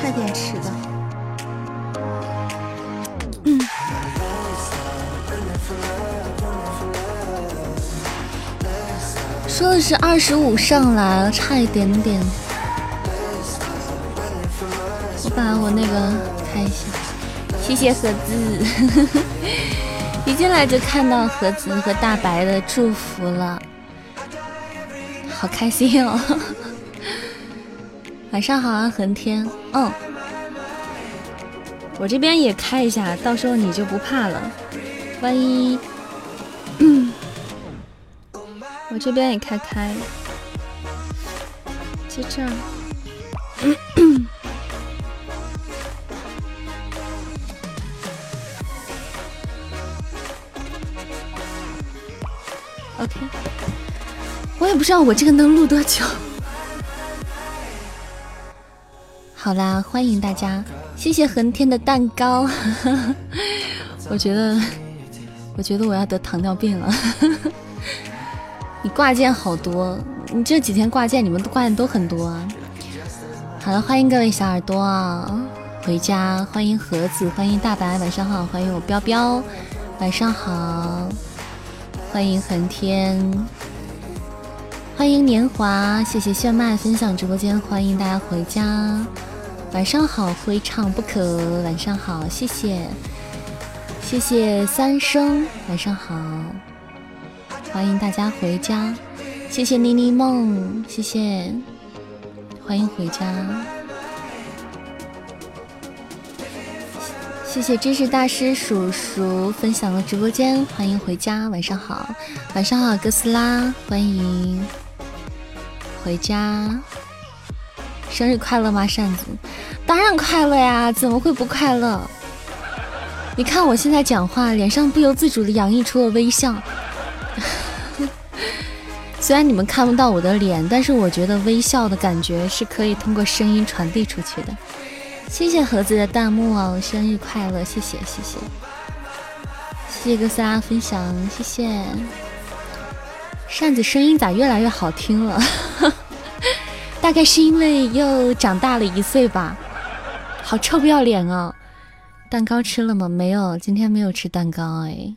差点吃的。嗯。说的是二十五上来了，差一点点。我把我那个看一下，谢谢盒子。一进来就看到盒子和大白的祝福了，好开心哦！晚上好啊，恒天。嗯，我这边也开一下，到时候你就不怕了。万一，我这边也开开，就这儿。OK，我也不知道我这个能录多久。好啦，欢迎大家，谢谢恒天的蛋糕。我觉得，我觉得我要得糖尿病了。你挂件好多，你这几天挂件，你们挂件都很多啊。好了，欢迎各位小耳朵啊，回家。欢迎盒子，欢迎大白，晚上好。欢迎我彪彪，晚上好。欢迎恒天，欢迎年华，谢谢炫麦分享直播间，欢迎大家回家。晚上好，非唱不可。晚上好，谢谢，谢谢三生。晚上好，欢迎大家回家。谢谢妮妮梦，谢谢，欢迎回家。谢谢知识大师叔叔分享的直播间，欢迎回家，晚上好，晚上好，哥斯拉，欢迎回家，生日快乐吗？扇子，当然快乐呀，怎么会不快乐？你看我现在讲话，脸上不由自主的洋溢出了微笑。虽然你们看不到我的脸，但是我觉得微笑的感觉是可以通过声音传递出去的。谢谢盒子的弹幕哦，生日快乐！谢谢谢谢，谢谢哥斯拉分享，谢谢。扇子声音咋越来越好听了？大概是因为又长大了一岁吧。好臭不要脸哦！蛋糕吃了吗？没有，今天没有吃蛋糕哎。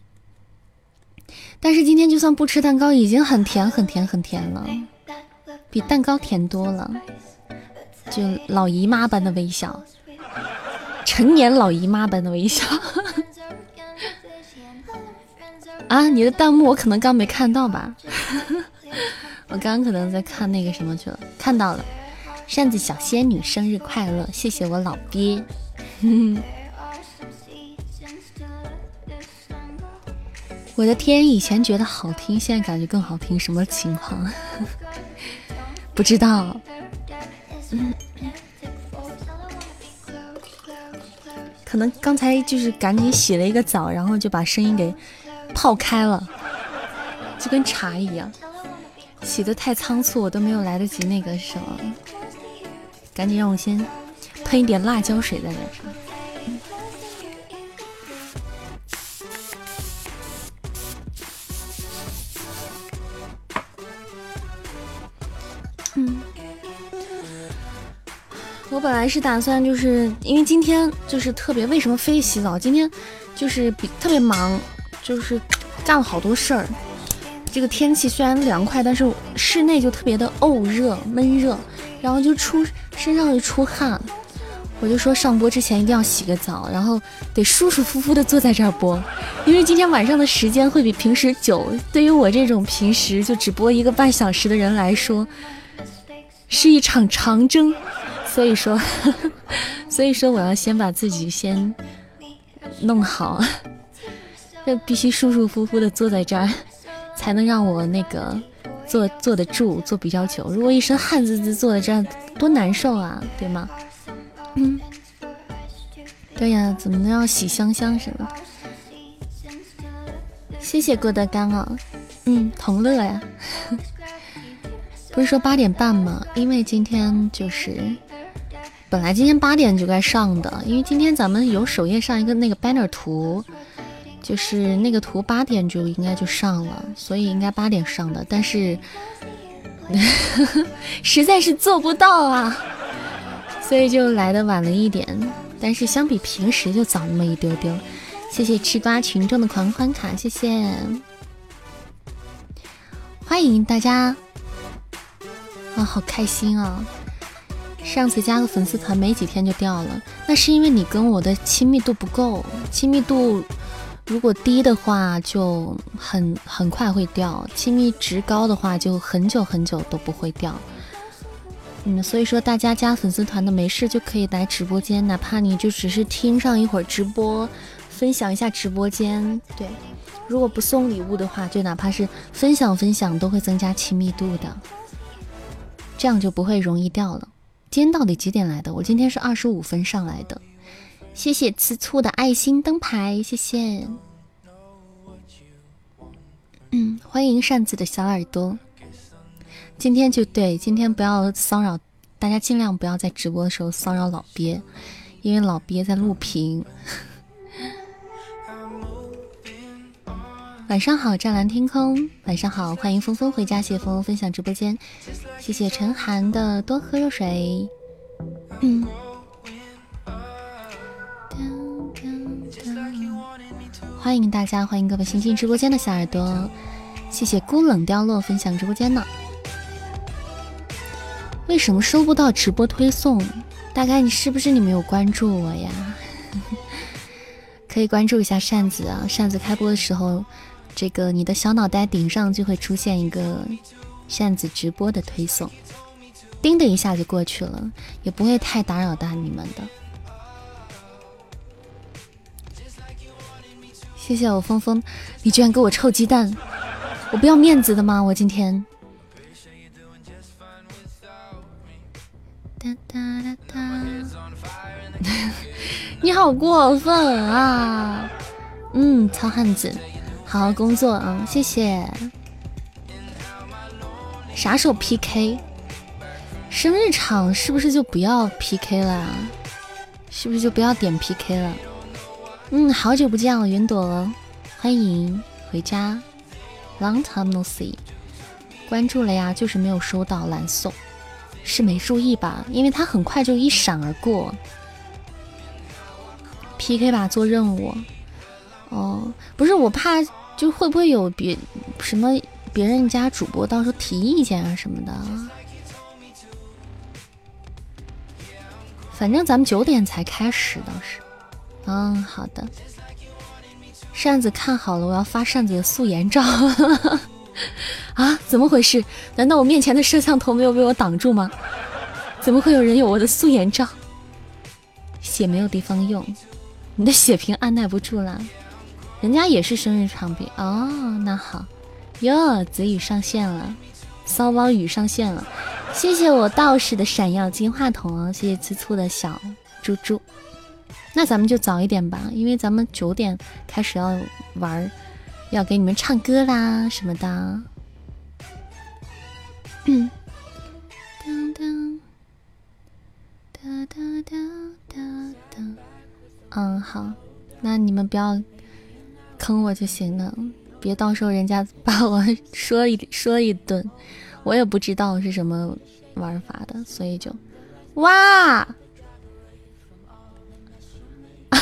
但是今天就算不吃蛋糕，已经很甜很甜很甜了，比蛋糕甜多了，就老姨妈般的微笑。成年老姨妈般的微笑 啊！你的弹幕我可能刚没看到吧？我刚刚可能在看那个什么去了，看到了。扇子小仙女生日快乐！谢谢我老鳖。我的天，以前觉得好听，现在感觉更好听，什么情况？不知道。可能刚才就是赶紧洗了一个澡，然后就把声音给泡开了，就跟茶一样。洗的太仓促，我都没有来得及那个什么，赶紧让我先喷一点辣椒水在脸上。嗯。我本来是打算，就是因为今天就是特别，为什么非洗澡？今天就是比特别忙，就是干了好多事儿。这个天气虽然凉快，但是室内就特别的沤热、闷热，然后就出身上就出汗。我就说上播之前一定要洗个澡，然后得舒舒服服的坐在这儿播，因为今天晚上的时间会比平时久。对于我这种平时就只播一个半小时的人来说，是一场长征。所以说，所以说我要先把自己先弄好，就 必须舒舒服服的坐在这儿，才能让我那个坐坐得住，坐比较久。如果一身汗滋滋坐在这，多难受啊，对吗？嗯，对呀，怎么能要洗香香什么？谢谢郭德纲啊，嗯，同乐呀，不是说八点半吗？因为今天就是。本来今天八点就该上的，因为今天咱们有首页上一个那个 banner 图，就是那个图八点就应该就上了，所以应该八点上的。但是 实在是做不到啊，所以就来的晚了一点，但是相比平时就早那么一丢丢。谢谢吃瓜群众的狂欢卡，谢谢，欢迎大家啊，好开心啊！上次加个粉丝团没几天就掉了，那是因为你跟我的亲密度不够，亲密度如果低的话就很很快会掉，亲密值高的话就很久很久都不会掉。嗯，所以说大家加粉丝团的没事就可以来直播间，哪怕你就只是听上一会儿直播。分享一下直播间，对，如果不送礼物的话，就哪怕是分享分享，都会增加亲密度的，这样就不会容易掉了。今天到底几点来的？我今天是二十五分上来的。谢谢吃醋的爱心灯牌，谢谢。嗯，欢迎扇子的小耳朵。今天就对，今天不要骚扰大家，尽量不要在直播的时候骚扰老鳖，因为老鳖在录屏。晚上好，湛蓝天空。晚上好，欢迎峰峰回家，谢谢峰峰分享直播间，谢谢陈寒的多喝热水。嗯。欢迎大家，欢迎各位新进直播间的小耳朵，谢谢孤冷凋落分享直播间呢。为什么收不到直播推送？大概你是不是你没有关注我呀？可以关注一下扇子啊，扇子开播的时候。这个你的小脑袋顶上就会出现一个扇子直播的推送，叮的一下就过去了，也不会太打扰到你们的。谢谢我峰峰，你居然给我臭鸡蛋，我不要面子的吗？我今天。你好过分啊！嗯，糙汉子。好好工作啊，谢谢。啥时候 PK？生日场是不是就不要 PK 了？是不是就不要点 PK 了？嗯，好久不见了，云朵，欢迎回家。Long time no see。关注了呀，就是没有收到蓝送，是没注意吧？因为它很快就一闪而过。PK 吧，做任务。哦，不是，我怕。就会不会有别什么别人家主播到时候提意见啊什么的？反正咱们九点才开始倒是。嗯，好的。扇子看好了，我要发扇子的素颜照。啊？怎么回事？难道我面前的摄像头没有被我挡住吗？怎么会有人有我的素颜照？血没有地方用，你的血瓶按耐不住了。人家也是生日场比哦，那好哟，子宇上线了，骚包雨上线了，谢谢我道士的闪耀金话筒哦，谢谢吃醋的小猪猪，那咱们就早一点吧，因为咱们九点开始要玩，要给你们唱歌啦什么的。嗯，当当哒哒哒哒哒，嗯好，那你们不要。坑我就行了，别到时候人家 把我说一说一顿，我也不知道是什么玩法的，所以就哇，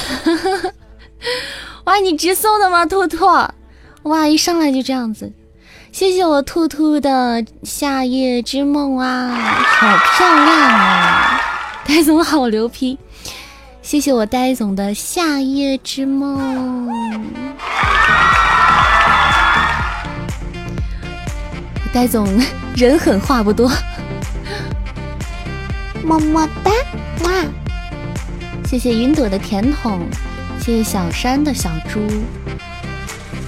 哇，你直送的吗，兔兔？哇，一上来就这样子，谢谢我兔兔的夏夜之梦啊，好漂亮啊，戴总好牛批。谢谢我呆总的夏夜之梦，呆总人狠话不多，么么哒，哇！谢谢云朵的甜筒，谢谢小山的小猪，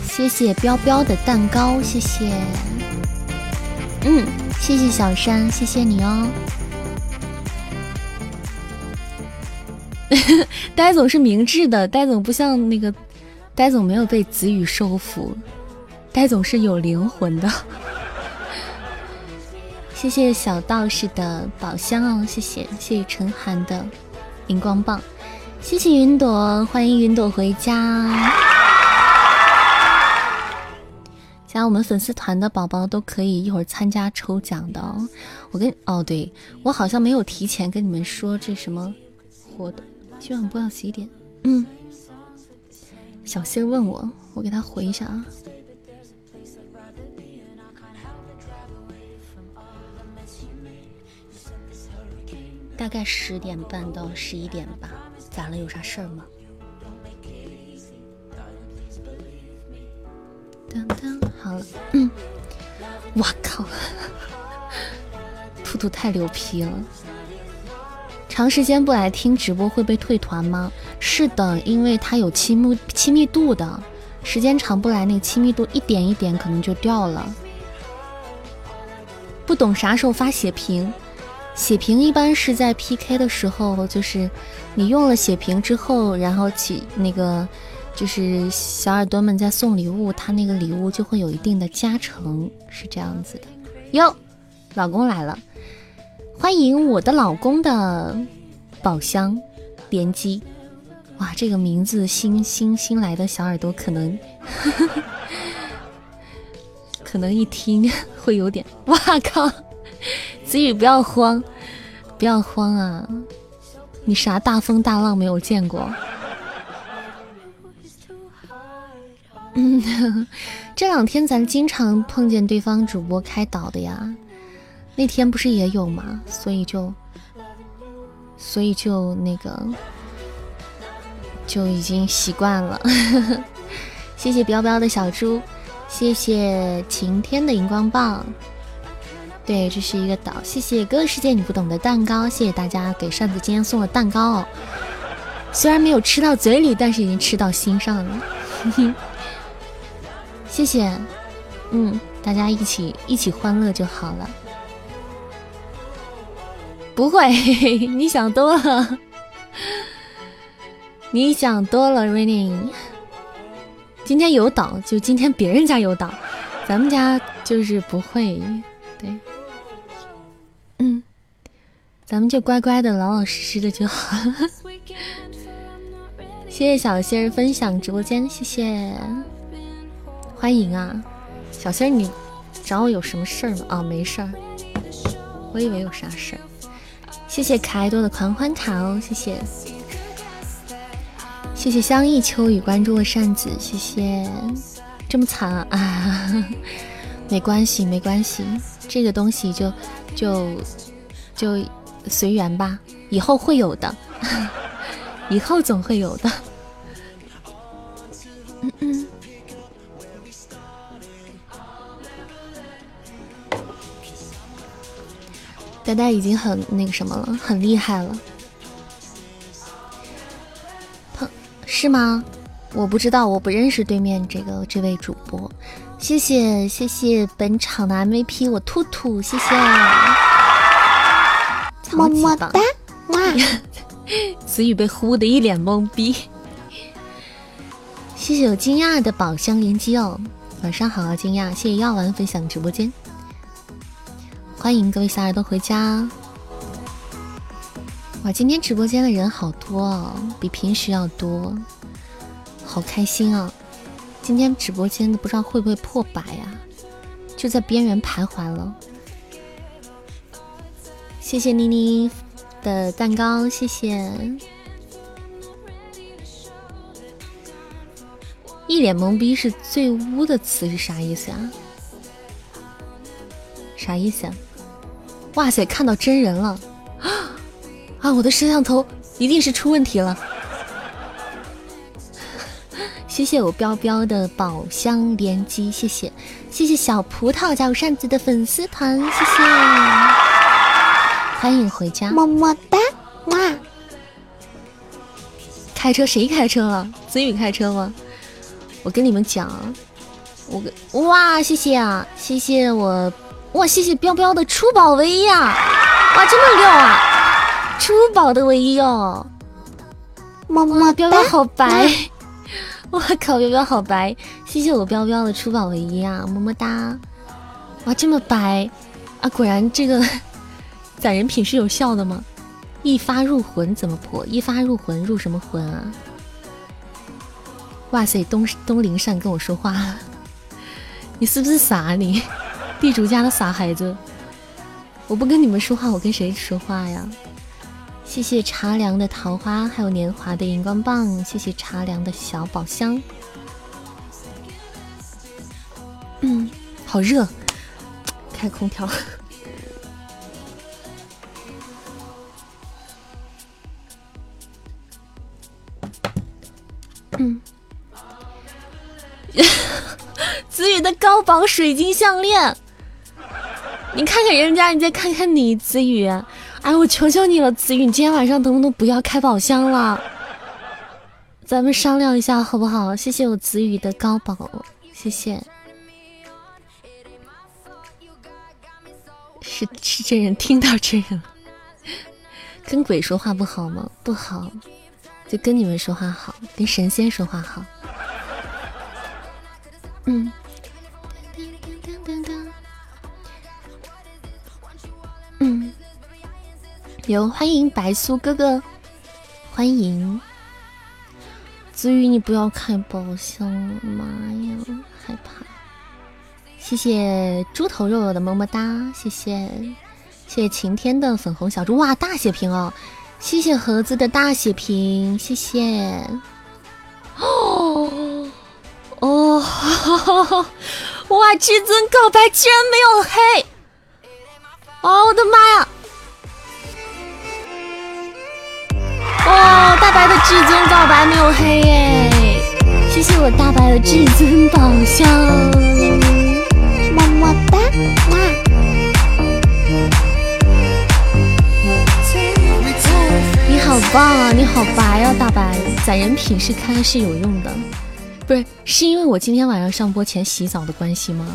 谢谢彪彪的蛋糕，谢谢，嗯，谢谢小山，谢谢你哦。呆总是明智的，呆总不像那个，呆总没有被子宇收服，呆总是有灵魂的。谢谢小道士的宝箱哦，谢谢谢谢陈寒的荧光棒，谢谢云朵，欢迎云朵回家。加我们粉丝团的宝宝都可以一会儿参加抽奖的。我跟哦，对我好像没有提前跟你们说这什么活动。希望不要几点。嗯，小心问我，我给他回一下啊。大概十点半到十一点吧，咋了？有啥事儿吗？当当，好了，嗯，我靠，兔兔太牛皮了！长时间不来听直播会被退团吗？是的，因为它有亲密亲密度的，时间长不来，那个亲密度一点一点可能就掉了。不懂啥时候发血瓶？血瓶一般是在 PK 的时候，就是你用了血瓶之后，然后起那个就是小耳朵们在送礼物，他那个礼物就会有一定的加成，是这样子的。哟，老公来了，欢迎我的老公的宝箱联机。哇，这个名字新新新来的小耳朵可能呵呵 可能一听会有点，哇靠！子宇不要慌，不要慌啊！你啥大风大浪没有见过？嗯，这两天咱经常碰见对方主播开导的呀。那天不是也有吗？所以就，所以就那个，就已经习惯了。谢谢彪彪的小猪，谢谢晴天的荧光棒。对，这是一个岛。谢谢哥哥世界你不懂的蛋糕，谢谢大家给扇子今天送的蛋糕。虽然没有吃到嘴里，但是已经吃到心上了。谢谢，嗯，大家一起一起欢乐就好了。不会，你想多了，你想多了，Rainy。今天有岛，就今天别人家有岛，咱们家就是不会，对。嗯，咱们就乖乖的、老老实实的就好。谢谢小仙儿分享直播间，谢谢，欢迎啊，小仙儿，你找我有什么事儿吗？啊，没事儿，我以为有啥事儿。谢谢可爱多的狂欢卡哦，谢谢，谢谢香溢秋雨关注了扇子，谢谢，这么惨啊啊，没关系，没关系，这个东西就。就就随缘吧，以后会有的，以后总会有的。嗯嗯，呆呆已经很那个什么了，很厉害了。他是吗？我不知道，我不认识对面这个这位主播。谢谢谢谢本场的 MVP 我兔兔，谢谢，么么哒，哇！子宇被呼的一脸懵逼。谢谢有惊讶的宝箱连击哦，晚上好啊，惊讶！谢谢药丸分享直播间，欢迎各位小耳朵回家。哇，今天直播间的人好多哦，比平时要多，好开心啊！今天直播间的不知道会不会破百呀？就在边缘徘徊了。谢谢妮妮的蛋糕，谢谢。一脸懵逼是最污的词是啥意思啊？啥意思？哇塞，看到真人了啊！我的摄像头一定是出问题了。谢谢我彪彪的宝箱连击，谢谢谢谢小葡萄加入扇子的粉丝团，谢谢，欢迎回家，么么哒，哇！开车谁开车了？子宇开车吗？我跟你们讲，我跟哇，谢谢啊，谢谢我哇，谢谢彪彪的出宝唯一啊，哇，这么六啊，出宝的唯一哦，么么彪彪好白。我靠，彪彪好白！谢谢我彪彪的出宝唯一啊，么么哒！哇，这么白啊！果然这个 攒人品是有效的吗？一发入魂怎么破？一发入魂入什么魂啊？哇塞，东东林善跟我说话了，你是不是傻？你地主家的傻孩子！我不跟你们说话，我跟谁说话呀？谢谢茶凉的桃花，还有年华的荧光棒，谢谢茶凉的小宝箱。嗯，好热，开空调。嗯，子宇的高仿水晶项链，你看看人家，你再看看你，子宇，哎，我求求你了，子宇，你今天晚上能不能不要开宝箱了？咱们商量一下好不好？谢谢我子宇的高宝，谢谢。是是真人听到真人了，跟鬼说话不好吗？不好。就跟你们说话好，跟神仙说话好。嗯。有欢迎白苏哥哥，欢迎。子宇，你不要开宝箱，妈呀，害怕。谢谢猪头肉肉的么么哒，谢谢，谢谢晴天的粉红小猪，哇，大血瓶哦。谢谢盒子的大血瓶，谢谢。哦哦，哇！至尊告白居然没有黑，哦，我的妈呀！哇，大白的至尊告白没有黑耶！谢谢我大白的至尊宝箱，么么哒，哇！好棒啊！你好白啊，大白！攒人品是开是有用的，不是？是因为我今天晚上上播前洗澡的关系吗？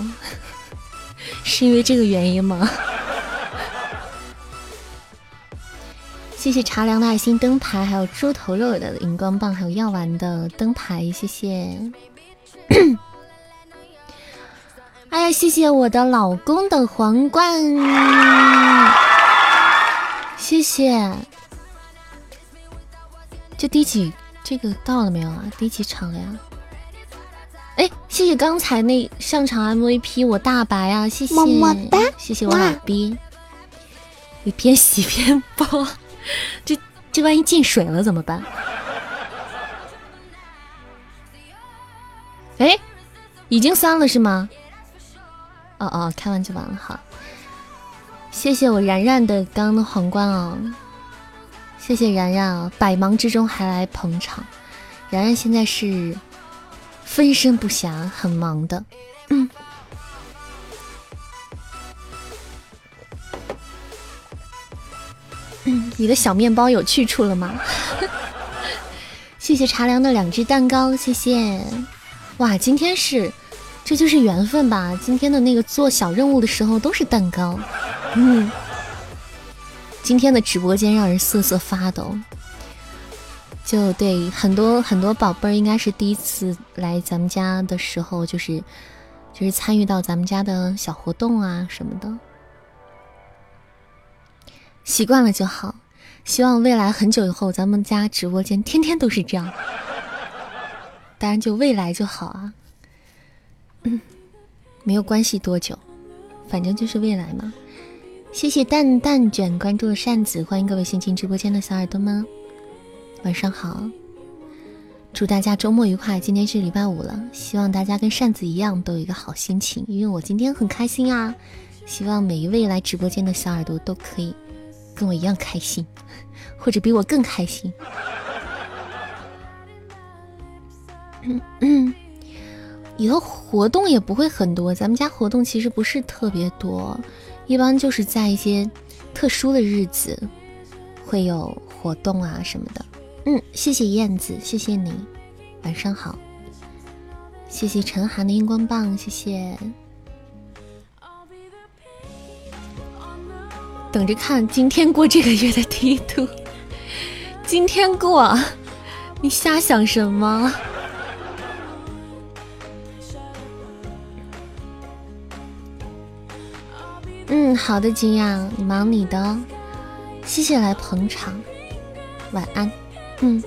是因为这个原因吗？谢谢茶凉的爱心灯牌，还有猪头肉的荧光棒，还有药丸的灯牌，谢谢。哎呀，谢谢我的老公的皇冠，谢谢。这第几？这个到了没有啊？第几场了呀？哎，谢谢刚才那上场 MVP 我大白啊！谢谢，么么哒！谢谢我老逼。你边洗边播，这这万一进水了怎么办？哎，已经删了是吗？哦哦，开完就完了哈。谢谢我然然的刚刚的皇冠哦。谢谢然然啊，百忙之中还来捧场。然然现在是分身不暇，很忙的。你的小面包有去处了吗？谢谢茶凉的两只蛋糕，谢谢。哇，今天是，这就是缘分吧？今天的那个做小任务的时候都是蛋糕。嗯。今天的直播间让人瑟瑟发抖，就对很多很多宝贝儿应该是第一次来咱们家的时候，就是就是参与到咱们家的小活动啊什么的，习惯了就好。希望未来很久以后，咱们家直播间天天都是这样。当然，就未来就好啊，没有关系多久，反正就是未来嘛。谢谢蛋蛋卷关注的扇子，欢迎各位新进直播间的小耳朵们，晚上好！祝大家周末愉快。今天是礼拜五了，希望大家跟扇子一样都有一个好心情，因为我今天很开心啊！希望每一位来直播间的小耳朵都可以跟我一样开心，或者比我更开心。嗯嗯，以后活动也不会很多，咱们家活动其实不是特别多。一般就是在一些特殊的日子会有活动啊什么的。嗯，谢谢燕子，谢谢你，晚上好。谢谢陈寒的荧光棒，谢谢。等着看今天过这个月的梯度，今天过，你瞎想什么？嗯，好的，金阳，你忙你的，谢谢来捧场，晚安。嗯，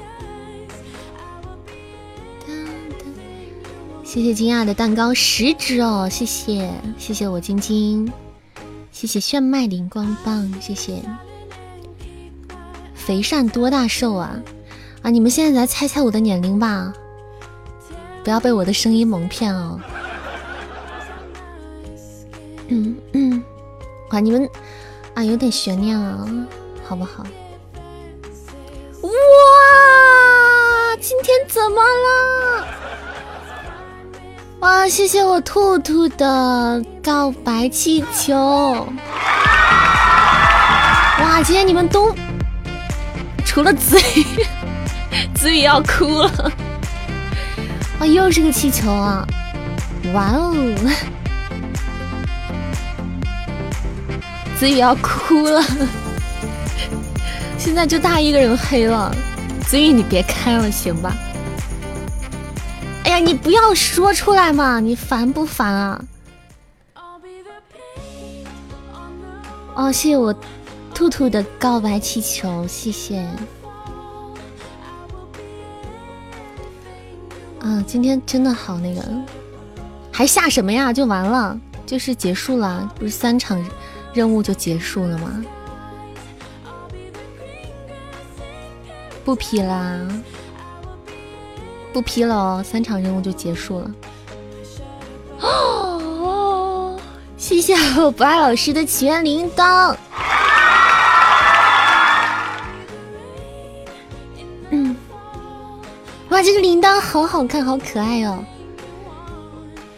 谢谢金亚的蛋糕十只哦，谢谢谢谢我晶晶，谢谢炫迈灵光棒，谢谢。肥善多大寿啊？啊，你们现在来猜猜我的年龄吧，不要被我的声音蒙骗哦。嗯嗯，哇，你们啊有点悬念啊，好不好？哇，今天怎么了？哇！谢谢我兔兔的告白气球。哇！今天你们都除了子宇，子宇要哭了。哇！又是个气球啊！哇哦！子宇要哭了。现在就他一个人黑了。子宇，你别开了，行吧？你不要说出来嘛！你烦不烦啊？哦，谢谢我兔兔的告白气球，谢谢。啊，今天真的好那个，还下什么呀？就完了，就是结束了，不是三场任务就结束了吗？不批啦。不批了哦，三场任务就结束了。哦，谢谢我不爱老师的祈愿铃铛。嗯，哇，这个铃铛好好看，好可爱哦。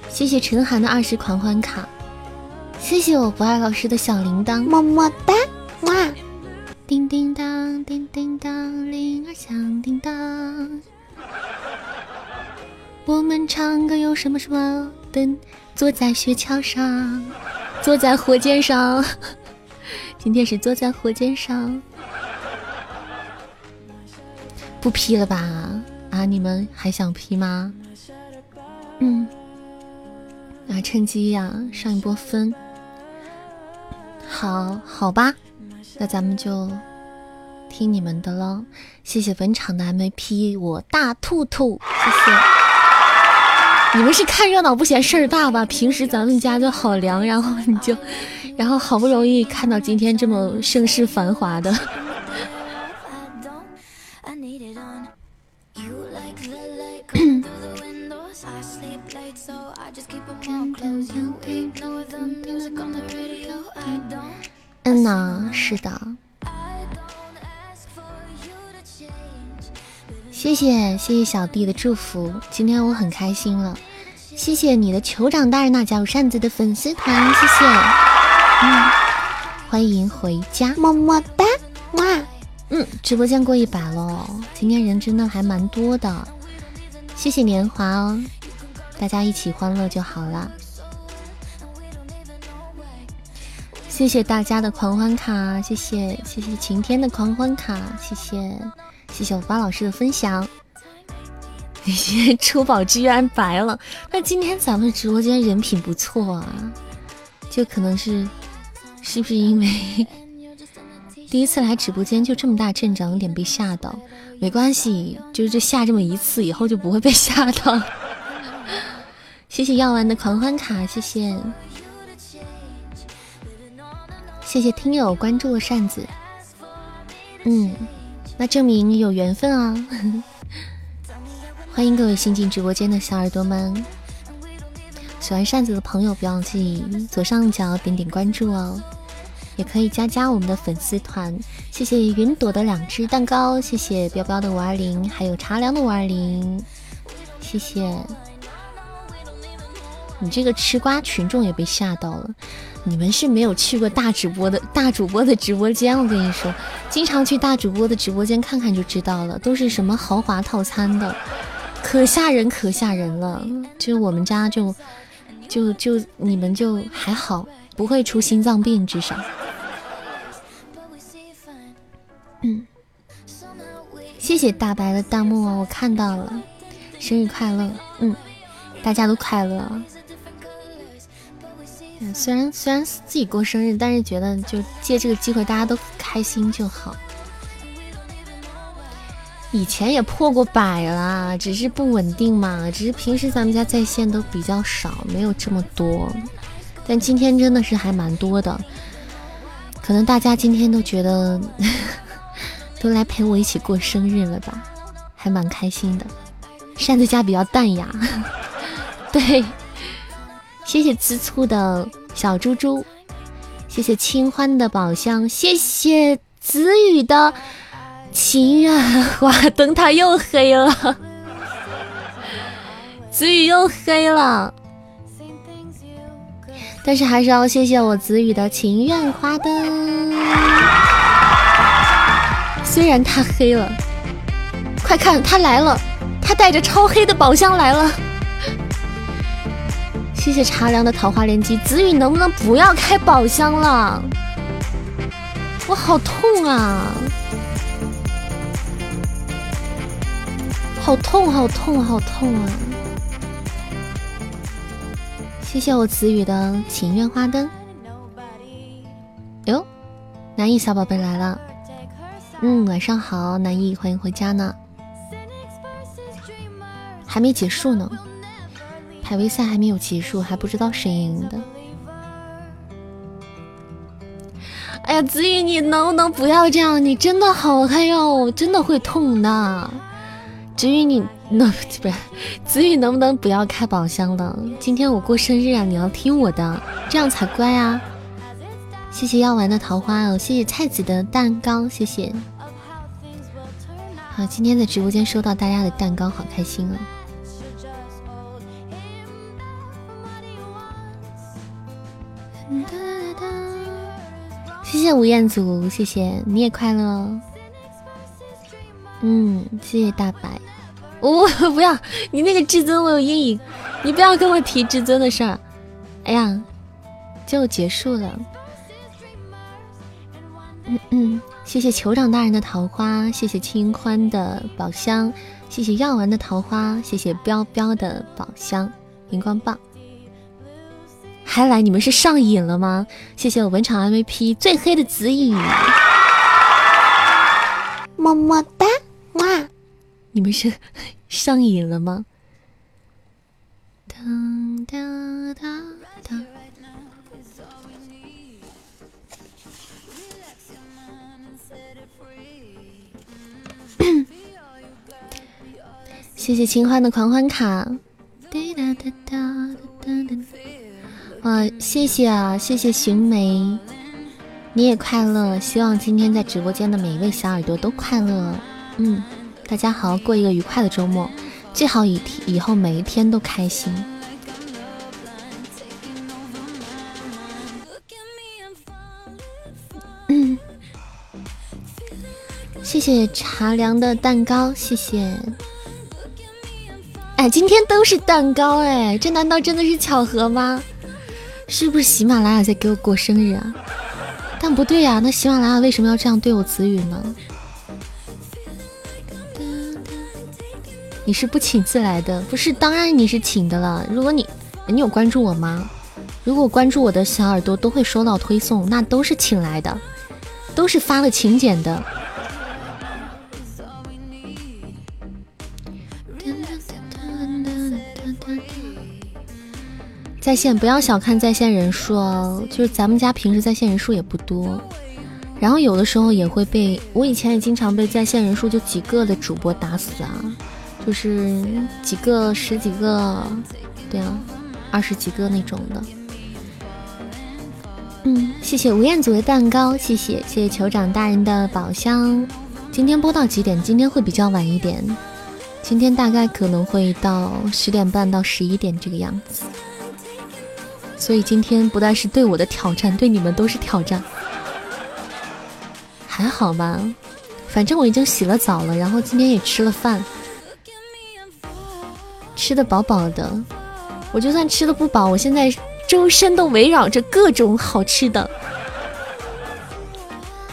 谢谢陈寒的二十狂欢卡，谢谢我不爱老师的小铃铛，么么哒，哇！叮叮当，叮叮当，铃儿响叮当。我们唱歌有什么什么的？坐在雪橇上，坐在火箭上。今天是坐在火箭上。不批了吧？啊，你们还想批吗？嗯，啊，趁机呀上一波分。好好吧，那咱们就听你们的喽。谢谢本场的 MVP，我大兔兔，谢谢。你们是看热闹不嫌事儿大吧？平时咱们家就好凉，然后你就，然后好不容易看到今天这么盛世繁华的。嗯呐，是的。谢谢谢谢小弟的祝福，今天我很开心了。谢谢你的酋长大人那加入扇子的粉丝团，谢谢。嗯，欢迎回家，么么哒，哇，嗯，直播间过一百了，今天人真的还蛮多的。谢谢年华哦，大家一起欢乐就好了。谢谢大家的狂欢卡，谢谢谢谢晴天的狂欢卡，谢谢。谢谢我巴老师的分享。那些珠宝居然白了，那今天咱们直播间人品不错啊，就可能是是不是因为第一次来直播间就这么大阵仗，有点被吓到。没关系，就是这吓这么一次，以后就不会被吓到。谢谢药丸的狂欢卡，谢谢，谢谢听友关注了扇子，嗯。那证明有缘分啊！欢迎各位新进直播间的小耳朵们，喜欢扇子的朋友不要忘记左上角点点关注哦，也可以加加我们的粉丝团。谢谢云朵的两只蛋糕，谢谢彪彪的五二零，还有茶凉的五二零，谢谢。你这个吃瓜群众也被吓到了。你们是没有去过大直播的大主播的直播间，我跟你说，经常去大主播的直播间看看就知道了，都是什么豪华套餐的，可吓人可吓人了。就我们家就就就你们就还好，不会出心脏病，至少。嗯，谢谢大白的弹幕哦，我看到了，生日快乐，嗯，大家都快乐。虽然虽然自己过生日，但是觉得就借这个机会大家都开心就好。以前也破过百了，只是不稳定嘛，只是平时咱们家在线都比较少，没有这么多。但今天真的是还蛮多的，可能大家今天都觉得 都来陪我一起过生日了吧，还蛮开心的。扇子家比较淡雅，对，谢谢吃醋的小猪猪，谢谢清欢的宝箱，谢谢子雨的。情愿花灯它又黑了，子雨又黑了，但是还是要谢谢我子雨的情愿花灯。虽然它黑了，快看它来了，它带着超黑的宝箱来了。谢谢茶凉的桃花连击，子雨能不能不要开宝箱了？我好痛啊！好痛，好痛，好痛啊！谢谢我子雨的情愿花灯。哟，南艺小宝贝来了。嗯，晚上好，南艺，欢迎回家呢。还没结束呢，排位赛还没有结束，还不知道谁赢的。哎呀，子雨，你能不能不要这样？你真的好黑哟，真的会痛的。子宇，你能 不是子宇能不能不要开宝箱了？今天我过生日啊，你要听我的，这样才乖啊！谢谢药丸的桃花哦，谢谢菜子的蛋糕，谢谢。好，今天在直播间收到大家的蛋糕，好开心啊！谢谢吴彦祖，谢谢你也快乐。嗯，谢谢大白。我 不要你那个至尊，我有阴影。你不要跟我提至尊的事儿。哎呀，就结束了。嗯嗯，谢谢酋长大人的桃花，谢谢清欢的宝箱，谢谢药丸的桃花，谢谢彪彪的宝箱荧光棒。还来？你们是上瘾了吗？谢谢我文场 MVP 最黑的紫影，么么哒。哇！你们是上瘾了吗？当当当当！谢谢清欢的狂欢卡。哇，谢谢啊，谢谢寻梅，你也快乐。希望今天在直播间的每一位小耳朵都快乐。嗯，大家好好，过一个愉快的周末，最好以以后每一天都开心。嗯，谢谢茶凉的蛋糕，谢谢。哎，今天都是蛋糕，哎，这难道真的是巧合吗？是不是喜马拉雅在给我过生日啊？但不对呀，那喜马拉雅为什么要这样对我子宇呢？你是不请自来的，不是？当然你是请的了。如果你，你有关注我吗？如果关注我的小耳朵都会收到推送，那都是请来的，都是发了请柬的。在线不要小看在线人数哦，就是咱们家平时在线人数也不多，然后有的时候也会被我以前也经常被在线人数就几个的主播打死啊。就是几个、十几个，对啊，二十几个那种的。嗯，谢谢吴彦祖的蛋糕，谢谢谢谢酋长大人的宝箱。今天播到几点？今天会比较晚一点，今天大概可能会到十点半到十一点这个样子。所以今天不但是对我的挑战，对你们都是挑战。还好吧，反正我已经洗了澡了，然后今天也吃了饭。吃的饱饱的，我就算吃的不饱，我现在周身都围绕着各种好吃的，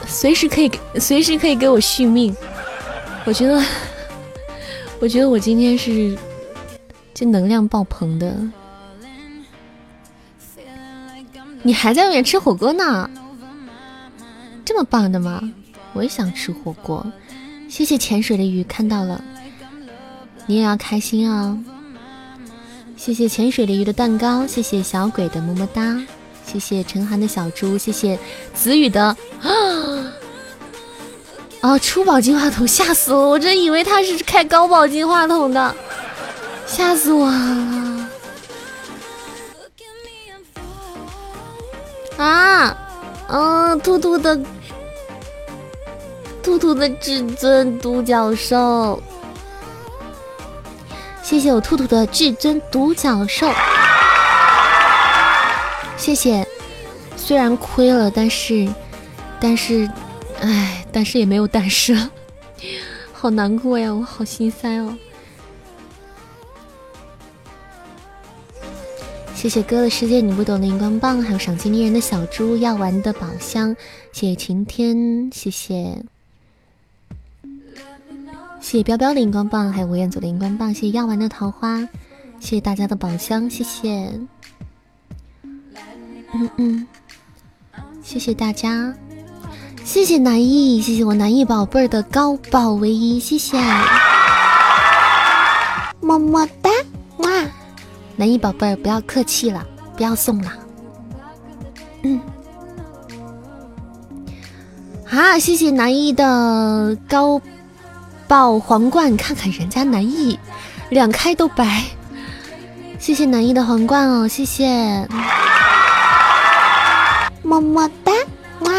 随时可以给，随时可以给我续命。我觉得，我觉得我今天是这能量爆棚的。你还在外面吃火锅呢？这么棒的吗？我也想吃火锅。谢谢潜水的鱼，看到了，你也要开心啊！谢谢潜水的鱼的蛋糕，谢谢小鬼的么么哒，谢谢陈寒的小猪，谢谢子宇的啊啊！初宝金话筒吓死我，我真以为他是开高宝金话筒的，吓死我了啊！嗯，兔兔的。兔兔的至尊独角兽，谢谢我兔兔的至尊独角兽，谢谢。虽然亏了，但是，但是，唉，但是也没有但是，好难过呀，我好心塞哦。谢谢哥的世界你不懂的荧光棒，还有赏金猎人的小猪要玩的宝箱，谢谢晴天，谢谢。谢谢彪彪的荧光棒，还有吴彦祖的荧光棒，谢谢药丸的桃花，谢谢大家的宝箱，谢谢，嗯嗯，谢谢大家，谢谢南艺，谢谢我南艺宝贝儿的高爆唯一，谢谢，么么哒，哇，南艺宝贝儿不要客气了，不要送了，嗯，啊，谢谢南艺的高。爆皇冠，看看人家南艺，两开都白。谢谢南艺的皇冠哦，谢谢，么么哒，哇！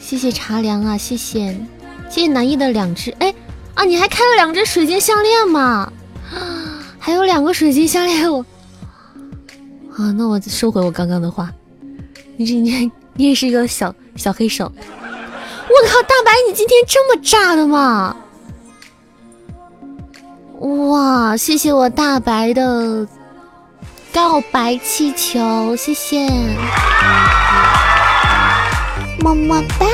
谢谢茶凉啊，谢谢，谢谢南艺的两只，哎啊，你还开了两只水晶项链吗？还有两个水晶项链，我啊，那我收回我刚刚的话，你这你你也是一个小小黑手。我靠，大白，你今天这么炸的吗？哇，谢谢我大白的告白气球，谢谢，么么哒，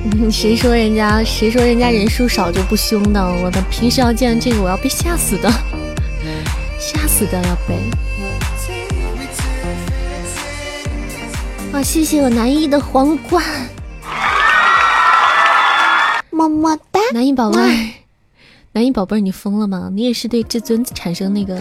谁说人家谁说人家人数少就不凶的？我的平时要见这个，我要被吓死的，吓死的要被。哇，谢谢我南艺的皇冠。么么哒，南一宝贝儿，南一宝贝儿，你疯了吗？你也是对至尊产生那个……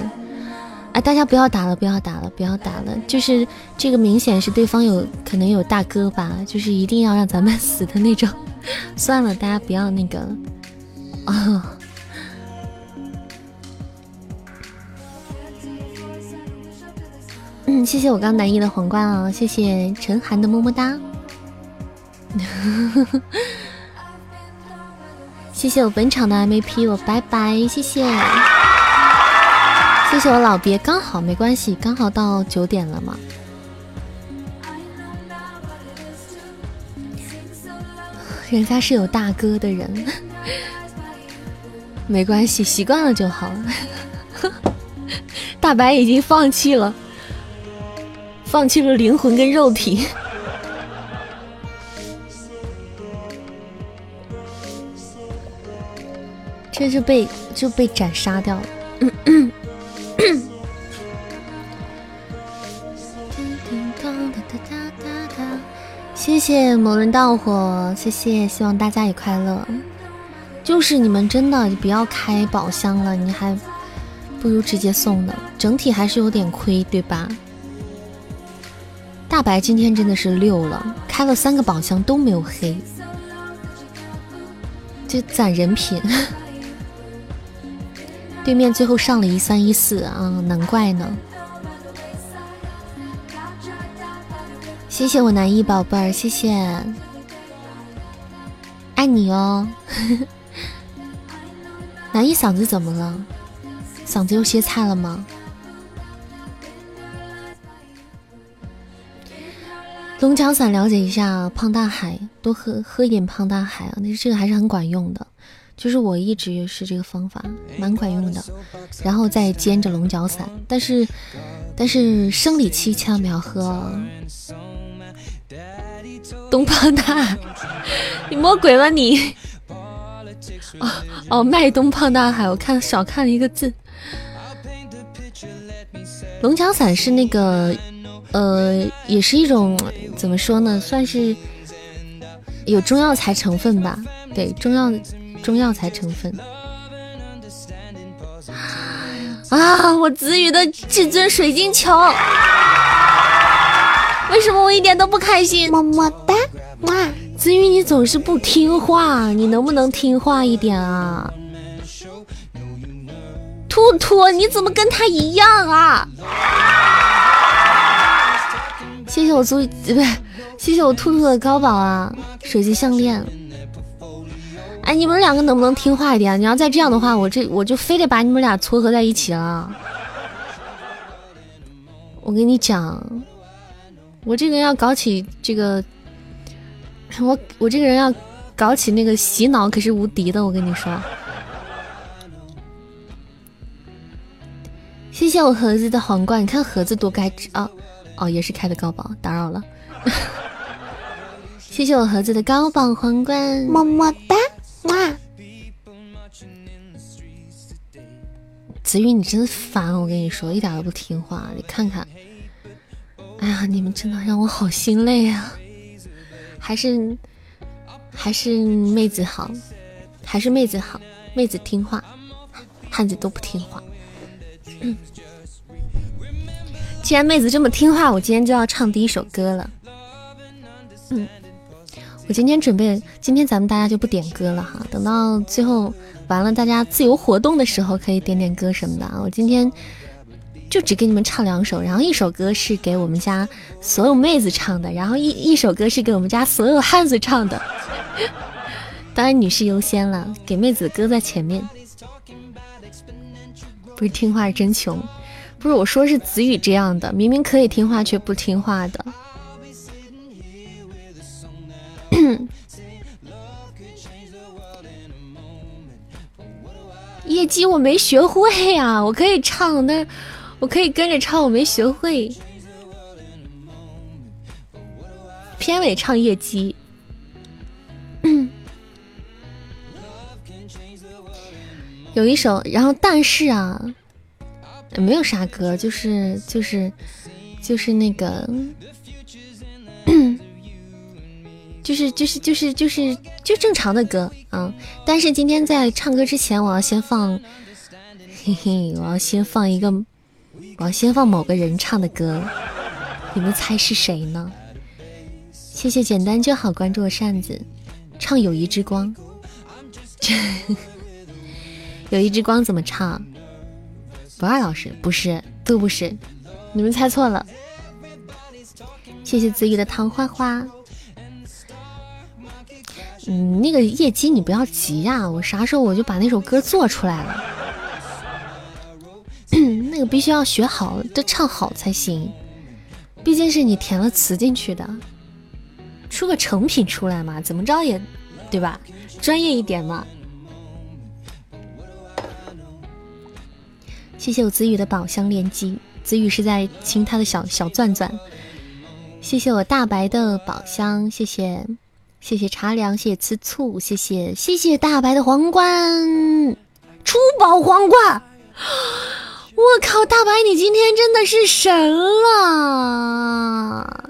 哎，大家不要打了，不要打了，不要打了！就是这个明显是对方有可能有大哥吧，就是一定要让咱们 死的那种。算了，大家不要那个啊。嗯，谢谢我刚南一的皇冠啊，谢谢陈寒的么么哒。谢谢我本场的 MVP，我拜拜，谢谢，谢谢我老别，刚好没关系，刚好到九点了嘛。人家是有大哥的人，没关系，习惯了就好。大白已经放弃了，放弃了灵魂跟肉体。这就被就被斩杀掉了。谢谢某人盗火，谢谢，希望大家也快乐。就是你们真的不要开宝箱了，你还不如直接送呢，整体还是有点亏，对吧？大白今天真的是六了，开了三个宝箱都没有黑，就攒人品。对面最后上了一三一四啊，难怪呢！谢谢我南一宝贝儿，谢谢，爱你哦。南一嗓子怎么了？嗓子又歇菜了吗？龙角散了解一下，胖大海多喝喝一点胖大海啊，那这个还是很管用的。就是我一直是这个方法，蛮管用的，然后再煎着龙角散。但是，但是生理期千万不要喝。东胖大，你魔鬼吧你？哦哦，卖东胖大海，我看少看了一个字。龙角散是那个，呃，也是一种怎么说呢，算是。有中药材成分吧？对，中药中药材成分。啊！我子宇的至尊水晶球，为什么我一点都不开心？么么哒！哇，子宇你总是不听话，你能不能听话一点啊？兔兔，你怎么跟他一样啊？谢谢我租，不是，谢谢我兔兔的高宝啊，手机项链。哎，你们两个能不能听话一点？你要再这样的话，我这我就非得把你们俩撮合在一起了。我跟你讲，我这个人要搞起这个，我我这个人要搞起那个洗脑可是无敌的。我跟你说，谢谢我盒子的皇冠，你看盒子多该值啊！哦，也是开的高榜，打扰了。谢谢我盒子的高榜皇冠，么么哒。哇，子宇，你真烦！我跟你说，一点都不听话。你看看，哎呀，你们真的让我好心累啊！还是还是妹子好，还是妹子好，妹子听话，汉子都不听话。既然妹子这么听话，我今天就要唱第一首歌了。嗯。我今天准备，今天咱们大家就不点歌了哈，等到最后完了，大家自由活动的时候可以点点歌什么的啊。我今天就只给你们唱两首，然后一首歌是给我们家所有妹子唱的，然后一一首歌是给我们家所有汉子唱的，当然女士优先了，给妹子的歌在前面。不是听话是真穷，不是我说是子宇这样的，明明可以听话却不听话的。业绩我没学会呀，我可以唱，但我可以跟着唱，我没学会。片尾唱业绩，有一首，然后但是啊，没有啥歌，就是就是就是那个。就是就是就是就是就正常的歌啊，但是今天在唱歌之前，我要先放，嘿嘿，我要先放一个，我要先放某个人唱的歌，你们猜是谁呢？谢谢简单就好关注我扇子，唱《友谊之光》，友谊之光怎么唱？不二老师不是，都不是，你们猜错了。谢谢子宇的糖花花。嗯，那个业绩你不要急呀，我啥时候我就把那首歌做出来了。那个必须要学好，得唱好才行，毕竟是你填了词进去的，出个成品出来嘛，怎么着也对吧？专业一点嘛。谢谢我子宇的宝箱连击，子宇是在亲他的小小钻钻。谢谢我大白的宝箱，谢谢。谢谢茶凉，谢谢吃醋，谢谢谢谢大白的皇冠，出宝皇冠！我靠，大白你今天真的是神了！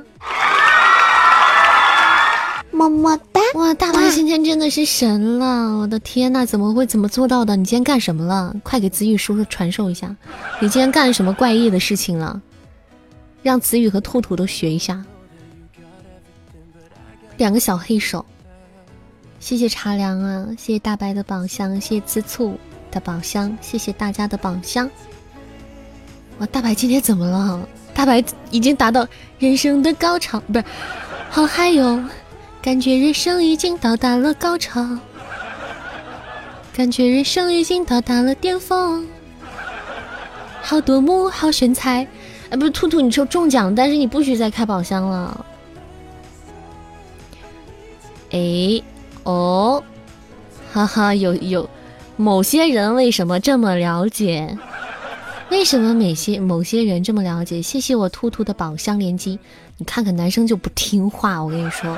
么么哒！哇，大白今天真的是神了！我的天呐，怎么会怎么做到的？你今天干什么了？快给子宇叔叔传授一下，你今天干什么怪异的事情了？让子宇和兔兔都学一下。两个小黑手，谢谢茶凉啊，谢谢大白的宝箱，谢谢吃醋的宝箱，谢谢大家的宝箱。哇，大白今天怎么了？大白已经达到人生的高潮，不是？好嗨哟，感觉人生已经到达了高潮，感觉人生已经到达了巅峰，好夺目，好炫彩！哎，不是兔兔，你抽中奖，但是你不许再开宝箱了。哎，哦，哈哈，有有，某些人为什么这么了解？为什么某些某些人这么了解？谢谢我兔兔的宝箱连击。你看看男生就不听话，我跟你说，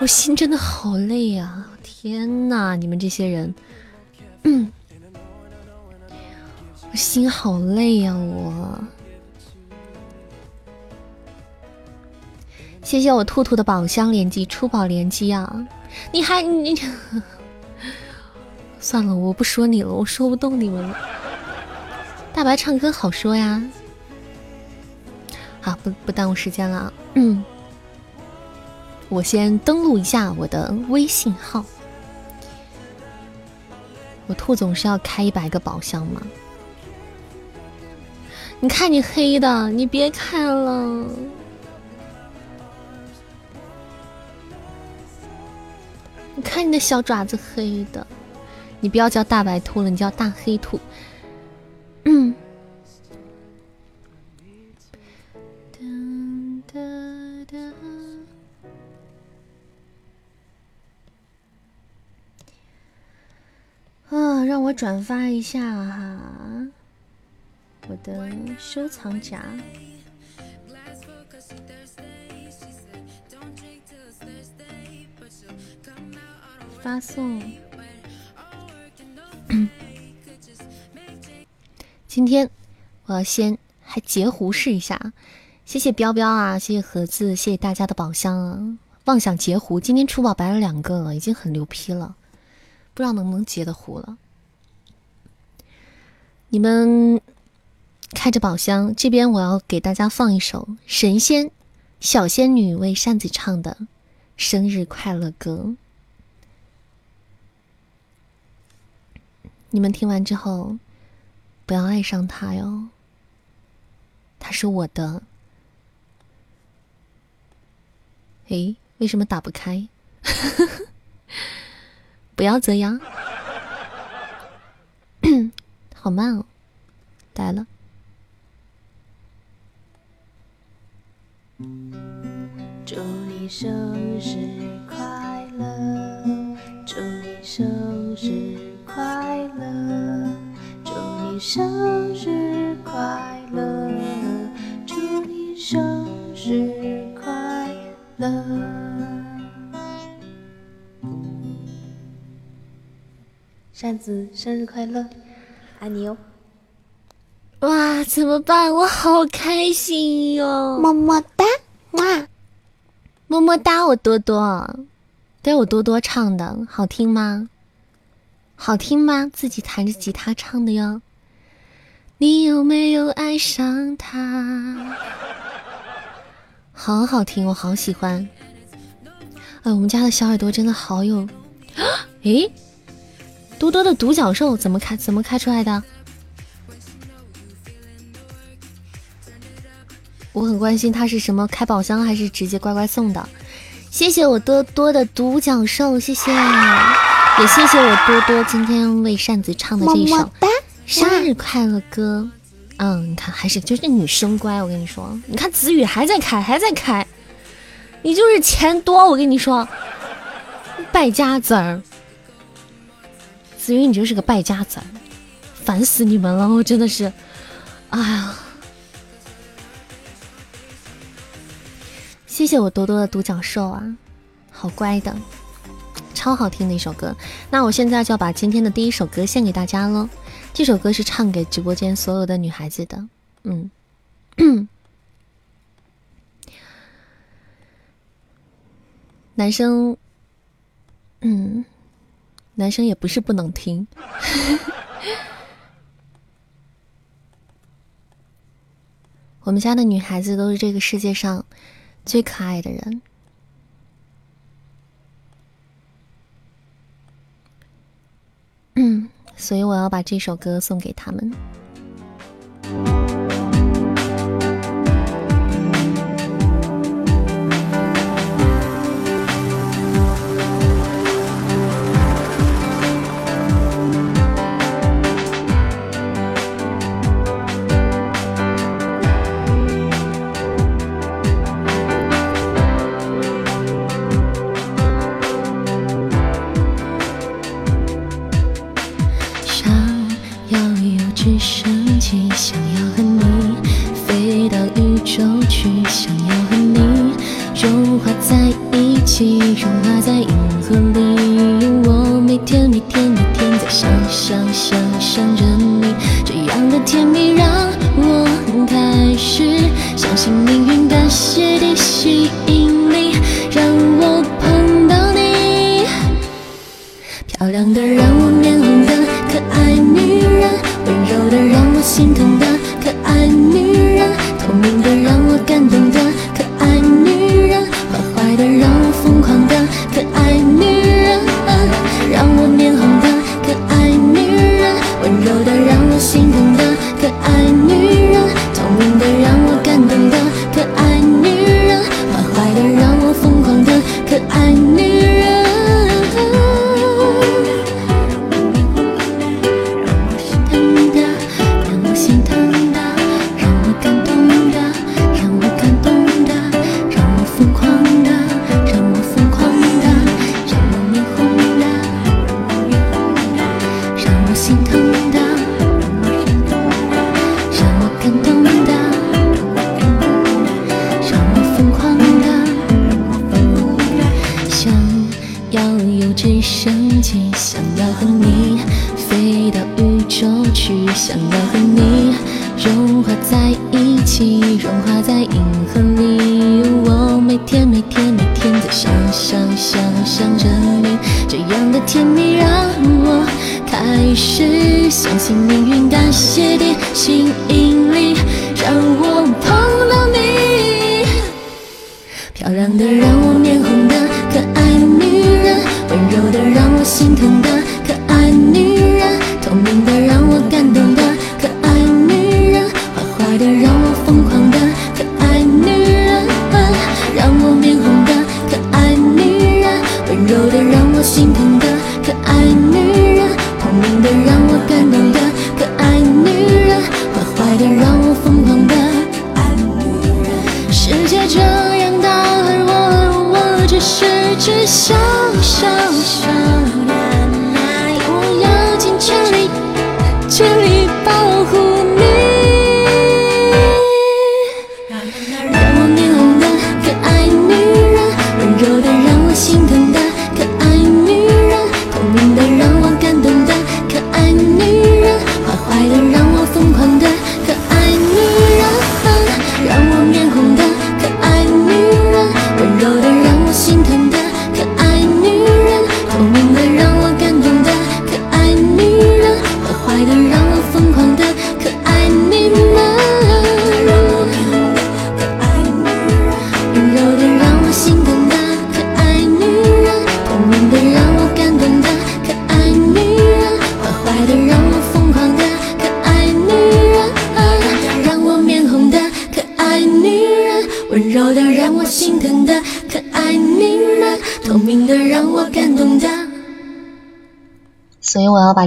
我心真的好累呀！天呐，你们这些人，嗯，我心好累呀，我。谢谢我兔兔的宝箱连击，出宝连击啊！你还你，算了，我不说你了，我说不动你们了。大白唱歌好说呀，好不不耽误时间了。嗯，我先登录一下我的微信号。我兔总是要开一百个宝箱吗？你看你黑的，你别开了。看你的小爪子黑的，你不要叫大白兔了，你叫大黑兔。嗯。啊，让我转发一下哈，我的收藏夹，发送。今天我要先还截胡试一下，谢谢彪彪啊，谢谢盒子，谢谢大家的宝箱啊！妄想截胡，今天出宝白了两个了，已经很牛批了。不知道能不能截的胡了。你们开着宝箱，这边我要给大家放一首神仙小仙女为扇子唱的生日快乐歌。你们听完之后，不要爱上他哟，他是我的。诶，为什么打不开？不要这样，好慢哦，来了。祝你生日快乐，祝你生日快乐，祝你生日快乐，祝你生日快乐。扇子生日快乐，爱你哟！哇，怎么办？我好开心哟！么么哒，哇，么么哒！我多多，对我多多唱的好听吗？好听吗？自己弹着吉他唱的哟。你有没有爱上他？好好听，我好喜欢。哎，我们家的小耳朵真的好有，诶。多多的独角兽怎么开？怎么开出来的？我很关心他是什么开宝箱还是直接乖乖送的。谢谢我多多的独角兽，谢谢，也谢谢我多多今天为扇子唱的这首生日快乐歌。嗯，你看还是就是女生乖，我跟你说，你看子宇还在开还在开，你就是钱多，我跟你说，败家子儿。子云，你就是个败家子，烦死你们了！我真的是，哎呀，谢谢我多多的独角兽啊，好乖的，超好听的一首歌。那我现在就要把今天的第一首歌献给大家了。这首歌是唱给直播间所有的女孩子的，嗯，男生，嗯。男生也不是不能听，我们家的女孩子都是这个世界上最可爱的人，所以我要把这首歌送给他们。融化在银河里，我每天每天每天在想想想想着你，这样的甜蜜让我开始相信命运，感谢地吸引力让我碰到你，漂亮的让我脸红的可爱女人，温柔的让我心疼的可爱女人，透明的。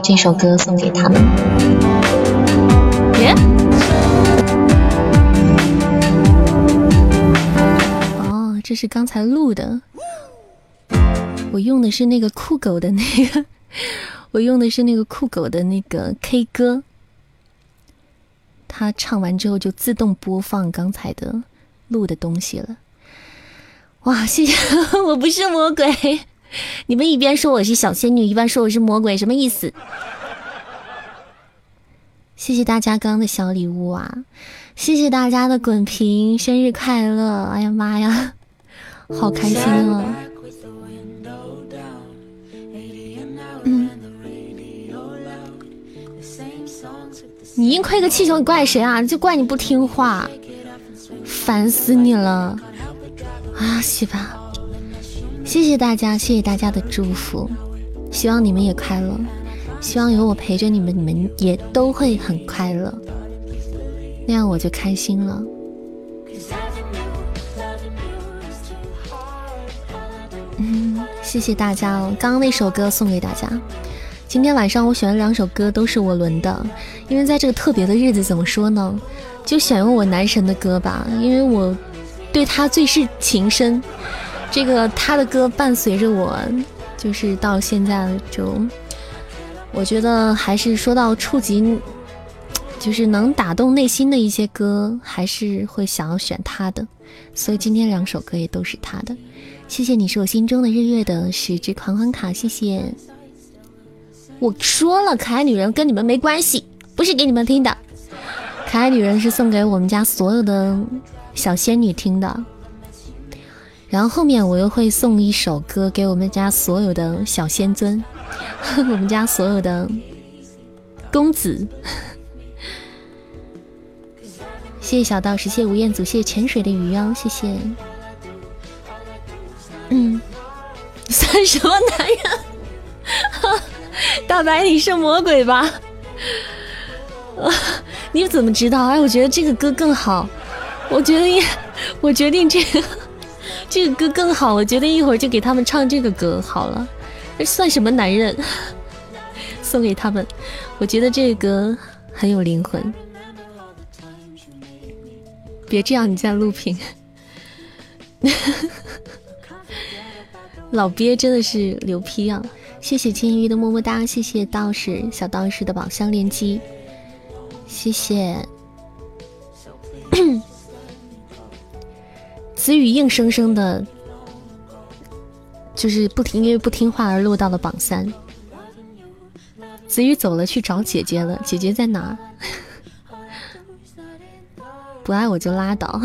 这首歌送给他们。耶！哦，这是刚才录的，我用的是那个酷狗的那个，我用的是那个酷狗的那个 K 歌，他唱完之后就自动播放刚才的录的东西了。哇，谢谢！我不是魔鬼，你们一边说我是小仙女，一边说我是魔鬼，什么意思？谢谢大家刚刚的小礼物啊！谢谢大家的滚屏，生日快乐！哎呀妈呀，好开心啊！嗯，你硬亏个气球，你怪谁啊？就怪你不听话，烦死你了！啊，洗吧！谢谢大家，谢谢大家的祝福，希望你们也快乐。希望有我陪着你们，你们也都会很快乐，那样我就开心了。嗯，谢谢大家哦。刚刚那首歌送给大家。今天晚上我选了两首歌，都是我轮的，因为在这个特别的日子，怎么说呢，就选用我男神的歌吧，因为我对他最是情深。这个他的歌伴随着我，就是到现在就。我觉得还是说到触及，就是能打动内心的一些歌，还是会想要选他的。所以今天两首歌也都是他的。谢谢你是我心中的日月的十支狂欢卡，谢谢。我说了，可爱女人跟你们没关系，不是给你们听的。可爱女人是送给我们家所有的小仙女听的。然后后面我又会送一首歌给我们家所有的小仙尊。我们家所有的公子，谢谢小道士，谢吴彦祖，谢潜水的鱼妖，谢谢。嗯，算什么男人？大白，你是魔鬼吧？你怎么知道？哎，我觉得这个歌更好。我觉得，我决定这个这个歌更好。我决定一会儿就给他们唱这个歌好了。这算什么男人？送给他们。我觉得这个歌很有灵魂。别这样，你在录屏。老鳖真的是牛批啊！谢谢金鱼的么么哒，谢谢道士小道士的宝箱连击，谢谢。子宇硬生生的，就是不听，因为不听话而落到了榜三。子宇走了，去找姐姐了。姐姐在哪儿？不爱我就拉倒，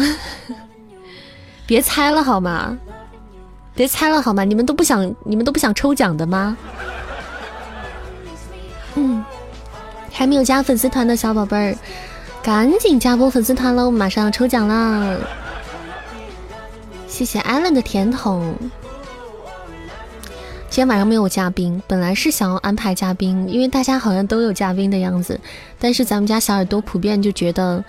别猜了好吗？别猜了好吗？你们都不想，你们都不想抽奖的吗？嗯，还没有加粉丝团的小宝贝儿，赶紧加波粉丝团喽！马上要抽奖啦！谢谢艾伦的甜筒。今天晚上没有嘉宾，本来是想要安排嘉宾，因为大家好像都有嘉宾的样子，但是咱们家小耳朵普遍就觉得。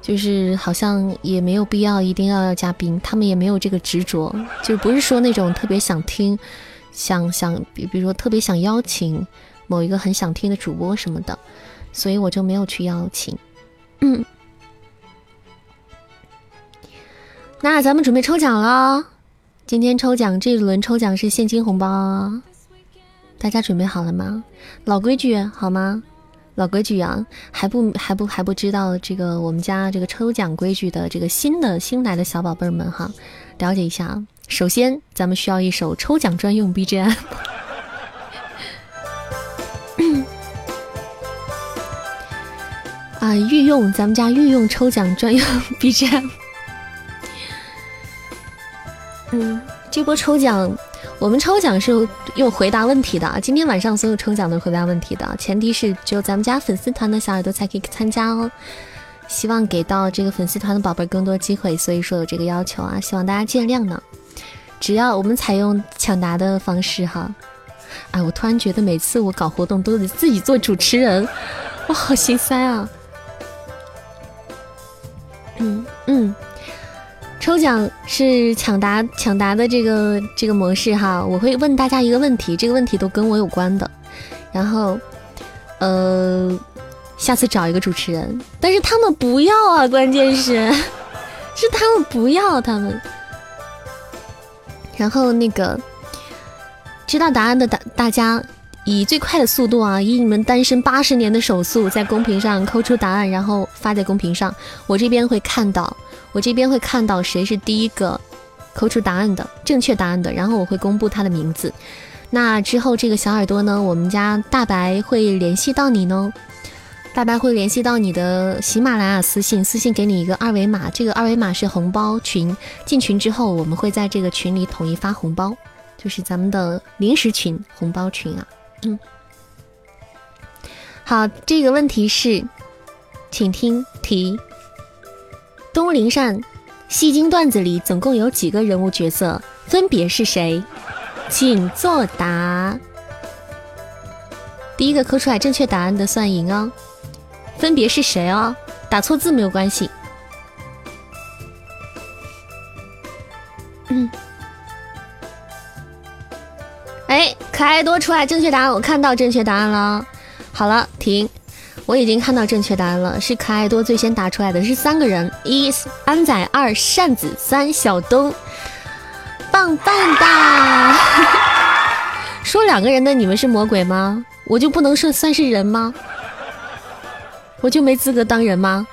就是好像也没有必要一定要要嘉宾，他们也没有这个执着，就不是说那种特别想听，想想比比如说特别想邀请某一个很想听的主播什么的，所以我就没有去邀请。嗯，那咱们准备抽奖了，今天抽奖这一轮抽奖是现金红包，大家准备好了吗？老规矩好吗？老规矩啊，还不还不还不知道这个我们家这个抽奖规矩的这个新的新来的小宝贝们哈，了解一下。首先，咱们需要一首抽奖专用 BGM 啊，御用咱们家御用抽奖专用 BGM。嗯，这波抽奖。我们抽奖是用回答问题的，今天晚上所有抽奖都回答问题的，前提是只有咱们家粉丝团的小耳朵才可以参加哦。希望给到这个粉丝团的宝贝更多机会，所以说有这个要求啊，希望大家见谅呢。只要我们采用抢答的方式哈，哎，我突然觉得每次我搞活动都得自己做主持人，我好心塞啊。嗯嗯。抽奖是抢答抢答的这个这个模式哈，我会问大家一个问题，这个问题都跟我有关的，然后呃，下次找一个主持人，但是他们不要啊，关键是。是他们不要他们，然后那个知道答案的大大家以最快的速度啊，以你们单身八十年的手速，在公屏上扣出答案，然后发在公屏上，我这边会看到。我这边会看到谁是第一个扣出答案的正确答案的，然后我会公布他的名字。那之后这个小耳朵呢，我们家大白会联系到你呢。大白会联系到你的喜马拉雅私信，私信给你一个二维码，这个二维码是红包群。进群之后，我们会在这个群里统一发红包，就是咱们的临时群红包群啊。嗯，好，这个问题是，请听题。东林善戏精段子里总共有几个人物角色？分别是谁？请作答。第一个扣出来正确答案的算赢哦。分别是谁哦？打错字没有关系。嗯。哎，可爱多出来正确答案，我看到正确答案了。好了，停。我已经看到正确答案了，是可爱多最先答出来的，是三个人：一安仔，二扇子，三小东，棒棒哒！说两个人的你们是魔鬼吗？我就不能算算是人吗？我就没资格当人吗？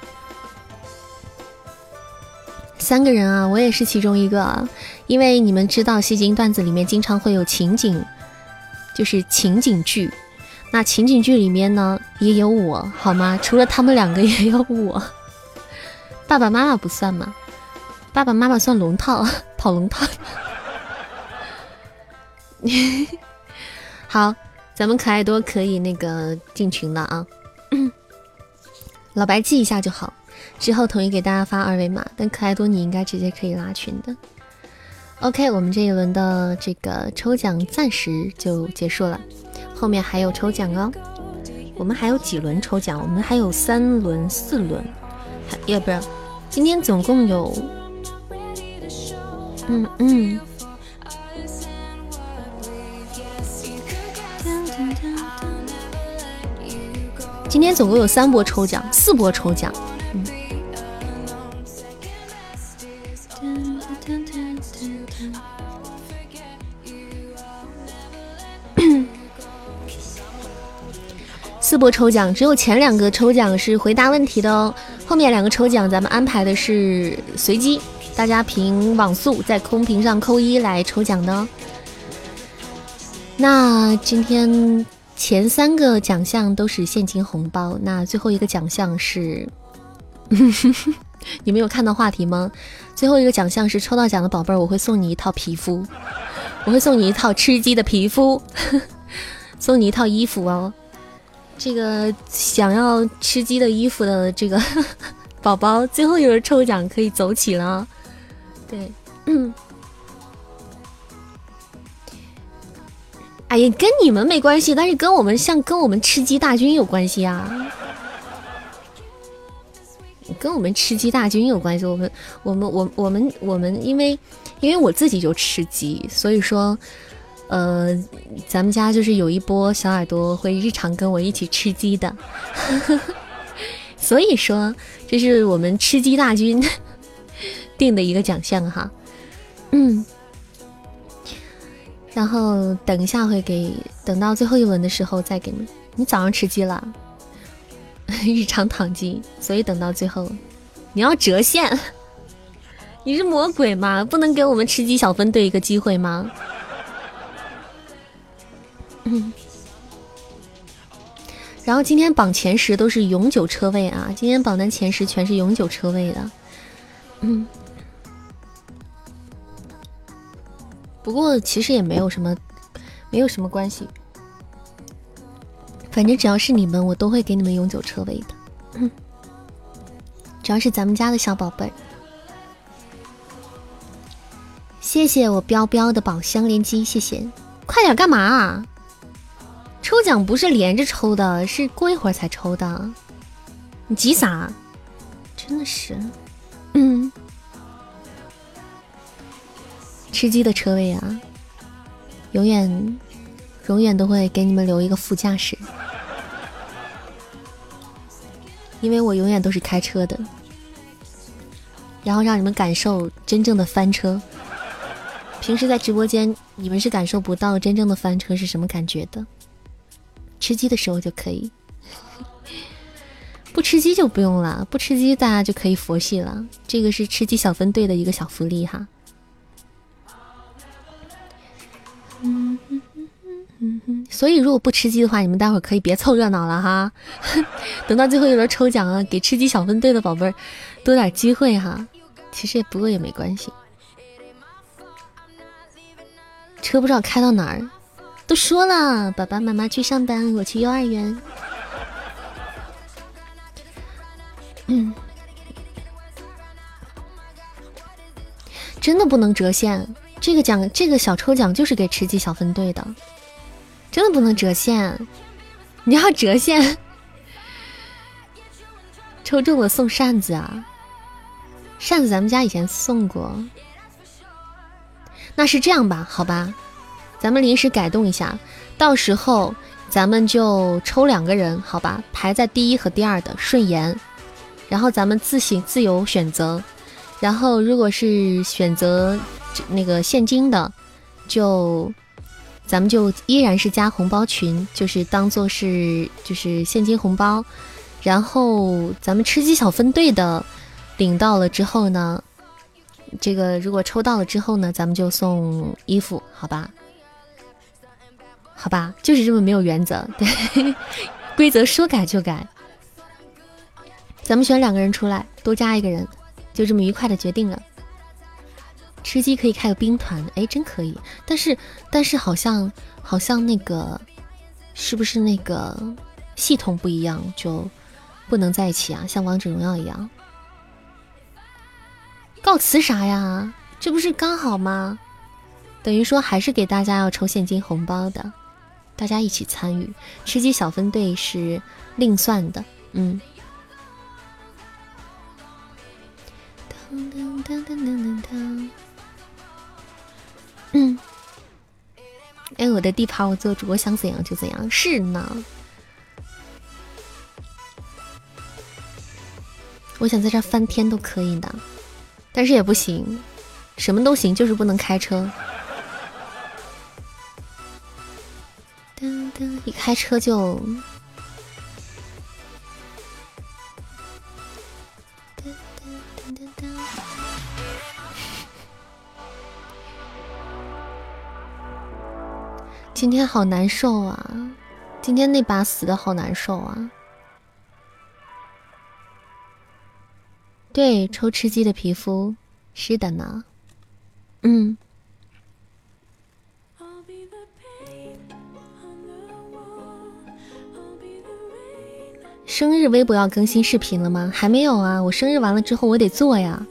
三个人啊，我也是其中一个，因为你们知道戏精段子里面经常会有情景，就是情景剧。那情景剧里面呢，也有我，好吗？除了他们两个，也有我。爸爸妈妈不算吗？爸爸妈妈算龙套，跑龙套。好，咱们可爱多可以那个进群了啊，老白记一下就好，之后统一给大家发二维码。但可爱多你应该直接可以拉群的。OK，我们这一轮的这个抽奖暂时就结束了，后面还有抽奖哦。我们还有几轮抽奖？我们还有三轮、四轮，还要不然今天总共有，嗯嗯。今天总共有三波抽奖，四波抽奖。四波抽奖，只有前两个抽奖是回答问题的哦，后面两个抽奖咱们安排的是随机，大家凭网速在空屏上扣一来抽奖的。那今天。前三个奖项都是现金红包，那最后一个奖项是，你们有看到话题吗？最后一个奖项是抽到奖的宝贝儿，我会送你一套皮肤，我会送你一套吃鸡的皮肤，送你一套衣服哦。这个想要吃鸡的衣服的这个 宝宝，最后一轮抽奖可以走起了。对，嗯。哎呀，跟你们没关系，但是跟我们像跟我们吃鸡大军有关系啊，跟我们吃鸡大军有关系。我们我们我我们我们，因为因为我自己就吃鸡，所以说，呃，咱们家就是有一波小耳朵会日常跟我一起吃鸡的，所以说这是我们吃鸡大军 定的一个奖项哈，嗯。然后等一下会给，等到最后一轮的时候再给你。你早上吃鸡了，日常躺鸡，所以等到最后，你要折现。你是魔鬼吗？不能给我们吃鸡小分队一个机会吗？嗯。然后今天榜前十都是永久车位啊，今天榜单前十全是永久车位的。嗯。不过其实也没有什么，没有什么关系。反正只要是你们，我都会给你们永久车位的。嗯，只要是咱们家的小宝贝儿。谢谢我彪彪的宝箱连击，谢谢。快点干嘛？抽奖不是连着抽的，是过一会儿才抽的。你急啥？真的是，嗯。吃鸡的车位啊，永远永远都会给你们留一个副驾驶，因为我永远都是开车的，然后让你们感受真正的翻车。平时在直播间，你们是感受不到真正的翻车是什么感觉的。吃鸡的时候就可以，不吃鸡就不用了，不吃鸡大家就可以佛系了。这个是吃鸡小分队的一个小福利哈。所以如果不吃鸡的话，你们待会儿可以别凑热闹了哈。等到最后一轮抽奖啊，给吃鸡小分队的宝贝儿多点机会哈。其实也不过也没关系。车不知道开到哪儿，都说了，爸爸妈妈去上班，我去幼儿园。嗯，真的不能折现。这个奖，这个小抽奖就是给吃鸡小分队的，真的不能折现。你要折现，抽中了送扇子啊！扇子咱们家以前送过。那是这样吧？好吧，咱们临时改动一下，到时候咱们就抽两个人，好吧？排在第一和第二的顺延，然后咱们自行自由选择。然后如果是选择。那个现金的，就咱们就依然是加红包群，就是当做是就是现金红包。然后咱们吃鸡小分队的领到了之后呢，这个如果抽到了之后呢，咱们就送衣服，好吧？好吧，就是这么没有原则，对，规则说改就改。咱们选两个人出来，多加一个人，就这么愉快的决定了。吃鸡可以开个兵团，哎，真可以。但是，但是好像好像那个是不是那个系统不一样就不能在一起啊？像王者荣耀一样？告辞啥呀？这不是刚好吗？等于说还是给大家要抽现金红包的，大家一起参与。吃鸡小分队是另算的，嗯。嗯。哎，我的地盘我做主，我想怎样就怎样。是呢，我想在这翻天都可以的，但是也不行，什么都行，就是不能开车。一开车就。今天好难受啊！今天那把死的好难受啊！对，抽吃鸡的皮肤，是的呢。嗯。生日微博要更新视频了吗？还没有啊！我生日完了之后我得做呀。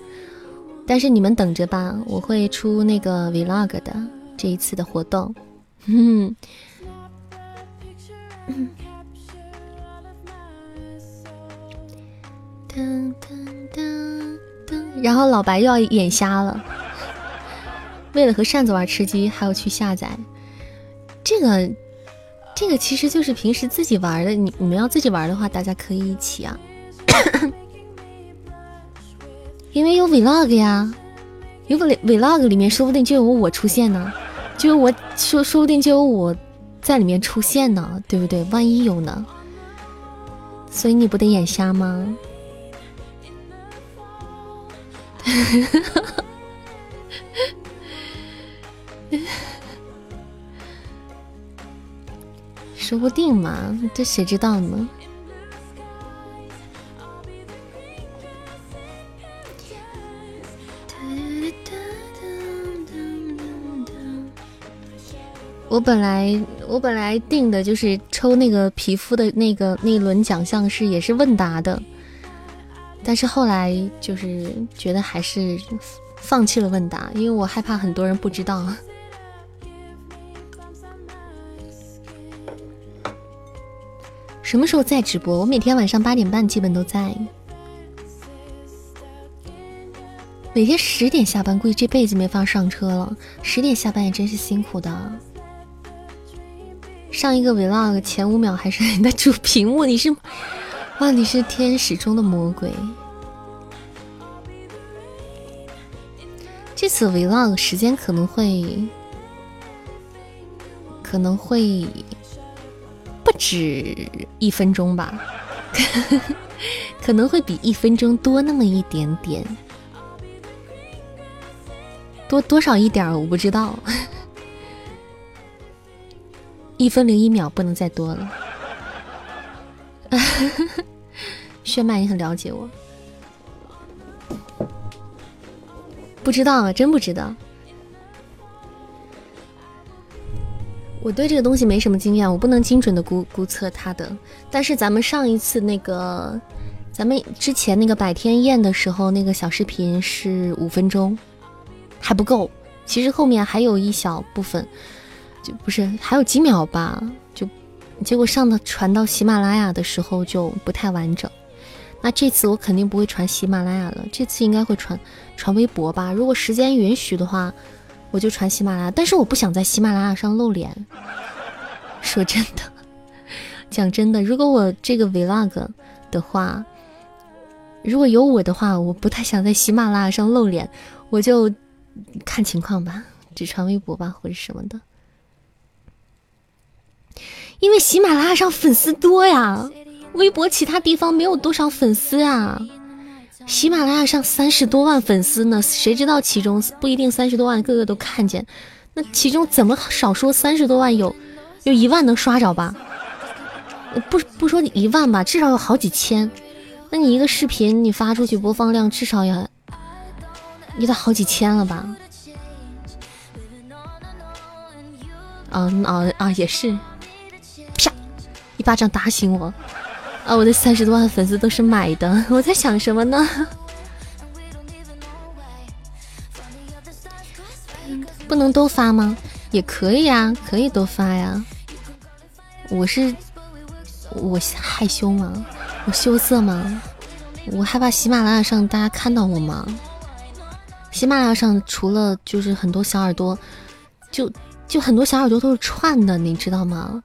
但是你们等着吧，我会出那个 vlog 的这一次的活动。嗯，然后老白又要眼瞎了，为了和扇子玩吃鸡，还要去下载。这个，这个其实就是平时自己玩的。你你们要自己玩的话，大家可以一起啊，因为有 vlog 呀，有 vlog 里面说不定就有我出现呢。就有我说，说不定就有我在里面出现呢，对不对？万一有呢？所以你不得眼瞎吗？说不定嘛，这谁知道呢？我本来我本来定的就是抽那个皮肤的那个那轮奖项是也是问答的，但是后来就是觉得还是放弃了问答，因为我害怕很多人不知道。什么时候在直播？我每天晚上八点半基本都在，每天十点下班，估计这辈子没法上车了。十点下班也真是辛苦的。上一个 vlog 前五秒还是你的主屏幕，你是哇，你是天使中的魔鬼。这次 vlog 时间可能会可能会不止一分钟吧，可能会比一分钟多那么一点点，多多少一点我不知道。一分零一秒不能再多了。炫麦，你很了解我？不知道啊，真不知道。我对这个东西没什么经验，我不能精准的估估测它的。但是咱们上一次那个，咱们之前那个百天宴的时候，那个小视频是五分钟，还不够。其实后面还有一小部分。就不是还有几秒吧，就结果上的传到喜马拉雅的时候就不太完整。那这次我肯定不会传喜马拉雅了，这次应该会传传微博吧。如果时间允许的话，我就传喜马拉雅。但是我不想在喜马拉雅上露脸。说真的，讲真的，如果我这个 vlog 的话，如果有我的话，我不太想在喜马拉雅上露脸，我就看情况吧，只传微博吧，或者什么的。因为喜马拉雅上粉丝多呀，微博其他地方没有多少粉丝啊。喜马拉雅上三十多万粉丝呢，谁知道其中不一定三十多万个个都看见，那其中怎么少说三十多万有有一万能刷着吧？不不说一万吧，至少有好几千。那你一个视频你发出去播放量至少也也得好几千了吧？啊啊啊！也是。啪！一巴掌打醒我。啊，我的三十多万粉丝都是买的，我在想什么呢？不能都发吗？也可以呀，可以都发呀。我是我害羞吗？我羞涩吗？我害怕喜马拉雅上大家看到我吗？喜马拉雅上除了就是很多小耳朵，就就很多小耳朵都是串的，你知道吗？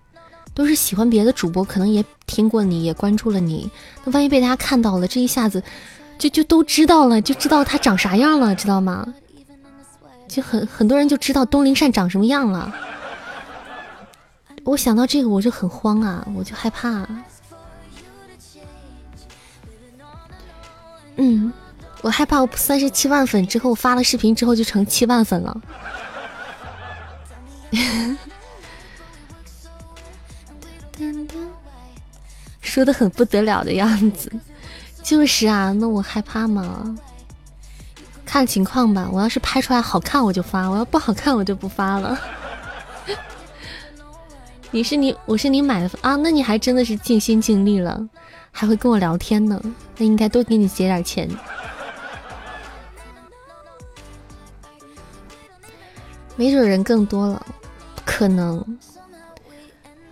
都是喜欢别的主播，可能也听过你，也关注了你。那万一被大家看到了，这一下子就就都知道了，就知道他长啥样了，知道吗？就很很多人就知道东林善长什么样了。我想到这个我就很慌啊，我就害怕。嗯，我害怕我三十七万粉之后发了视频之后就成七万粉了。说的很不得了的样子，就是啊，那我害怕吗？看情况吧，我要是拍出来好看我就发，我要不好看我就不发了。你是你，我是你买的啊，那你还真的是尽心尽力了，还会跟我聊天呢，那应该多给你结点钱。没准人更多了，不可能，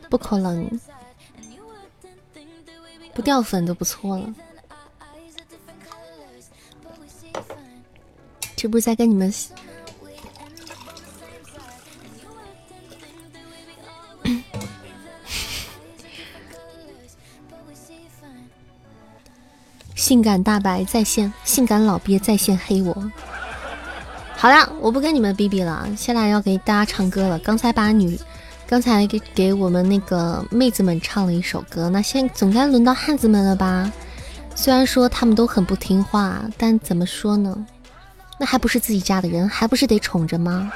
不可能，不掉粉都不错了。这不是在跟你们性感大白在线，性感老鳖在线黑我。好了，我不跟你们逼逼了，现在要给大家唱歌了。刚才把女，刚才给给我们那个妹子们唱了一首歌，那现总该轮到汉子们了吧？虽然说他们都很不听话，但怎么说呢？那还不是自己家的人，还不是得宠着吗？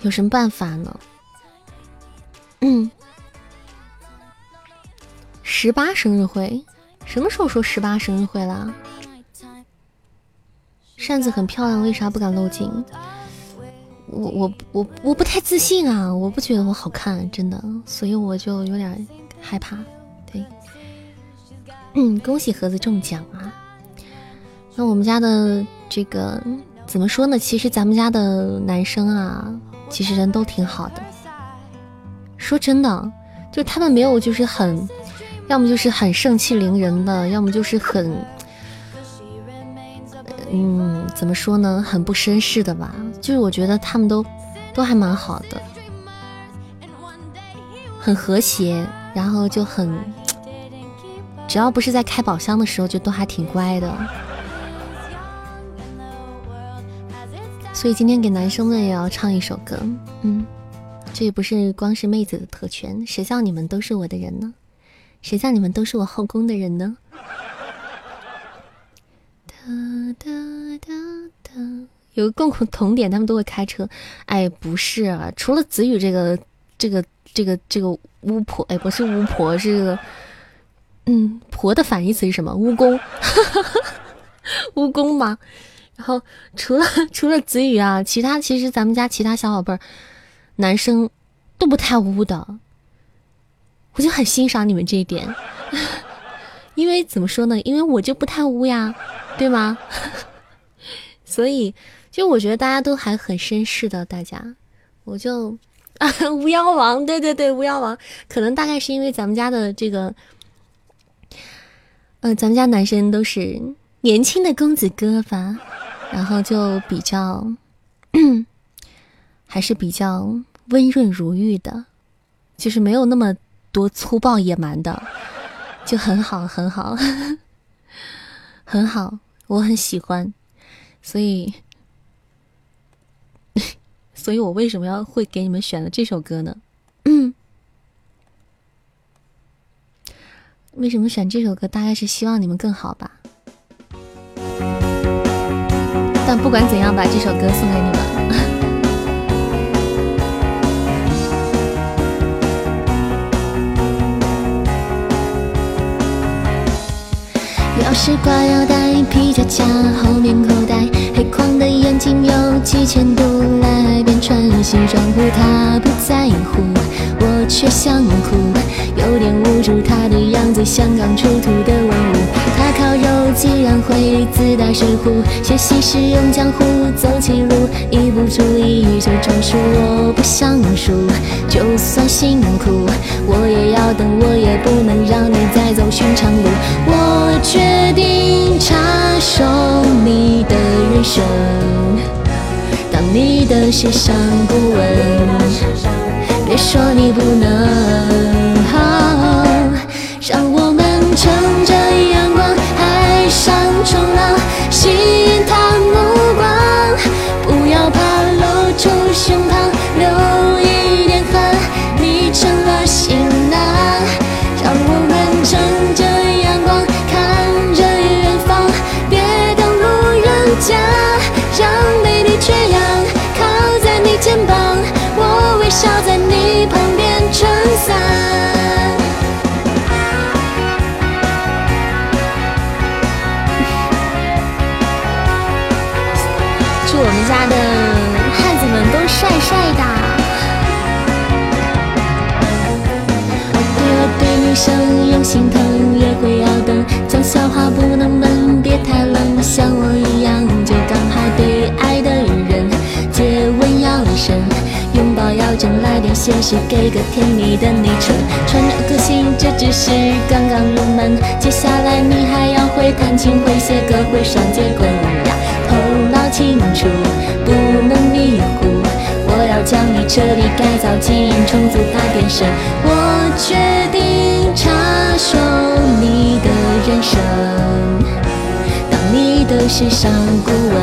有什么办法呢？嗯，十八生日会，什么时候说十八生日会啦？扇子很漂亮，为啥不敢露镜？我我我我不太自信啊，我不觉得我好看，真的，所以我就有点害怕。对，嗯，恭喜盒子中奖啊！那我们家的。这个怎么说呢？其实咱们家的男生啊，其实人都挺好的。说真的，就他们没有就是很，要么就是很盛气凌人的，要么就是很，嗯，怎么说呢？很不绅士的吧。就是我觉得他们都都还蛮好的，很和谐，然后就很，只要不是在开宝箱的时候，就都还挺乖的。所以今天给男生们也要唱一首歌，嗯，这也不是光是妹子的特权，谁叫你们都是我的人呢？谁叫你们都是我后宫的人呢？有个共同点，他们都会开车。哎，不是，啊，除了子宇这个这个这个这个巫婆，哎，不是巫婆，是，嗯，婆的反义词是什么？蜈蚣，蜈蚣吗？然后除了除了子宇啊，其他其实咱们家其他小宝贝儿，男生都不太污的，我就很欣赏你们这一点，因为怎么说呢？因为我就不太污呀，对吗？所以就我觉得大家都还很绅士的，大家，我就啊 巫妖王，对对对，巫妖王，可能大概是因为咱们家的这个，嗯，咱们家男生都是年轻的公子哥吧。然后就比较，还是比较温润如玉的，就是没有那么多粗暴野蛮的，就很好，很好，很好，我很喜欢，所以，所以我为什么要会给你们选了这首歌呢？嗯，为什么选这首歌？大概是希望你们更好吧。但不管怎样，把这首歌送给你们。钥匙挂腰带，皮夹夹后面口袋，黑框的眼睛有几千度，来边穿西装裤，他不在乎，我却想哭。有点无助。他的样子像刚出土的文物。他烤肉既然会自带水壶，学习使用江湖走起路，一不注意就中暑。我不想输，就算辛苦，我也要等，我也不能让你再走寻常路。我决定插手你的人生，当你的时尚顾问。别说你不能，海上冲用心疼，约会要等，讲笑话不能闷，别太冷，像我一样就刚好对爱的人。接吻要深，拥抱要真，来点现实，给个甜蜜的昵称，穿着个性，这只是刚刚入门，接下来你还要会弹琴，会写歌，会双截棍呀，头脑清楚，不能迷糊，我要将你彻底改造，基因重组大变身，我决。说你的人生，当你的时尚顾问，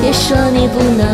别说你不能，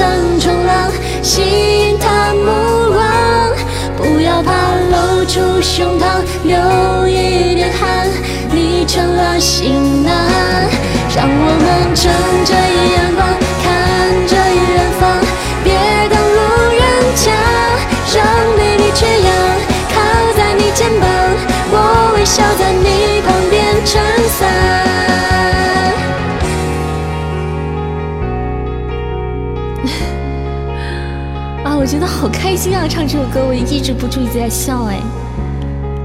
能冲浪，吸引他目光。不要怕露出胸膛，流一点汗，你成了行囊。让我们乘着阳光，好开心啊！唱这首歌，我抑制不住一直在笑哎。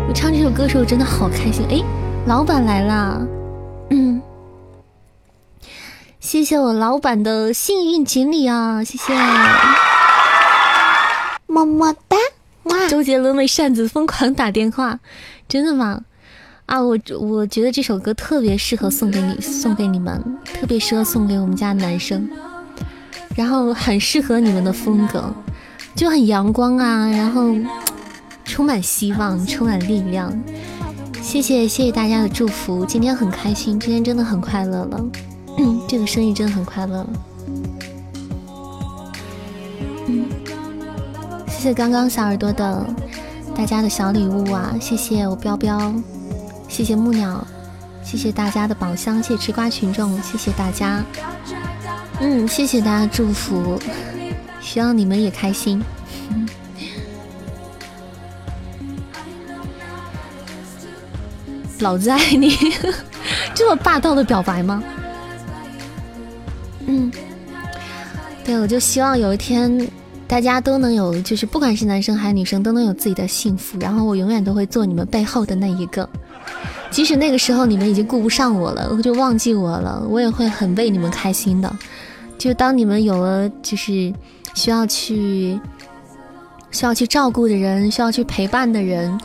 我唱这首歌的时候真的好开心哎！老板来啦，嗯，谢谢我老板的幸运锦鲤啊！谢谢，么么哒！哇周杰伦为扇子疯狂打电话，真的吗？啊，我我觉得这首歌特别适合送给你，送给你们，特别适合送给我们家男生，然后很适合你们的风格，就很阳光啊，然后充满希望，充满力量。谢谢谢谢大家的祝福，今天很开心，今天真的很快乐了，这个生意真的很快乐。谢谢刚刚小耳朵的大家的小礼物啊，谢谢我彪彪。谢谢木鸟，谢谢大家的宝箱，谢谢吃瓜群众，谢谢大家，嗯，谢谢大家祝福，希望你们也开心。老子爱你，这么霸道的表白吗？嗯，对，我就希望有一天大家都能有，就是不管是男生还是女生，都能有自己的幸福，然后我永远都会做你们背后的那一个。即使那个时候你们已经顾不上我了，我就忘记我了，我也会很为你们开心的。就当你们有了就是需要去需要去照顾的人，需要去陪伴的人，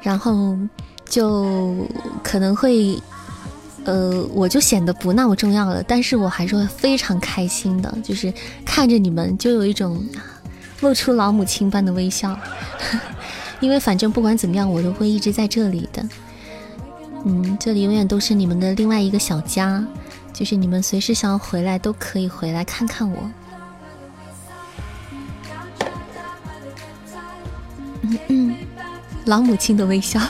然后就可能会呃，我就显得不那么重要了。但是我还是会非常开心的，就是看着你们就有一种露出老母亲般的微笑，因为反正不管怎么样，我都会一直在这里的。嗯，这里永远都是你们的另外一个小家，就是你们随时想要回来都可以回来看看我。嗯，老母亲的微笑。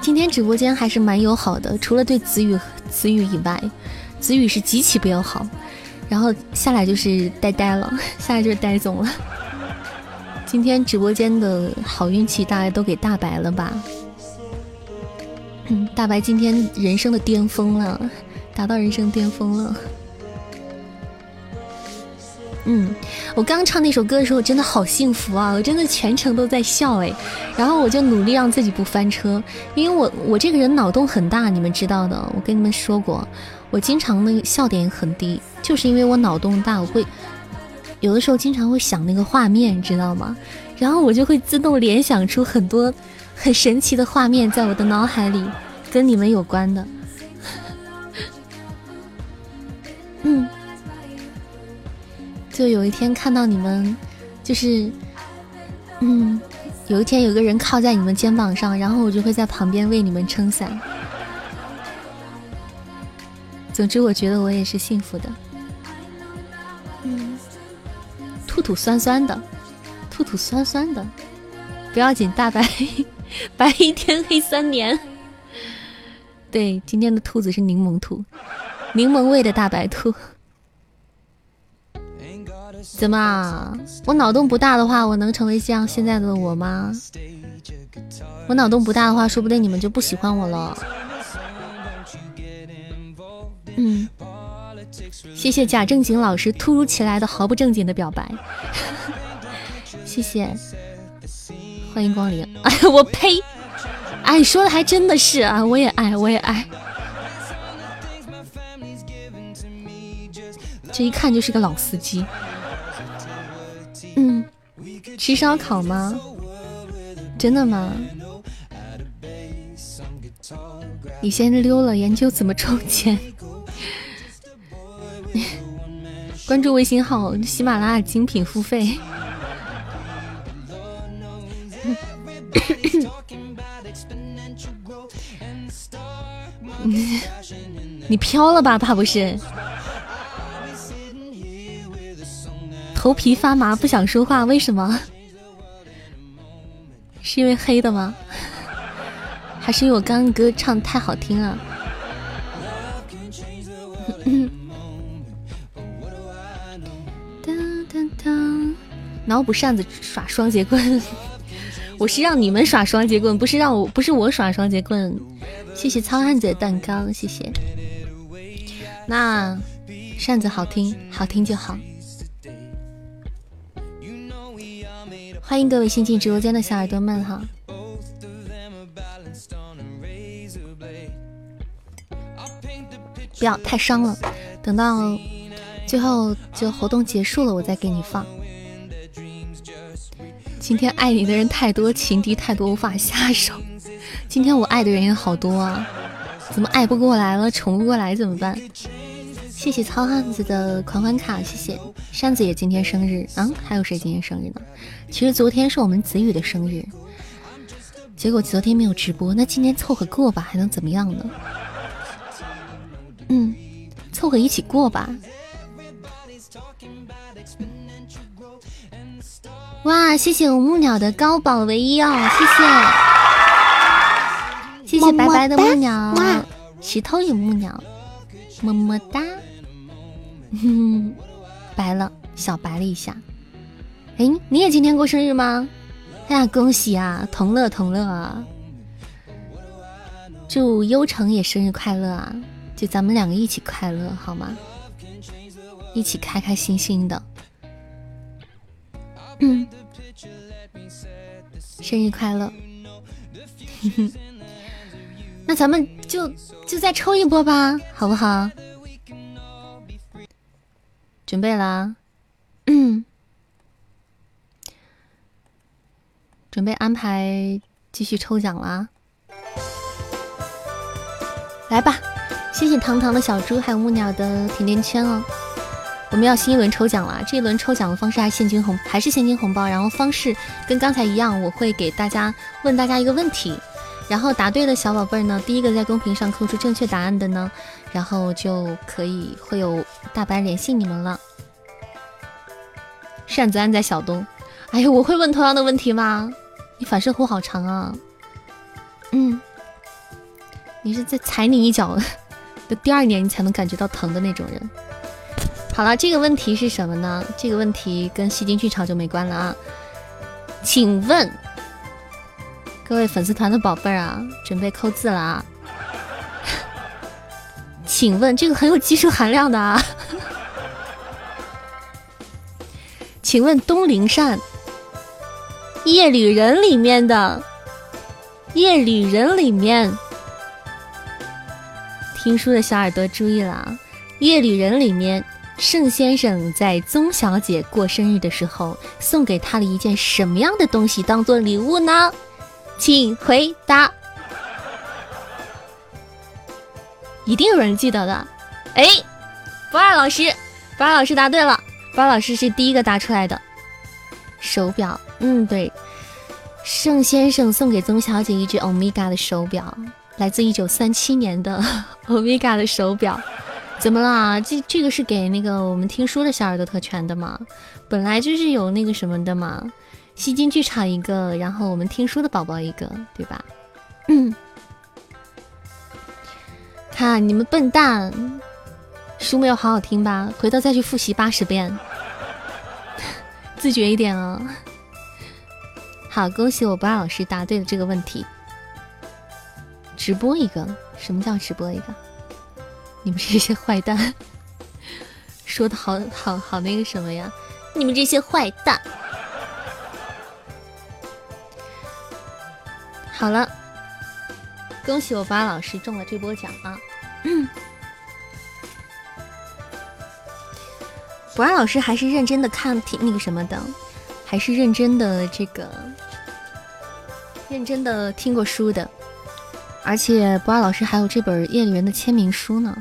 今天直播间还是蛮友好的，除了对子宇子宇以外，子宇是极其不友好。然后下来就是呆呆了，下来就是呆总了。今天直播间的好运气，大概都给大白了吧？嗯，大白今天人生的巅峰了，达到人生巅峰了。嗯，我刚唱那首歌的时候，我真的好幸福啊！我真的全程都在笑哎，然后我就努力让自己不翻车，因为我我这个人脑洞很大，你们知道的，我跟你们说过，我经常那个笑点很低，就是因为我脑洞大，我会有的时候经常会想那个画面，知道吗？然后我就会自动联想出很多很神奇的画面在我的脑海里，跟你们有关的。就有一天看到你们，就是，嗯，有一天有个人靠在你们肩膀上，然后我就会在旁边为你们撑伞。总之，我觉得我也是幸福的。嗯，兔兔酸酸的，兔兔酸酸的，不要紧，大白 白一天黑三年。对，今天的兔子是柠檬兔，柠檬味的大白兔。怎么？我脑洞不大的话，我能成为像现在的我吗？我脑洞不大的话，说不定你们就不喜欢我了。嗯，谢谢贾正经老师突如其来的毫不正经的表白。谢谢，欢迎光临。哎呀，我呸！哎，说的还真的是啊，我也爱，我也爱。这一看就是个老司机。嗯，吃烧烤吗？真的吗？你先溜了，研究怎么抽钱。关注微信号喜马拉雅精品付费。你飘了吧？怕不是？头皮发麻，不想说话，为什么？是因为黑的吗？还是因为我刚刚歌唱太好听了？脑补扇子耍双节棍，我是让你们耍双节棍，不是让我，不是我耍双节棍。谢谢糙汉子的蛋糕，谢谢。那扇子好听，好听就好。欢迎各位新进直播间的小耳朵们哈！不要太伤了，等到最后就活动结束了，我再给你放。今天爱你的人太多，情敌太多，无法下手。今天我爱的人也好多啊，怎么爱不过来了？宠不过来怎么办？谢谢糙汉子的款款卡，谢谢扇子也今天生日啊！还有谁今天生日呢？其实昨天是我们子宇的生日，结果昨天没有直播，那今天凑合过吧，还能怎么样呢？嗯，凑合一起过吧。哇，谢谢我木鸟的高保唯一哦，谢谢，谢谢白白的木鸟，石头有木鸟，么么哒。哼，白了，小白了一下。哎，你也今天过生日吗？哎呀，恭喜啊，同乐同乐啊！祝优城也生日快乐啊！就咱们两个一起快乐好吗？一起开开心心的。嗯，生日快乐！那咱们就就再抽一波吧，好不好？准备啦，嗯，准备安排继续抽奖啦，来吧！谢谢糖糖的小猪，还有木鸟的甜甜圈哦。我们要新一轮抽奖了，这一轮抽奖的方式还是现金红，还是现金红包。然后方式跟刚才一样，我会给大家问大家一个问题，然后答对的小宝贝儿呢，第一个在公屏上扣出正确答案的呢。然后就可以会有大白联系你们了。扇子安在小东。哎呀，我会问同样的问题吗？你反射弧好长啊。嗯，你是在踩你一脚的第二年你才能感觉到疼的那种人。好了，这个问题是什么呢？这个问题跟戏精剧场就没关了啊。请问各位粉丝团的宝贝儿啊，准备扣字了啊？请问这个很有技术含量的啊？请问东陵扇《夜旅人》里面的《夜旅人》里面，听书的小耳朵注意了啊，《夜旅人》里面。盛先生在宗小姐过生日的时候，送给她了一件什么样的东西当做礼物呢？请回答。一定有人记得的。哎，博二老师，博二老师答对了，博二老师是第一个答出来的。手表，嗯，对，盛先生送给宗小姐一只欧米伽的手表，来自一九三七年的欧米伽的手表。怎么啦？这这个是给那个我们听书的小耳朵特权的嘛？本来就是有那个什么的嘛，戏精剧场一个，然后我们听书的宝宝一个，对吧？嗯，看你们笨蛋，书没有好好听吧？回头再去复习八十遍，自觉一点哦。好，恭喜我不二老师答对了这个问题。直播一个？什么叫直播一个？你们这些坏蛋，说的好好好那个什么呀？你们这些坏蛋。好了，恭喜我八老师中了这波奖啊！博二老师还是认真的看挺那个什么的，还是认真的这个，认真的听过书的。而且博二老师还有这本《夜里人》的签名书呢。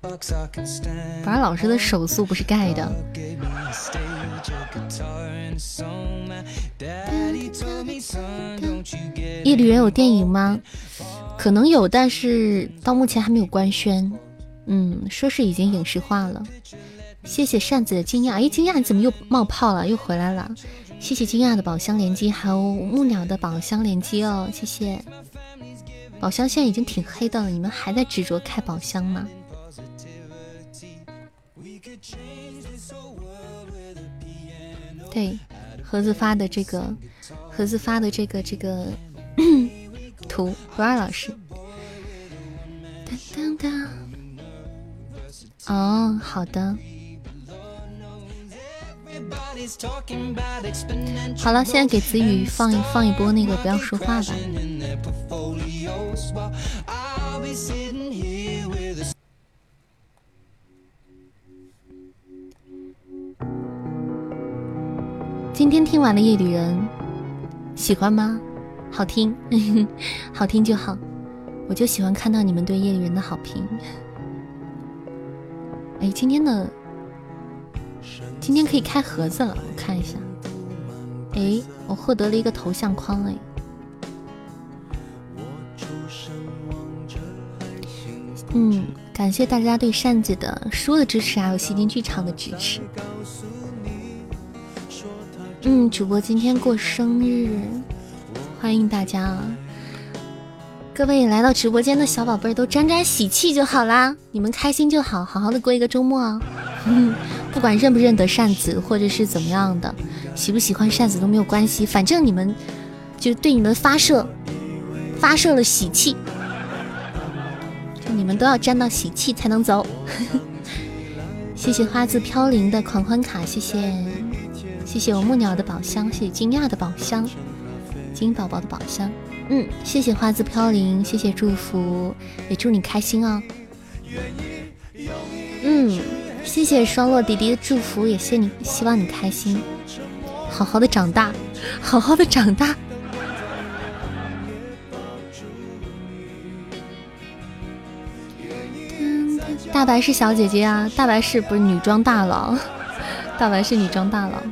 博二老师的手速不是盖的。夜里人有电影吗？可能有，但是到目前还没有官宣。嗯，说是已经影视化了。谢谢扇子的惊讶，哎，惊讶你怎么又冒泡了？又回来了。谢谢惊讶的宝箱连击，还有木鸟的宝箱连击哦，谢谢。宝箱现在已经挺黑的了，你们还在执着开宝箱吗？对，盒子发的这个，盒子发的这个这个 图，不二老师。当当当。哦，好的。好了，现在给子宇放一放一波那个不要说话吧。今天听完了《夜旅人》，喜欢吗？好听，好听就好。我就喜欢看到你们对《夜旅人》的好评。哎，今天的。今天可以开盒子了，我看一下。哎，我获得了一个头像框哎。嗯，感谢大家对扇子的书的支持，还有西京剧场的支持。嗯，主播今天过生日，欢迎大家。各位来到直播间的小宝贝儿都沾沾喜气就好啦，你们开心就好，好好的过一个周末啊。不管认不认得扇子，或者是怎么样的，喜不喜欢扇子都没有关系，反正你们就对你们发射发射了喜气，就你们都要沾到喜气才能走。谢谢花自飘零的狂欢卡，谢谢谢谢我木鸟的宝箱，谢谢惊讶的宝箱，金宝宝的宝箱，嗯，谢谢花自飘零，谢谢祝福，也祝你开心哦。嗯。谢谢双落弟弟的祝福，也谢你，希望你开心，好好的长大，好好的长大。大白是小姐姐啊，大白是不是女装大佬？大白是女装大佬。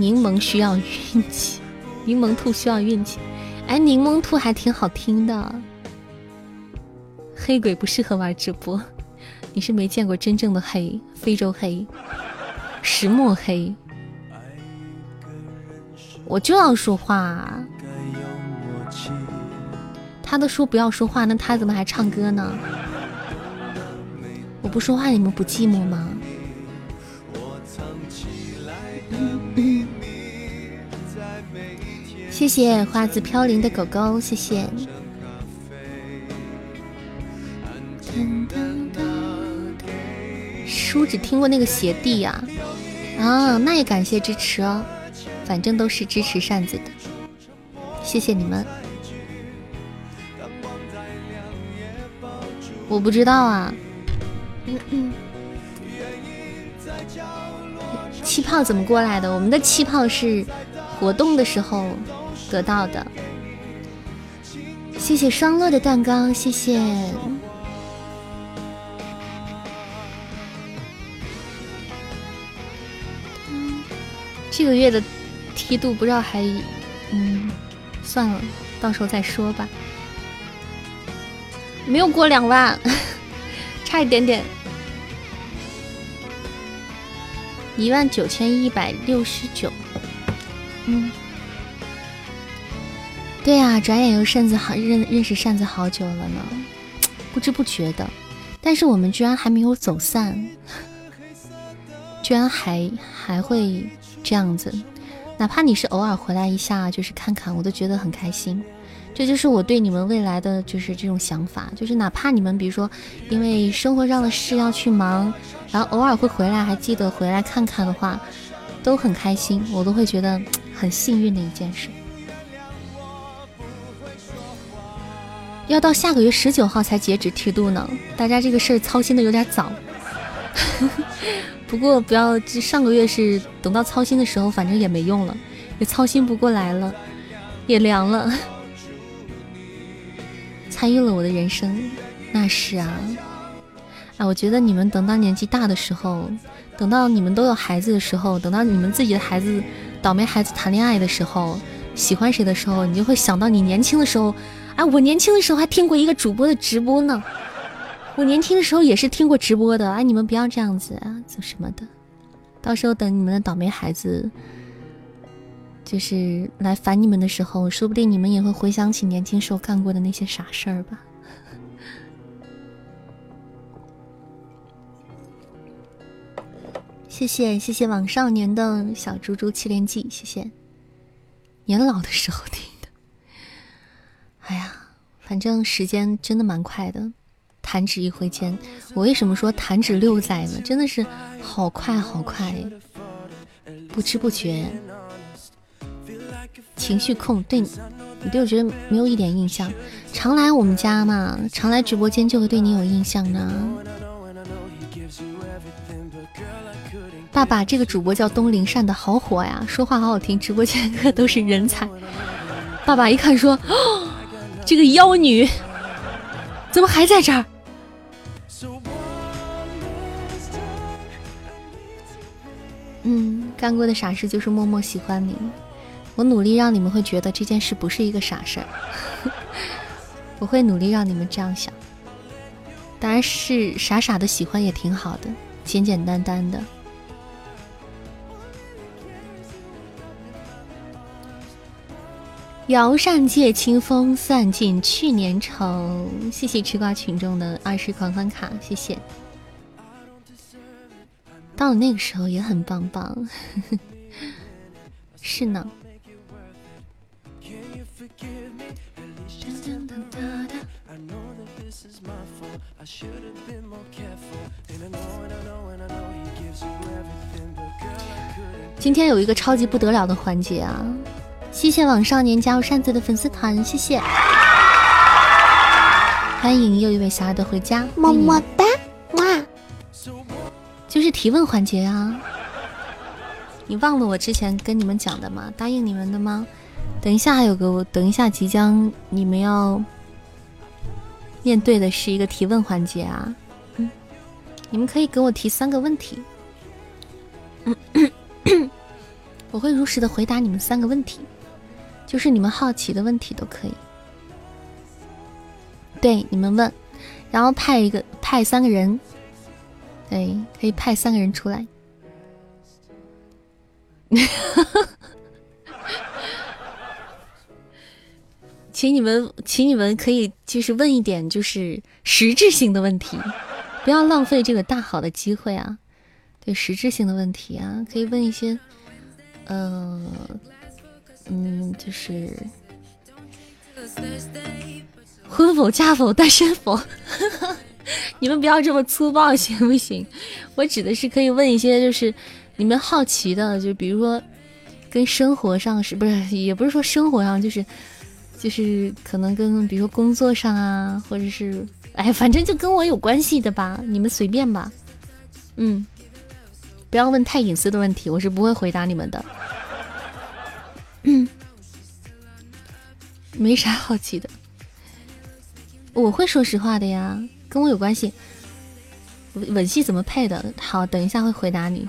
柠檬需要运气，柠檬兔需要运气。哎，柠檬兔还挺好听的。黑鬼不适合玩直播，你是没见过真正的黑，非洲黑，石墨黑。我就要说话，他都说不要说话，那他怎么还唱歌呢？我不说话，你们不寂寞吗？谢谢花自飘零的狗狗，谢谢。叔只听过那个鞋弟呀，啊，那也感谢支持哦，反正都是支持扇子的，谢谢你们。我不知道啊，气泡怎么过来的？我们的气泡是活动的时候得到的。谢谢双乐的蛋糕，谢谢。这个月的梯度不知道还，嗯，算了，到时候再说吧。没有过两万，差一点点，一万九千一百六十九。嗯，对呀，转眼又扇子好认认识扇子好久了呢，不知不觉的，但是我们居然还没有走散，居然还还会。这样子，哪怕你是偶尔回来一下，就是看看，我都觉得很开心。这就是我对你们未来的就是这种想法，就是哪怕你们比如说因为生活上的事要去忙，然后偶尔会回来，还记得回来看看的话，都很开心，我都会觉得很幸运的一件事。要到下个月十九号才截止梯度呢，大家这个事儿操心的有点早。不过不要，这上个月是等到操心的时候，反正也没用了，也操心不过来了，也凉了。参与了我的人生，那是啊。哎，我觉得你们等到年纪大的时候，等到你们都有孩子的时候，等到你们自己的孩子倒霉孩子谈恋爱的时候，喜欢谁的时候，你就会想到你年轻的时候。啊，我年轻的时候还听过一个主播的直播呢。我年轻的时候也是听过直播的，哎，你们不要这样子啊，做什么的？到时候等你们的倒霉孩子，就是来烦你们的时候，说不定你们也会回想起年轻时候干过的那些傻事儿吧。谢谢谢谢网少年的小猪猪七连击，谢谢。年老的时候听，哎呀，反正时间真的蛮快的。弹指一挥间，我为什么说弹指六载呢？真的是好快好快，不知不觉。情绪控，对你对我觉得没有一点印象。常来我们家嘛，常来直播间就会对你有印象呢。爸爸，这个主播叫东林善的，好火呀，说话好好听，直播间 都是人才。爸爸一看说，这个妖女。怎么还在这儿？嗯，干过的傻事就是默默喜欢你。我努力让你们会觉得这件事不是一个傻事儿。我会努力让你们这样想。当然是傻傻的喜欢也挺好的，简简单单的。摇扇借清风，散尽去年愁。谢谢吃瓜群众的二十狂欢卡，谢谢。到了那个时候也很棒棒，是呢。今天有一个超级不得了的环节啊！谢谢网少年加入扇子的粉丝团，谢谢，欢迎又一位小耳朵回家，么么哒，哇，就是提问环节啊！你忘了我之前跟你们讲的吗？答应你们的吗？等一下还有个，等一下即将你们要面对的是一个提问环节啊！嗯，你们可以给我提三个问题，我会如实的回答你们三个问题。就是你们好奇的问题都可以，对你们问，然后派一个派三个人，对，可以派三个人出来。请你们，请你们可以就是问一点就是实质性的问题，不要浪费这个大好的机会啊！对，实质性的问题啊，可以问一些，呃，嗯，就是婚否、嫁否、单身否？你们不要这么粗暴行不行？我指的是可以问一些就是你们好奇的，就比如说跟生活上是不是，也不是说生活上就是。就是可能跟比如说工作上啊，或者是哎，反正就跟我有关系的吧，你们随便吧。嗯，不要问太隐私的问题，我是不会回答你们的。嗯，没啥好奇的，我会说实话的呀，跟我有关系。吻戏怎么配的？好，等一下会回答你。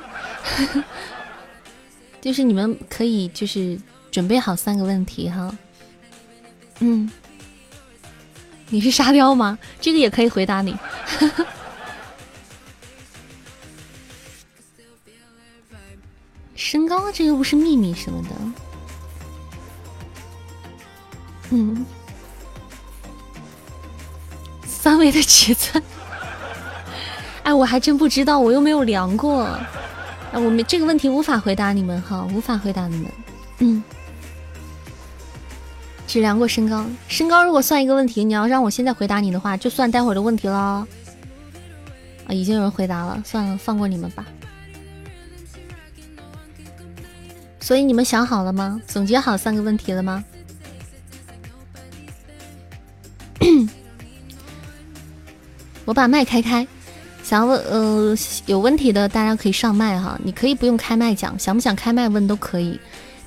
就是你们可以就是准备好三个问题哈。嗯，你是沙雕吗？这个也可以回答你。身高这又不是秘密什么的。嗯，三维的尺寸，哎，我还真不知道，我又没有量过。哎，我们这个问题无法回答你们哈，无法回答你们。嗯。只量过身高，身高如果算一个问题，你要让我现在回答你的话，就算待会儿的问题了。啊，已经有人回答了，算了，放过你们吧。所以你们想好了吗？总结好三个问题了吗？我把麦开开，想要问呃有问题的大家可以上麦哈，你可以不用开麦讲，想不想开麦问都可以。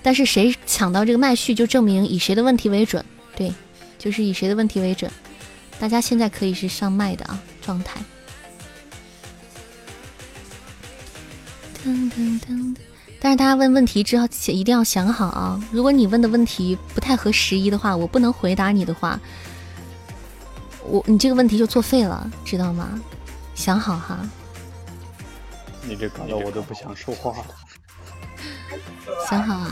但是谁抢到这个麦序，就证明以谁的问题为准。对，就是以谁的问题为准。大家现在可以是上麦的啊状态。但是大家问问题之后一定要想好啊！如果你问的问题不太合时宜的话，我不能回答你的话，我你这个问题就作废了，知道吗？想好哈。你这搞得我都不想说话了。想好啊！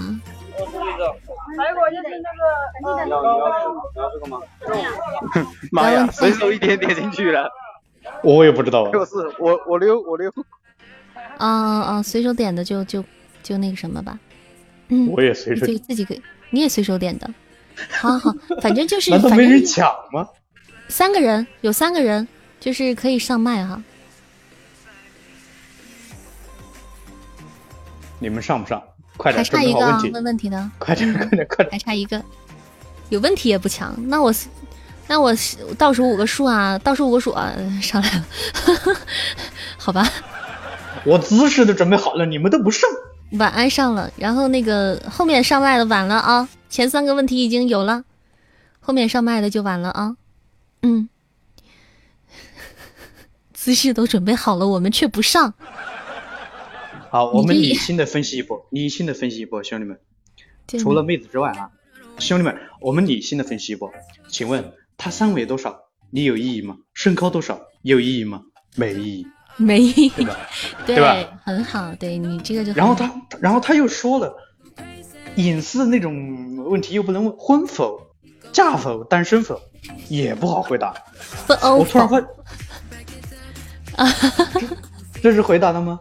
还有就是那个，要要这个吗？妈呀，随手一点点进去了，我也不知道。就是我我溜我溜。啊啊！随手点的就就就那个什么吧。嗯，我也随手。自己自己给，你也随手点的。好好，反正就是。难道没人抢吗？三个人，有三个人，就是可以上麦哈。你们上不上？快点，还差一个问问题的，快点，快点，快点，还差一个，有问题也不强，那我，那我倒数五个数啊，倒数五个数啊，上来了，好吧，我姿势都准备好了，你们都不上，晚安上了，然后那个后面上麦的晚了啊，前三个问题已经有了，后面上麦的就晚了啊，嗯，姿势都准备好了，我们却不上。好，我们理性的分析一波，理性的分析一波，兄弟们，除了妹子之外啊，兄弟们，我们理性的分析一波。请问他三围多少？你有意义吗？身高多少？有意义吗？没意义，没意义，对吧？对吧？很好，对你这个就。然后他，然后他又说了，隐私那种问题又不能问，婚否、嫁否、单身否，也不好回答。我突然问，啊，这是回答的吗？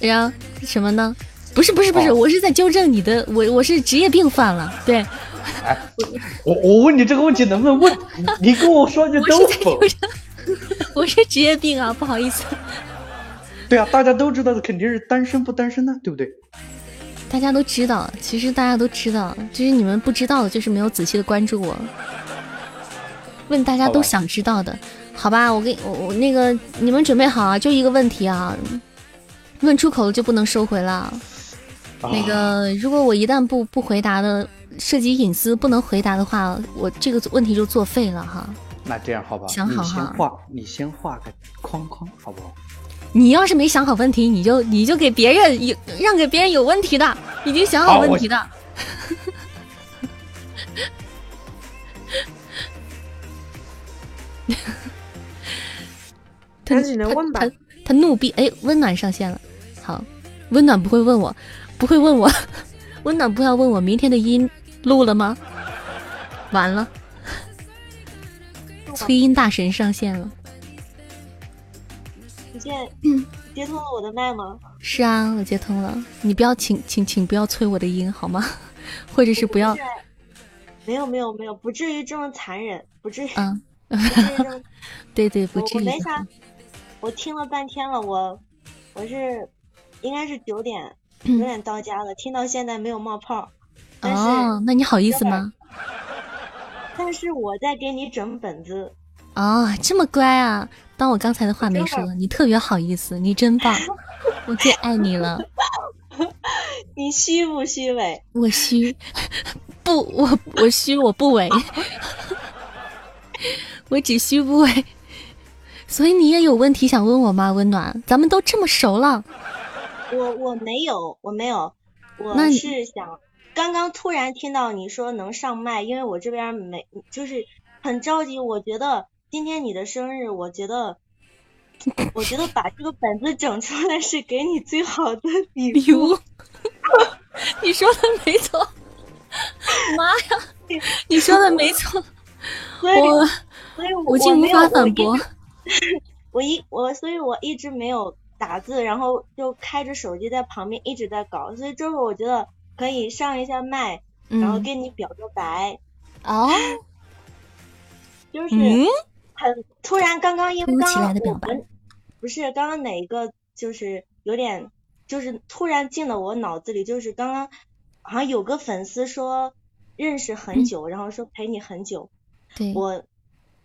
然后什么呢？不是不是不是，我是在纠正你的，我我是职业病犯了。对，哎，我我问你这个问题能不能问？你跟我说句 都否？我是职业病啊，不好意思。对啊，大家都知道的肯定是单身不单身呢，对不对？大家都知道，其实大家都知道，就是你们不知道的，就是没有仔细的关注我。问大家都想知道的，好吧？我给我我那个你们准备好啊？就一个问题啊。问出口了就不能收回了。那个，如果我一旦不不回答的涉及隐私，不能回答的话，我这个问题就作废了哈。那这样好不好？想好哈。你先画，你先画个框框，好不好？你要是没想好问题，你就你就给别人有让给别人有问题的，已经想好问题的。赶紧的问吧。他他怒毙，哎，温暖上线了，好，温暖不会问我，不会问我，温暖不要问我明天的音录了吗？完了，催音大神上线了。你接接通了我的麦吗？是啊，我接通了。你不要，请请请不要催我的音好吗？或者是不要。没有没有没有，不至于这么残忍，不至于。嗯。不 对对，不至于。我没啥，我听了半天了，我我是应该是九点九点到家了，听到现在没有冒泡。哦，那你好意思吗？但是我在给你整本子。哦，这么乖啊！当我刚才的话没说，你特别好意思，你真棒，我最爱你了。你虚不虚伪？我虚，不，我我虚，我不伪，我只虚不伪。所以你也有问题想问我吗？温暖，咱们都这么熟了。我我没有，我没有，我是想。刚刚突然听到你说能上麦，因为我这边没，就是很着急。我觉得今天你的生日，我觉得，我觉得把这个本子整出来是给你最好的礼物。你说的没错，妈呀，你说的没错，我所以我竟无法反驳。我一我所以我一直没有打字，然后就开着手机在旁边一直在搞，所以这会我觉得。可以上一下麦，然后跟你表个白哦，就是很突然，刚刚因为刚刚我们不是刚刚哪一个就是有点就是突然进了我脑子里，就是刚刚好像有个粉丝说认识很久，然后说陪你很久，对我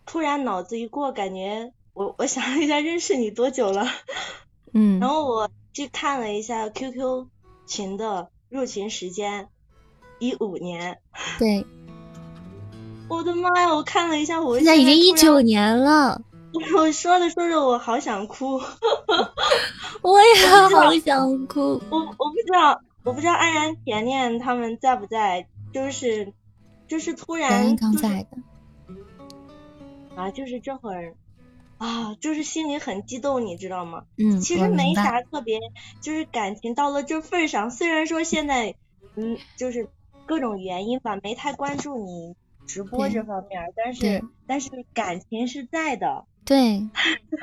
突然脑子一过，感觉我我想了一下，认识你多久了？嗯，然后我去看了一下 QQ 群的。入群时间一五年，对，我的妈呀！我看了一下，我现在已经一九年了。我说着说着，我好想哭，我也好想哭。我我不知道，我不知道安然、甜甜他们在不在，就是就是突然刚在的啊，就是这会儿。啊，就是心里很激动，你知道吗？嗯，其实没啥特别，就是感情到了这份上，虽然说现在，嗯，就是各种原因吧，没太关注你直播这方面，但是但是感情是在的。对，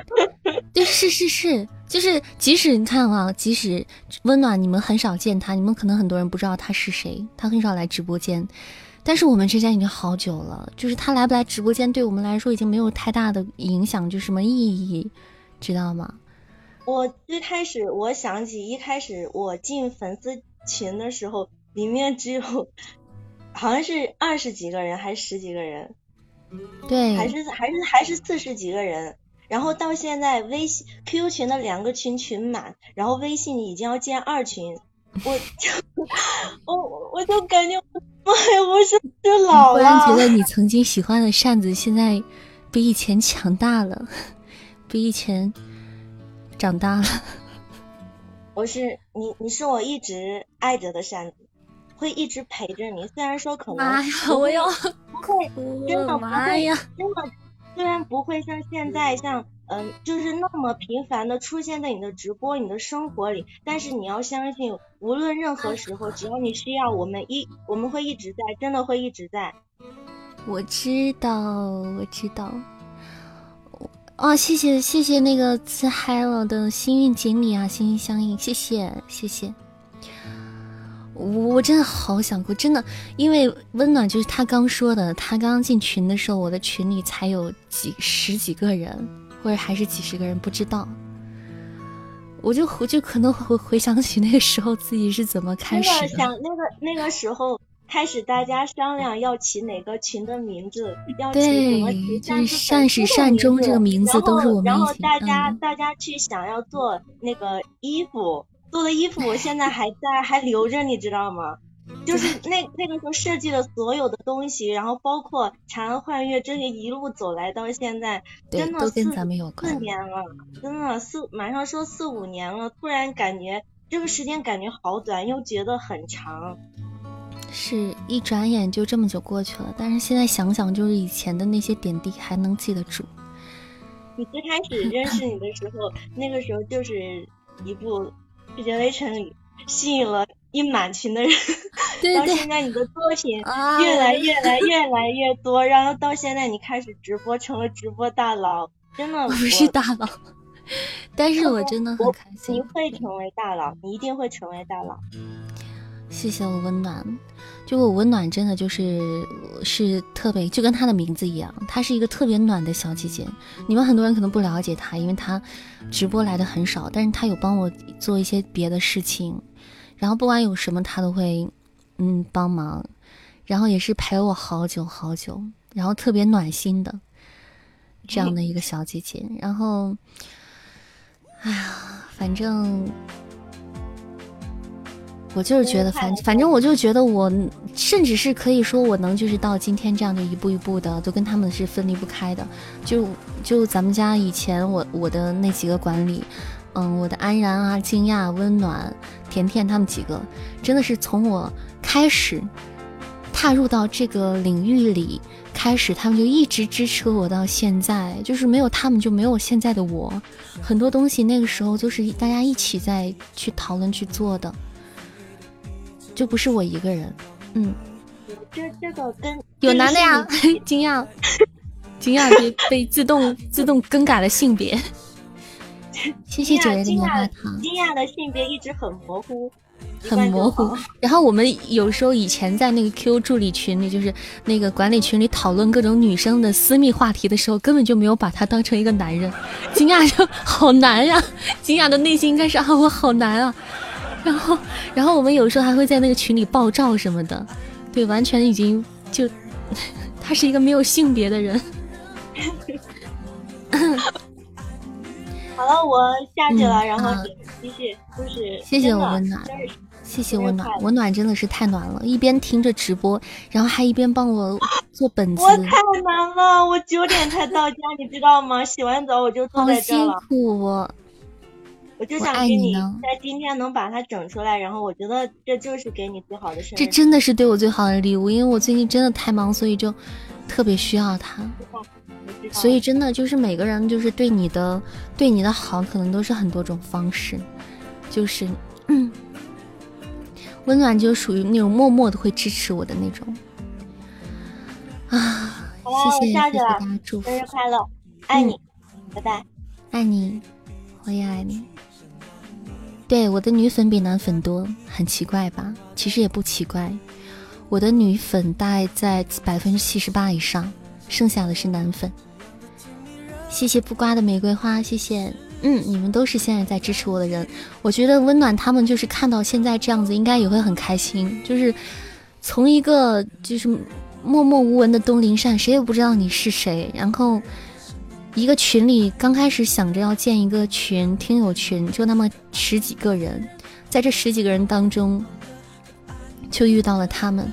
对，是是是，就是即使你看啊，即使温暖，你们很少见他，你们可能很多人不知道他是谁，他很少来直播间。但是我们之间已经好久了，就是他来不来直播间，对我们来说已经没有太大的影响，就什么意义，知道吗？我最开始我想起一开始我进粉丝群的时候，里面只有好像是二十几个人，还是十几个人？对，还是还是还是四十几个人。然后到现在微信 QQ 群的两个群群满，然后微信已经要建二群，我就 我我就感觉。妈呀！我是不是老了？突然觉得你曾经喜欢的扇子现在比以前强大了，比以前长大了。我是你，你是我一直爱着的扇子，会一直陪着你。虽然说可能，哎呀！我要不会，真的不会，真的虽然不会像现在像。嗯，就是那么频繁的出现在你的直播、你的生活里，但是你要相信，无论任何时候，只要你需要，我们一我们会一直在，真的会一直在。我知道，我知道。哦，谢谢谢谢那个自嗨了的幸运锦鲤啊，心心相印，谢谢谢谢。我我真的好想哭，真的，因为温暖就是他刚说的，他刚刚进群的时候，我的群里才有几十几个人。或者还是几十个人不知道，我就我就可能回回想起那个时候自己是怎么开始的。想那个那个时候开始，大家商量要起哪个群的名字，要起什么群，就是善始善终这个名字都是我们然后大家大家去想要做那个衣服，做的衣服我现在还在还留着，你知道吗？就是那那个时候设计的所有的东西，然后包括长安幻月这些一路走来到现在，真的四四年了，真的四马上说四五年了，突然感觉这个时间感觉好短，又觉得很长，是一转眼就这么久过去了。但是现在想想，就是以前的那些点滴还能记得住，你最开始认识你的时候，那个时候就是一部《世界围城》里吸引了一满群的人，到对对现在你的作品啊越来越来越来越多，然后到现在你开始直播，成了直播大佬，真的我不是大佬，但是我真的很开心你。会成为大佬，你一定会成为大佬。谢谢我温暖，就我温暖真的就是是特别，就跟她的名字一样，她是一个特别暖的小姐姐。你们很多人可能不了解她，因为她直播来的很少，但是她有帮我做一些别的事情，然后不管有什么她都会嗯帮忙，然后也是陪我好久好久，然后特别暖心的这样的一个小姐姐。然后，哎呀，反正。我就是觉得反反正我就觉得我甚至是可以说我能就是到今天这样就一步一步的都跟他们是分离不开的，就就咱们家以前我我的那几个管理，嗯，我的安然啊、惊讶、温暖、甜甜他们几个，真的是从我开始踏入到这个领域里开始，他们就一直支持我到现在，就是没有他们就没有现在的我，很多东西那个时候就是大家一起在去讨论去做的。就不是我一个人，嗯，这这个跟有男的呀，惊讶，惊讶被被自动自动更改了性别。谢谢九爷的棉花糖。惊讶的性别一直很模糊，很模糊。然后我们有时候以前在那个 Q 助理群里，就是那个管理群里讨论各种女生的私密话题的时候，根本就没有把他当成一个男人。惊讶就好难呀，惊讶的内心应该是啊，我好难啊。然后，然后我们有时候还会在那个群里爆照什么的，对，完全已经就，他是一个没有性别的人。好了，我下去了，嗯然后好继续，就是谢谢我温暖谢谢温暖温暖真的是太暖了，一边听着直播，然后还一边帮我做本子，我太难了，我九点才到家，你知道吗？洗完澡我就坐好在这辛，苦我。我就想给你在今天能把它整出来，然后我觉得这就是给你最好的生日。这真的是对我最好的礼物，因为我最近真的太忙，所以就特别需要它。我知道所以真的就是每个人就是对你的对你的好，可能都是很多种方式，就是嗯，温暖就属于那种默默的会支持我的那种啊。谢谢谢谢大家祝福生，日快乐，爱嗯你，拜拜。爱你，我也爱你。对，我的女粉比男粉多，很奇怪吧？其实也不奇怪，我的女粉大概在百分之七十八以上，剩下的是男粉。谢谢不瓜的玫瑰花，谢谢。嗯，你们都是现在在支持我的人，我觉得温暖他们就是看到现在这样子，应该也会很开心。就是从一个就是默默无闻的东林善，谁也不知道你是谁，然后一个群里刚开始想着要建一个群，听友群，就那么十几个人，在这十几个人当中，就遇到了他们，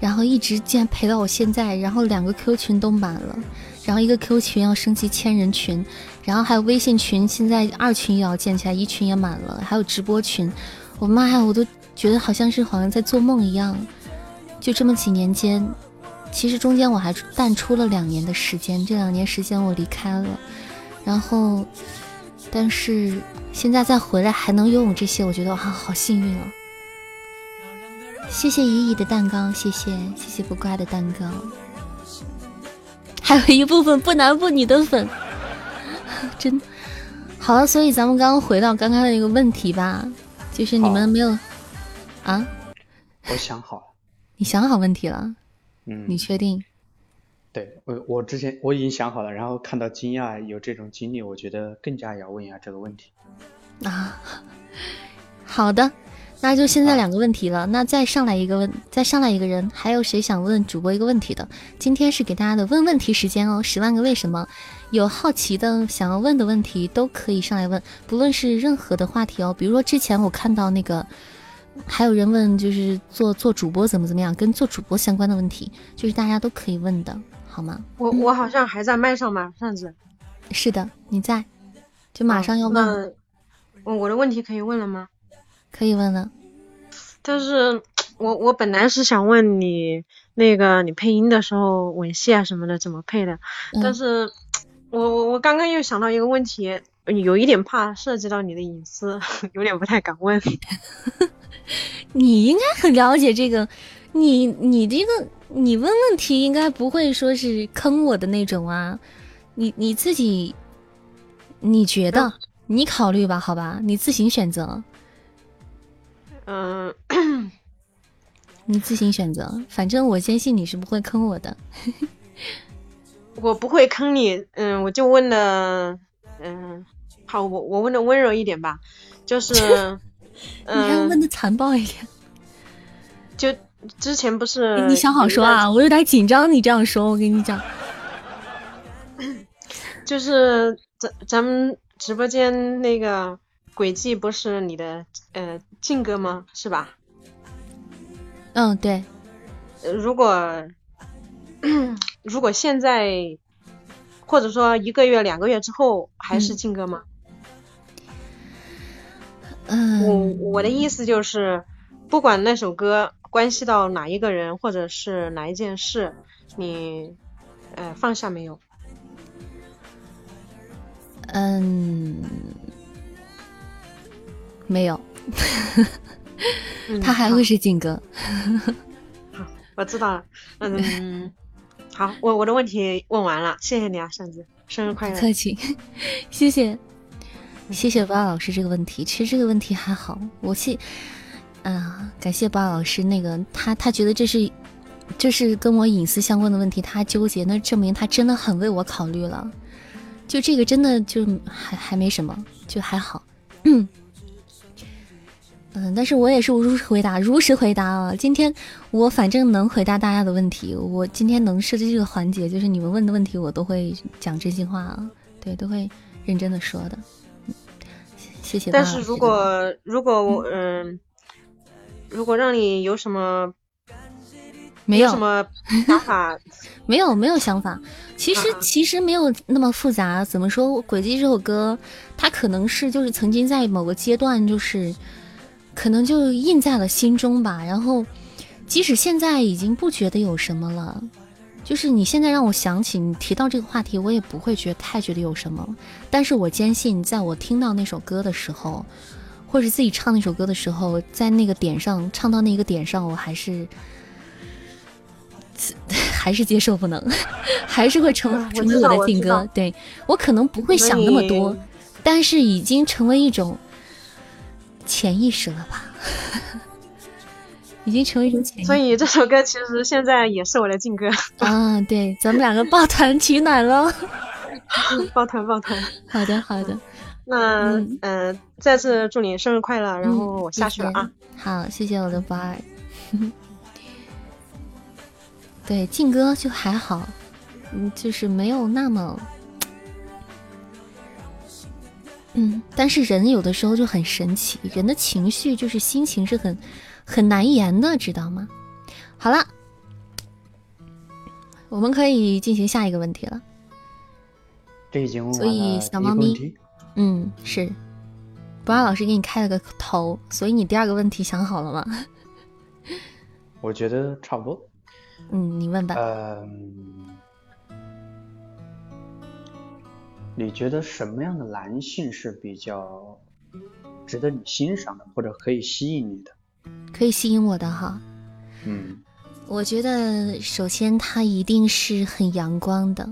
然后一直竟然陪到我现在，然后两个 Q 群都满了，然后一个 Q 群要升级千人群，然后还有微信群，现在二群也要建起来，一群也满了，还有直播群，我妈呀，我都觉得好像是好像在做梦一样，就这么几年间，其实中间我还淡出了两年的时间，这两年时间我离开了，然后，但是现在再回来还能拥有这些，我觉得哇，好幸运哦！谢谢依依的蛋糕，谢谢谢谢不挂的蛋糕，还有一部分不男不女的粉，真好了。所以咱们刚刚回到刚刚的一个问题吧，就是你们没有啊？我想好了，你想好问题了？嗯，你确定？对我我之前我已经想好了，然后看到惊讶有这种经历，我觉得更加要问一下这个问题。啊，好的，那就现在两个问题了。那再上来一个问，再上来一个人，还有谁想问主播一个问题的？今天是给大家的问问题时间哦，十万个为什么，有好奇的想要问的问题都可以上来问，不论是任何的话题哦。比如说之前我看到那个，还有人问就是做做主播怎么怎么样，跟做主播相关的问题，就是大家都可以问的，好吗？我我好像还在麦上吧，上次是的，你在，就马上要问，那我我的问题可以问了吗？可以问了。但是我我本来是想问你那个你配音的时候吻戏啊什么的怎么配的，嗯但是我我我刚刚又想到一个问题，有一点怕涉及到你的隐私，有点不太敢问。你应该很了解这个，你你这个你问问题应该不会说是坑我的那种啊，你你自己你觉得你考虑吧，好吧，你自行选择。嗯，你自行选择，反正我坚信你是不会坑我的。我不会坑你，嗯，我就问了，嗯，好，我我问的温柔一点吧，就是，你还问的残暴一点。就之前不是你想好说啊，我有点紧张。你这样说，我跟你讲，就是咱咱们直播间那个轨迹不是你的呃静哥吗？是吧？嗯，对。如果。如果现在，或者说一个月、两个月之后还是静哥吗？嗯，我我的意思就是，不管那首歌关系到哪一个人，或者是哪一件事，你呃放下没有？嗯，没有，他还会是静哥。我知道了，嗯。好，我我的问题问完了，谢谢你啊，扇子，生日快乐！不客气，谢谢，谢谢巴老师这个问题。其实这个问题还好，我谢啊，感谢巴老师。那个他他觉得这是这是跟我隐私相关的问题，他纠结，那证明他真的很为我考虑了。就这个真的就还还没什么，就还好。嗯。但是我也是如实回答，如实回答啊。今天我反正能回答大家的问题，我今天能设计这个环节，就是你们问的问题，我都会讲真心话啊，对，都会认真的说的。谢谢。但是如果如果我嗯，如果让你有什么没有什么想法，没有没有想法，其实其实没有那么复杂。怎么说？《轨迹》这首歌，它可能是就是曾经在某个阶段就是。可能就印在了心中吧。然后，即使现在已经不觉得有什么了，就是你现在让我想起你提到这个话题，我也不会觉得太觉得有什么。但是我坚信，在我听到那首歌的时候，或者自己唱那首歌的时候，在那个点上唱到那个点上，我还是 还是接受不能，还是会成成为我的劲歌。对我可能不会想那么多，但是已经成为一种。潜意识了吧，已经成为一种潜。所以这首歌其实现在也是我的劲歌。啊，对，咱们两个抱团取暖了。抱团抱团。好的好的。那嗯，再次祝你生日快乐，然后我下去了啊。好，谢谢我的宝儿。对，劲歌就还好，嗯，就是没有那么。嗯，但是人有的时候就很神奇，人的情绪就是心情是很很难言的，知道吗？好了，我们可以进行下一个问题了。这已经所以小猫咪，嗯，是，博二老师给你开了个头，所以你第二个问题想好了吗？我觉得差不多。嗯，你问吧。嗯。你觉得什么样的男性是比较值得你欣赏的，或者可以吸引你的？可以吸引我的哈。嗯，我觉得首先他一定是很阳光的。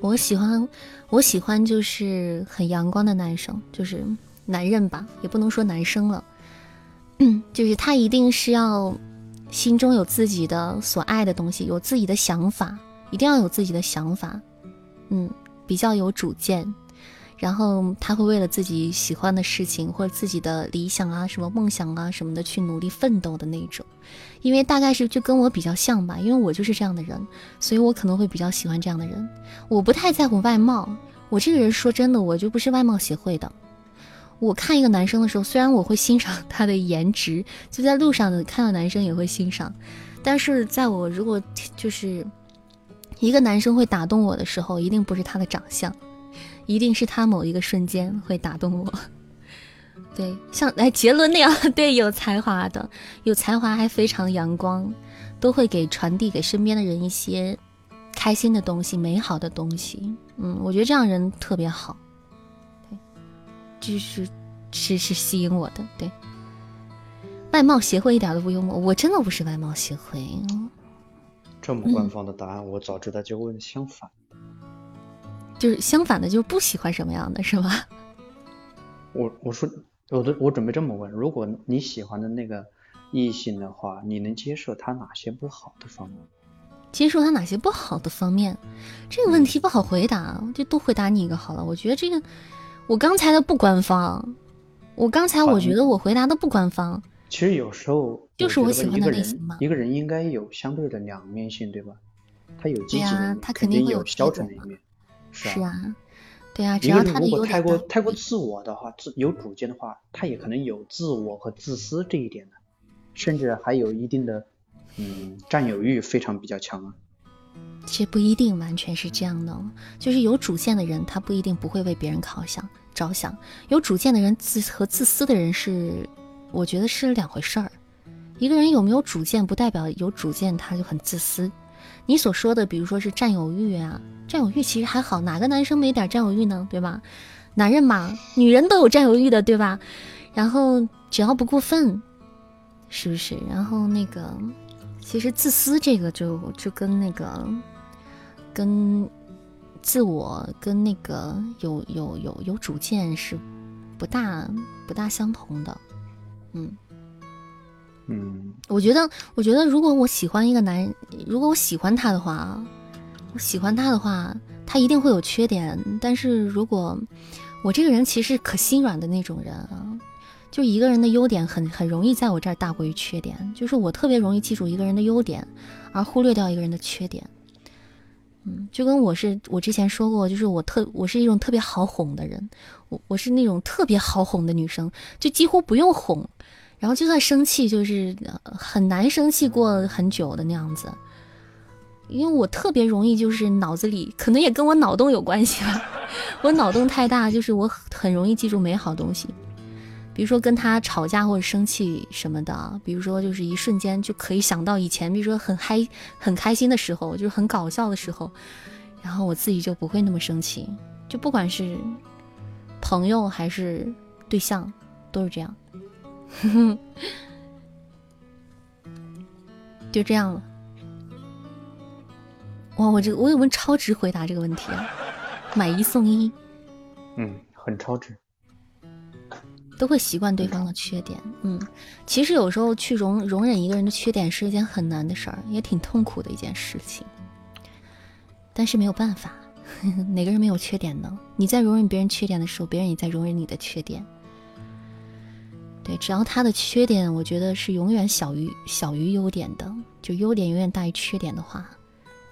我喜欢，我喜欢就是很阳光的男生，就是男人吧，也不能说男生了。嗯，就是他一定是要心中有自己的所爱的东西，有自己的想法，一定要有自己的想法。嗯。比较有主见，然后他会为了自己喜欢的事情或者自己的理想啊、什么梦想啊什么的去努力奋斗的那种。因为大概是就跟我比较像吧，因为我就是这样的人，所以我可能会比较喜欢这样的人。我不太在乎外貌，我这个人说真的，我就不是外貌协会的。我看一个男生的时候，虽然我会欣赏他的颜值，就在路上的看到男生也会欣赏，但是在我如果就是。一个男生会打动我的时候，一定不是他的长相，一定是他某一个瞬间会打动我。对，像来杰伦那样，对，有才华的，有才华还非常阳光，都会给传递给身边的人一些开心的东西、美好的东西。嗯，我觉得这样人特别好，对，就是是是吸引我的，对。外貌协会一点都不幽默，我真的不是外貌协会。这么官方的答案，我早知道就问相反。就是相反的，就是不喜欢什么样的是吧？我我说我的我准备这么问：如果你喜欢的那个异性的话，你能接受他哪些不好的方面？接受他哪些不好的方面？这个问题不好回答，就多回答你一个好了。我觉得这个我刚才的不官方，我刚才我觉得我回答的不官方。其实有时候就是我喜欢的类型嘛。一个人应该有相对的两面性，对吧？他有积极的，他肯定有消沉的一面。是啊，对啊。只要他如果太过太过自我的话，自有主见的话，他也可能有自我和自私这一点的，甚至还有一定的嗯占有欲非常比较强啊。其实不一定完全是这样的，就是有主见的人，他不一定不会为别人考想着想。有主见的人自和自私的人是。我觉得是两回事儿，一个人有没有主见，不代表有主见他就很自私。你所说的，比如说是占有欲啊，占有欲其实还好，哪个男生没点占有欲呢？对吧？男人嘛，女人都有占有欲的，对吧？然后只要不过分，是不是？然后那个，其实自私这个就就跟那个，跟自我跟那个有有有有主见是不大不大相同的。嗯，嗯，我觉得，我觉得，如果我喜欢一个男人，如果我喜欢他的话，我喜欢他的话，他一定会有缺点。但是如果我这个人其实可心软的那种人啊，就一个人的优点很很容易在我这儿大过于缺点，就是我特别容易记住一个人的优点，而忽略掉一个人的缺点。嗯，就跟我是我之前说过，就是我特我是一种特别好哄的人，我我是那种特别好哄的女生，就几乎不用哄。然后就算生气，就是很难生气过很久的那样子，因为我特别容易就是脑子里可能也跟我脑洞有关系吧，我脑洞太大，就是我很容易记住美好东西，比如说跟他吵架或者生气什么的，比如说就是一瞬间就可以想到以前，比如说很嗨很开心的时候，就是很搞笑的时候，然后我自己就不会那么生气，就不管是朋友还是对象都是这样。就这样了。哇，我这我有问超值回答这个问题啊，买一送一。嗯，很超值。都会习惯对方的缺点。嗯，其实有时候去容容忍一个人的缺点是一件很难的事儿，也挺痛苦的一件事情。但是没有办法，哪个人没有缺点呢？你在容忍别人缺点的时候，别人也在容忍你的缺点。对，只要他的缺点，我觉得是永远小于小于优点的，就优点永远大于缺点的话，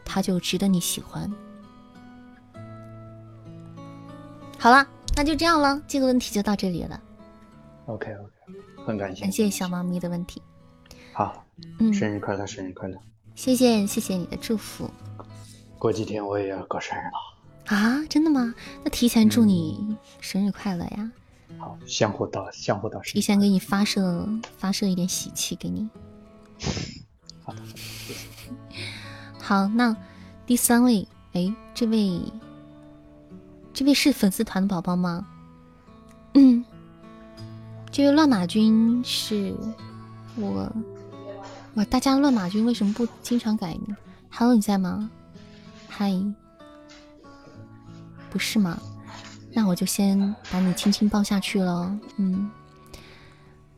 他就值得你喜欢。好了，那就这样了，这个问题就到这里了。OK OK，很感谢，感谢小猫咪的问题。好，嗯，生日快乐，生日快乐！谢谢谢谢你的祝福。过几天我也要过生日了。啊，真的吗？那提前祝你生日快乐呀！好，相互道相互道提前给你发射发射一点喜气给你。好的，好，那第三位，哎，这位，这位是粉丝团的宝宝吗？嗯，这位乱马军是我，哇，大家乱马军为什么不经常改呢？Hello，你在吗？嗨，不是吗？那我就先把你轻轻抱下去了，嗯。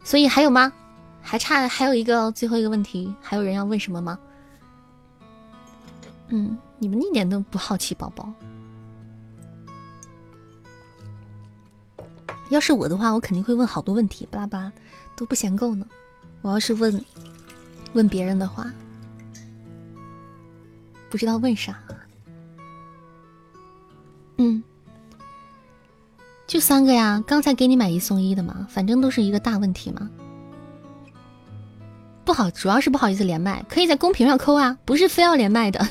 所以还有吗？还差还有一个最后一个问题，还有人要问什么吗？嗯，你们一点都不好奇，宝宝。要是我的话，我肯定会问好多问题，巴拉巴拉都不嫌够呢。我要是问问别人的话，不知道问啥。嗯。就三个呀，刚才给你买一送一的嘛，反正都是一个大问题嘛。不好，主要是不好意思连麦，可以在公屏上扣啊，不是非要连麦的。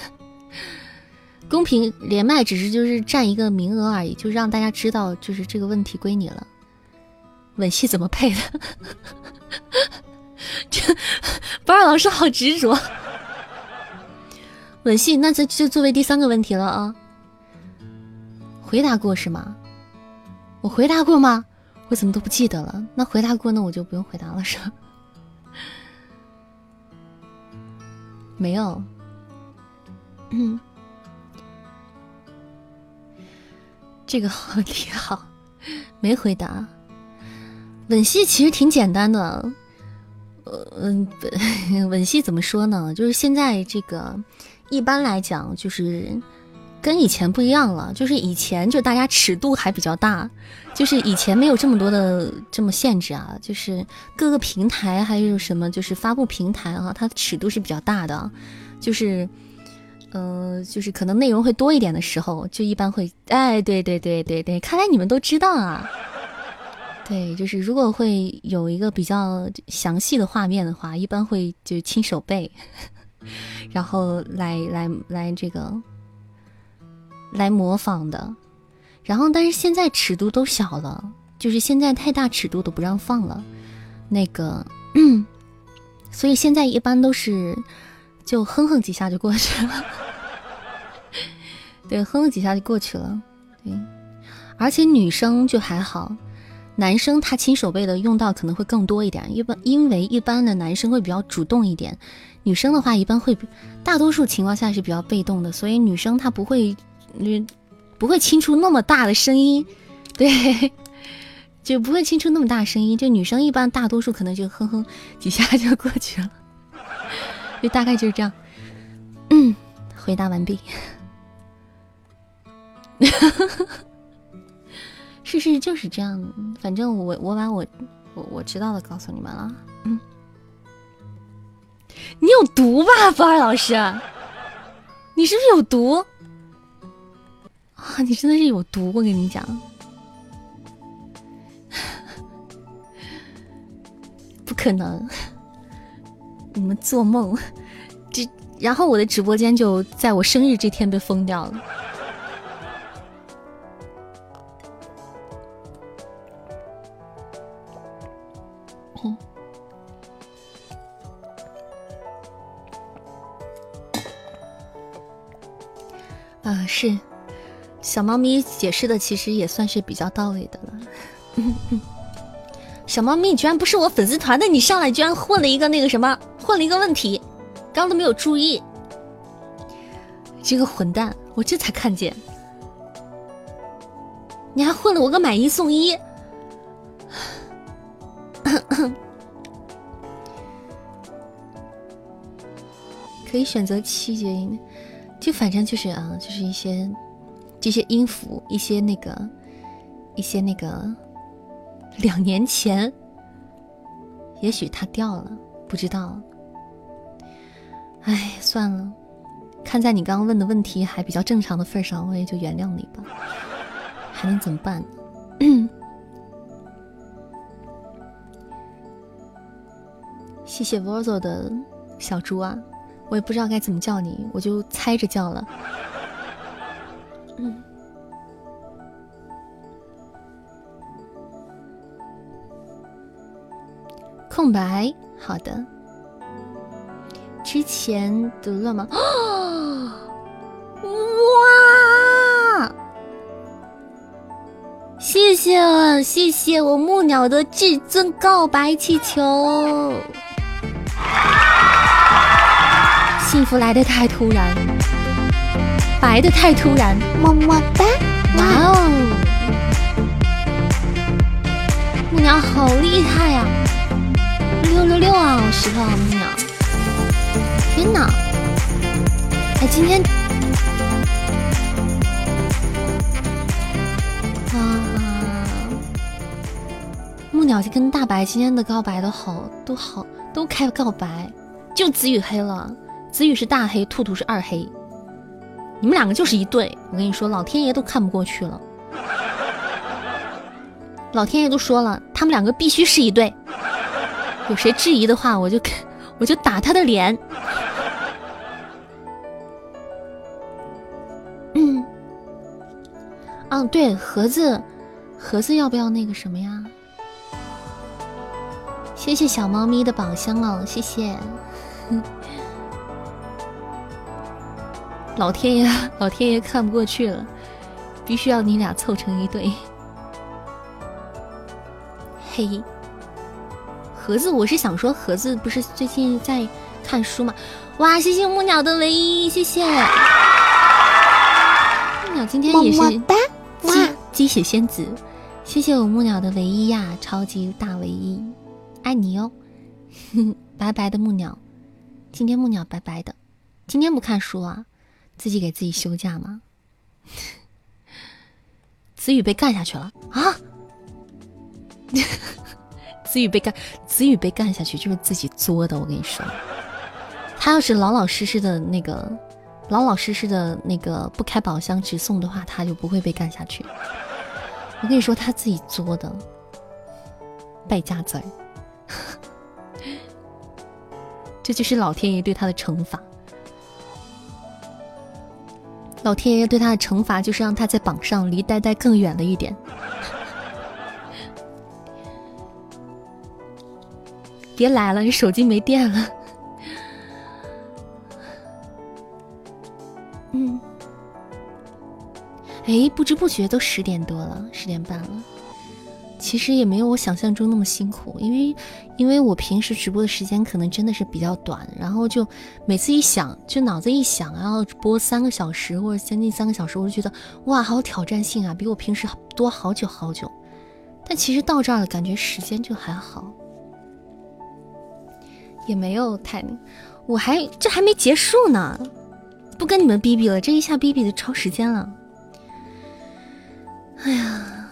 公屏连麦只是就是占一个名额而已，就让大家知道就是这个问题归你了。吻戏怎么配的？这不二老师好执着。吻戏，那这就作为第三个问题了啊。回答过是吗？我回答过吗？我怎么都不记得了？那回答过，那我就不用回答了，是吧？没有。嗯，这个问题好，没回答。吻戏其实挺简单的，呃嗯，吻戏怎么说呢？就是现在这个，一般来讲就是。跟以前不一样了，就是以前就大家尺度还比较大，就是以前没有这么多的这么限制啊，就是各个平台还有什么就是发布平台啊，它尺度是比较大的，就是，呃，就是可能内容会多一点的时候，就一般会，哎，对对对对对，看来你们都知道啊，对，就是如果会有一个比较详细的画面的话，一般会就亲手背，然后来来来这个。来模仿的，然后但是现在尺度都小了，就是现在太大尺度都不让放了，那个，所以现在一般都是就哼哼几下就过去了，对，哼哼几下就过去了，对，而且女生就还好，男生他亲手背的用到可能会更多一点，一般因为一般的男生会比较主动一点，女生的话一般会大多数情况下是比较被动的，所以女生她不会。你不会清出那么大的声音，对，就不会清出那么大声音。就女生一般大多数可能就哼哼几下就过去了，就大概就是这样。嗯，回答完毕。事实就是这样，反正我我把我我我知道的告诉你们了。嗯，你有毒吧，波儿老师？你是不是有毒？啊，你真的是有毒！我跟你讲，不可能，你们做梦！这然后我的直播间就在我生日这天被封掉了。啊，是。小猫咪解释的其实也算是比较到位的了。小猫咪，你居然不是我粉丝团的，你上来居然混了一个那个什么，混了一个问题，刚都没有注意。这个混蛋，我这才看见，你还混了我个买一送一。可以选择七节音，就反正就是啊，就是一些。这些音符，一些那个，一些那个，两年前，也许它掉了，不知道。哎，算了，看在你刚刚问的问题还比较正常的份上，我也就原谅你吧。还能怎么办？谢谢 v o z o 的小猪啊，我也不知道该怎么叫你，我就猜着叫了。空白，好的。之前得了吗？哇！谢谢谢谢我木鸟的至尊告白气球，幸福来的太突然。白的太突然，么么哒！哇哦，木鸟好厉害呀！六六六啊，石头木鸟！天哪！哎，今天啊，木鸟就跟大白今天的告白都好，都好，都开告白，就子宇黑了，子宇是大黑，兔兔是二黑。你们两个就是一对，我跟你说，老天爷都看不过去了。老天爷都说了，他们两个必须是一对。有谁质疑的话，我就我就打他的脸。嗯，嗯，对，盒子，盒子要不要那个什么呀？谢谢小猫咪的宝箱哦，谢谢。老天爷，老天爷看不过去了，必须要你俩凑成一对。嘿，盒子，我是想说，盒子不是最近在看书吗？哇，谢谢木鸟的唯一，谢谢木鸟今天也是鸡鸡血仙子，谢谢我木鸟的唯一呀，超级大唯一，爱你哟，白白的木鸟，今天木鸟白白的，今天不看书啊，自己给自己休假吗？子宇被干下去了啊！子宇被干，子宇被干下去就是自己作的，我跟你说。他要是老老实实的那个，老老实实的那个不开宝箱直送的话，他就不会被干下去。我跟你说，他自己作的，败家子儿。这就是老天爷对他的惩罚。老天爷对他的惩罚就是让他在榜上离呆呆更远了一点。别来了，你手机没电了。嗯，哎，不知不觉都十点多了，十点半了。其实也没有我想象中那么辛苦，因为因为我平时直播的时间可能真的是比较短，然后就每次一想，就脑子一想要播三个小时或者将近三个小时，我就觉得哇，好有挑战性啊，比我平时多好久好久。但其实到这儿了，感觉时间就还好。也没有太，我还这还没结束呢，不跟你们逼逼了，这一下逼逼的超时间了。哎呀，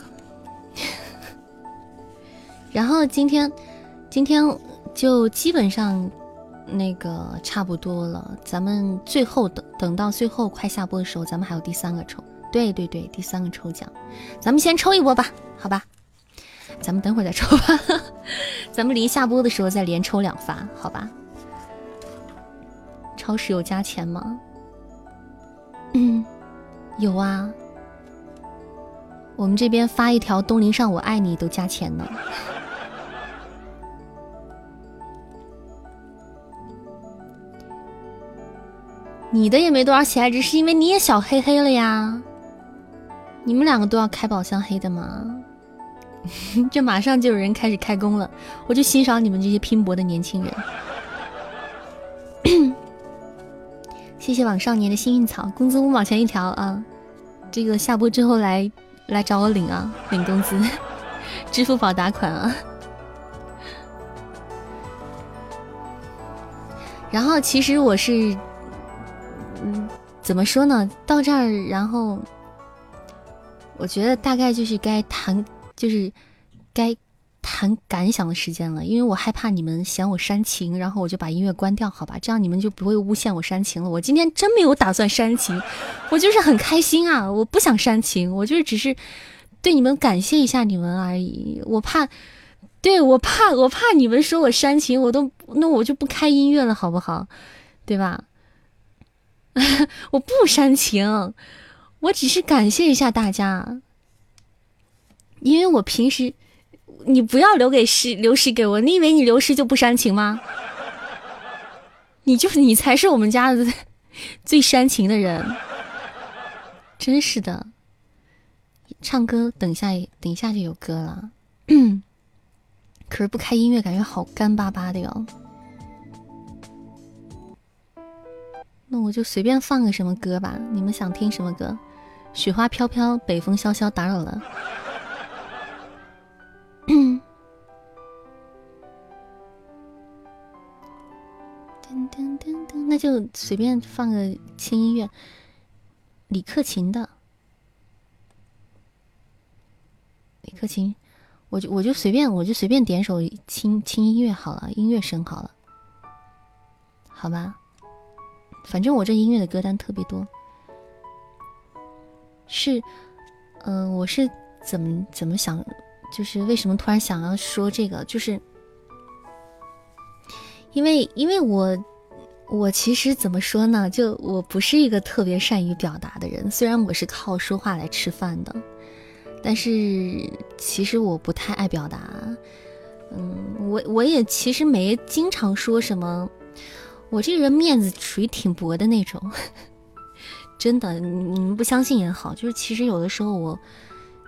然后今天今天就基本上那个差不多了，咱们最后等等到最后快下播的时候，咱们还有第三个抽，对对对，第三个抽奖，咱们先抽一波吧，好吧。咱们等会儿再抽吧，咱们离下播的时候再连抽两发，好吧？超市有加钱吗？嗯，有啊。我们这边发一条东林上我爱你都加钱呢。你的也没多少钱，只是因为你也小黑黑了呀。你们两个都要开宝箱黑的吗？这马上就有人开始开工了，我就欣赏你们这些拼搏的年轻人。谢谢网少年的幸运草，工资五毛钱一条啊！这个下播之后来来找我领啊，领工资，支付宝打款啊。然后其实我是，嗯，怎么说呢？到这儿，然后我觉得大概就是该谈。就是该谈感想的时间了，因为我害怕你们嫌我煽情，然后我就把音乐关掉，好吧？这样你们就不会诬陷我煽情了。我今天真没有打算煽情，我就是很开心啊！我不想煽情，我就是只是对你们感谢一下你们而已。我怕，对我怕，我怕你们说我煽情，我都那我就不开音乐了，好不好？对吧？我不煽情，我只是感谢一下大家。因为我平时，你不要留给诗留诗给我，你以为你留诗就不煽情吗？你就是你才是我们家的 最煽情的人，真是的。唱歌，等一下，等一下就有歌了。可是不开音乐，感觉好干巴巴的哟。那我就随便放个什么歌吧，你们想听什么歌？雪花飘飘，北风萧萧，打扰了。嗯，噔噔噔噔，那就随便放个轻音乐，李克勤的，李克勤，我就我就随便我就随便点首轻轻音乐好了，音乐声好了，好吧，反正我这音乐的歌单特别多，是，嗯，我是怎么怎么想。就是为什么突然想要说这个，就是因为因为我我其实怎么说呢？就我不是一个特别善于表达的人，虽然我是靠说话来吃饭的，但是其实我不太爱表达。嗯，我我也其实没经常说什么，我这个人面子属于挺薄的那种，真的，你们不相信也好，就是其实有的时候我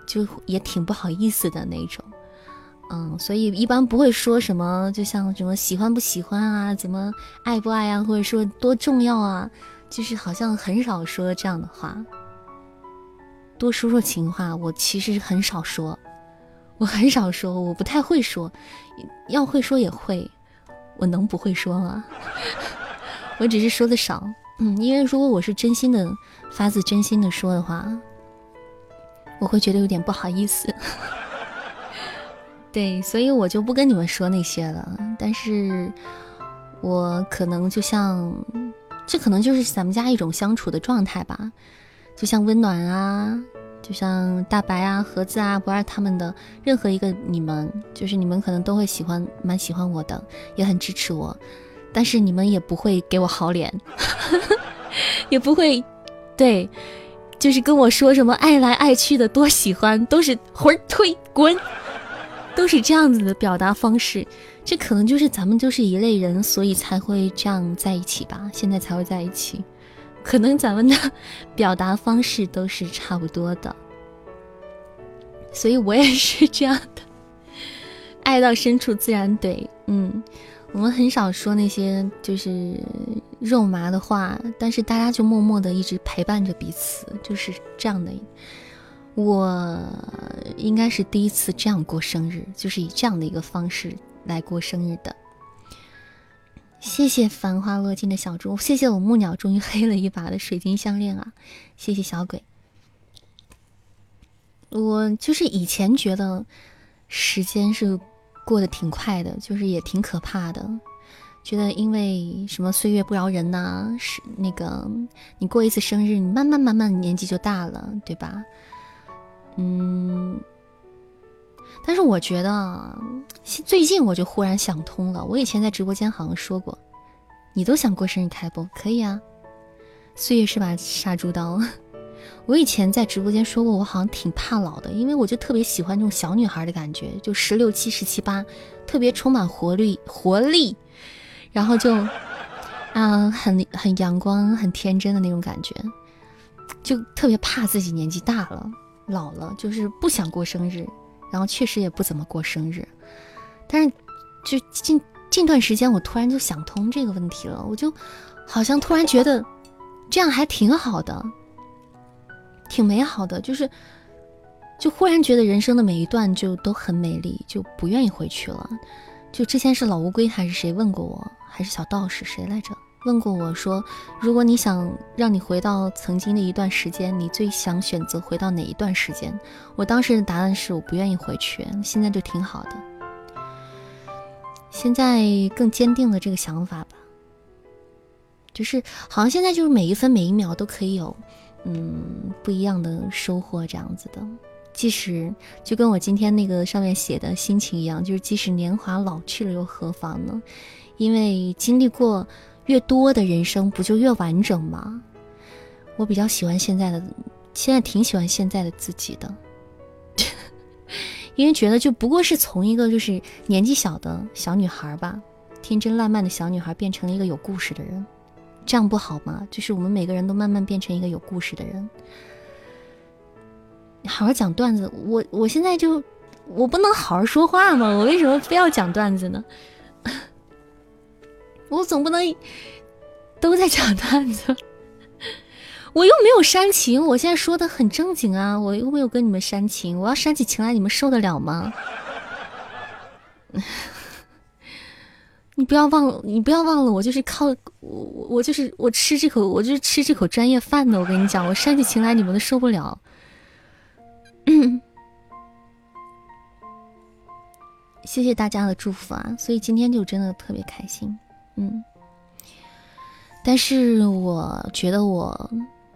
就也挺不好意思的那种，嗯，所以一般不会说什么，就像什么喜欢不喜欢啊，怎么爱不爱啊，或者说多重要啊，就是好像很少说这样的话，多说说情话，我其实很少说，我很少说，我不太会说，要会说也会，我能不会说吗？我只是说的少。嗯，因为如果我是真心的、发自真心的说的话，我会觉得有点不好意思。对，所以我就不跟你们说那些了。但是，我可能就像，这可能就是咱们家一种相处的状态吧。就像温暖啊，就像大白啊、盒子啊、不二他们的任何一个你们，就是你们可能都会喜欢，蛮喜欢我的，也很支持我。但是你们也不会给我好脸，也不会，对，就是跟我说什么爱来爱去的多喜欢，都是魂儿推滚，都是这样子的表达方式。这可能就是咱们就是一类人，所以才会这样在一起吧。现在才会在一起，可能咱们的表达方式都是差不多的，所以我也是这样的，爱到深处自然怼，嗯。我们很少说那些就是肉麻的话，但是大家就默默的一直陪伴着彼此，就是这样的。我应该是第一次这样过生日，就是以这样的一个方式来过生日的。谢谢繁花落尽的小猪，谢谢我木鸟终于黑了一把的水晶项链啊！谢谢小鬼。我就是以前觉得时间是。过得挺快的，就是也挺可怕的，觉得因为什么岁月不饶人呐，是那个你过一次生日，你慢慢慢慢年纪就大了，对吧？嗯，但是我觉得最近我就忽然想通了，我以前在直播间好像说过，你都想过生日开播，可以啊，岁月是把杀猪刀。我以前在直播间说过，我好像挺怕老的，因为我就特别喜欢那种小女孩的感觉，就十六七、十七八，特别充满活力、活力，然后就，啊，很很阳光、很天真的那种感觉，就特别怕自己年纪大了、老了，就是不想过生日，然后确实也不怎么过生日，但是就近近段时间，我突然就想通这个问题了，我就好像突然觉得这样还挺好的。挺美好的，就是，就忽然觉得人生的每一段就都很美丽，就不愿意回去了。就之前是老乌龟还是谁问过我，还是小道士谁来着？问过我说，如果你想让你回到曾经的一段时间，你最想选择回到哪一段时间？我当时的答案是我不愿意回去，现在就挺好的。现在更坚定了这个想法吧，就是好像现在就是每一分每一秒都可以有。嗯，不一样的收获，这样子的。即使就跟我今天那个上面写的心情一样，就是即使年华老去了又何妨呢？因为经历过越多的人生，不就越完整吗？我比较喜欢现在的，现在挺喜欢现在的自己的，因为觉得就不过是从一个就是年纪小的小女孩吧，天真烂漫的小女孩，变成了一个有故事的人。这样不好吗？就是我们每个人都慢慢变成一个有故事的人。好好讲段子，我我现在就我不能好好说话吗？我为什么非要讲段子呢？我总不能都在讲段子。我又没有煽情，我现在说的很正经啊，我又没有跟你们煽情，我要煽起情来，你们受得了吗？你不要忘了，你不要忘了，我就是靠我，我就是我吃这口，我就是吃这口专业饭的。我跟你讲，我煽起情来，你们都受不了。谢谢大家的祝福啊！所以今天就真的特别开心，嗯。但是我觉得我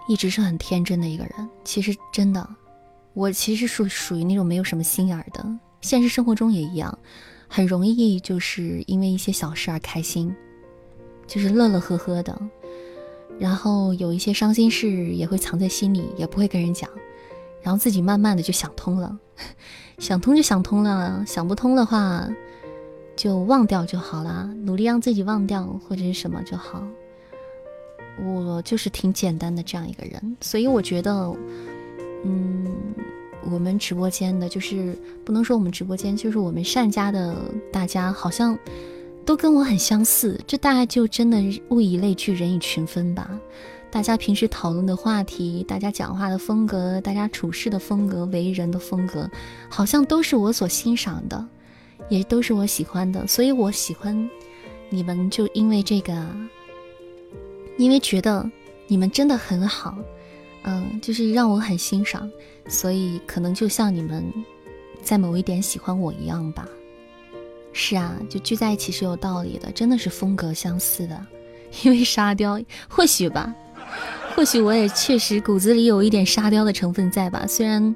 一直是很天真的一个人。其实真的，我其实属属于那种没有什么心眼儿的，现实生活中也一样。很容易就是因为一些小事而开心，就是乐乐呵呵的，然后有一些伤心事也会藏在心里，也不会跟人讲，然后自己慢慢的就想通了，想通就想通了，想不通的话就忘掉就好啦，努力让自己忘掉或者是什么就好。我就是挺简单的这样一个人，所以我觉得，嗯，我们直播间的，就是不能说我们直播间，就是我们善家的大家，好像都跟我很相似。这大概就真的物以类聚，人以群分吧。大家平时讨论的话题，大家讲话的风格，大家处事的风格，为人的风格，好像都是我所欣赏的，也都是我喜欢的。所以我喜欢你们，就因为这个。因为觉得你们真的很好，嗯，就是让我很欣赏，所以可能就像你们在某一点喜欢我一样吧。是啊，就聚在一起是有道理的，真的是风格相似的。因为沙雕，或许吧，或许我也确实骨子里有一点沙雕的成分在吧。虽然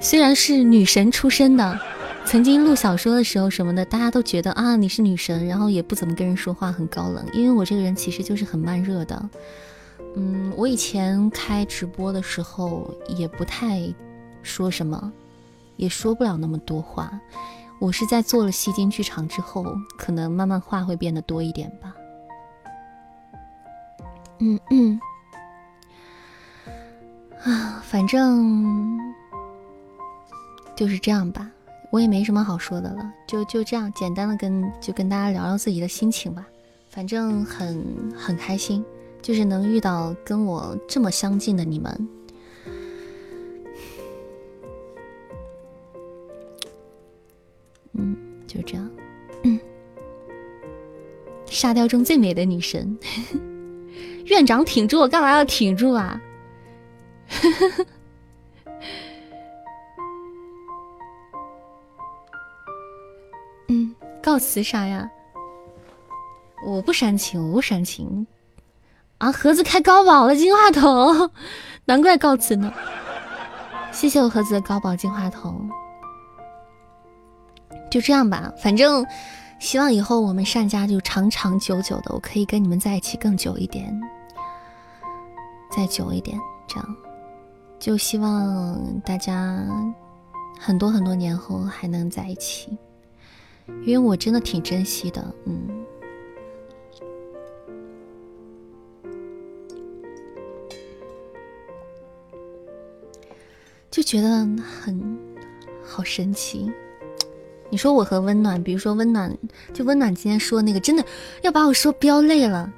虽然是女神出身的。曾经录小说的时候什么的，大家都觉得啊你是女神，然后也不怎么跟人说话，很高冷。因为我这个人其实就是很慢热的。嗯，我以前开直播的时候也不太说什么，也说不了那么多话。我是在做了戏精剧场之后，可能慢慢话会变得多一点吧。嗯嗯，啊，反正就是这样吧。我也没什么好说的了，就就这样简单的跟就跟大家聊聊自己的心情吧。反正很很开心，就是能遇到跟我这么相近的你们。嗯，就这样。沙雕中最美的女神，院长挺住，干嘛要挺住啊？嗯，告辞啥呀？我不煽情，我不煽情。啊，盒子开高保了，金话筒，难怪告辞呢。谢谢我盒子的高保金话筒。就这样吧，反正希望以后我们善家就长长久久的，我可以跟你们在一起更久一点，再久一点，这样。就希望大家很多很多年后还能在一起。因为我真的挺珍惜的，嗯，就觉得很好神奇。你说我和温暖，比如说温暖，就温暖今天说那个，真的要把我说飙泪了，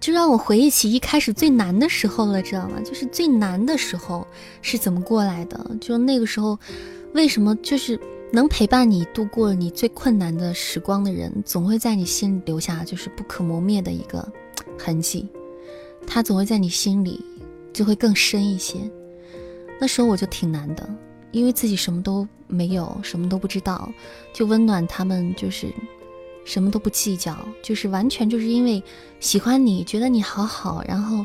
就让我回忆起一开始最难的时候了，知道吗？就是最难的时候是怎么过来的？就那个时候，为什么就是？能陪伴你度过你最困难的时光的人，总会在你心里留下就是不可磨灭的一个痕迹。他总会在你心里就会更深一些。那时候我就挺难的，因为自己什么都没有，什么都不知道。就温暖他们，就是什么都不计较，就是完全就是因为喜欢你，觉得你好好，然后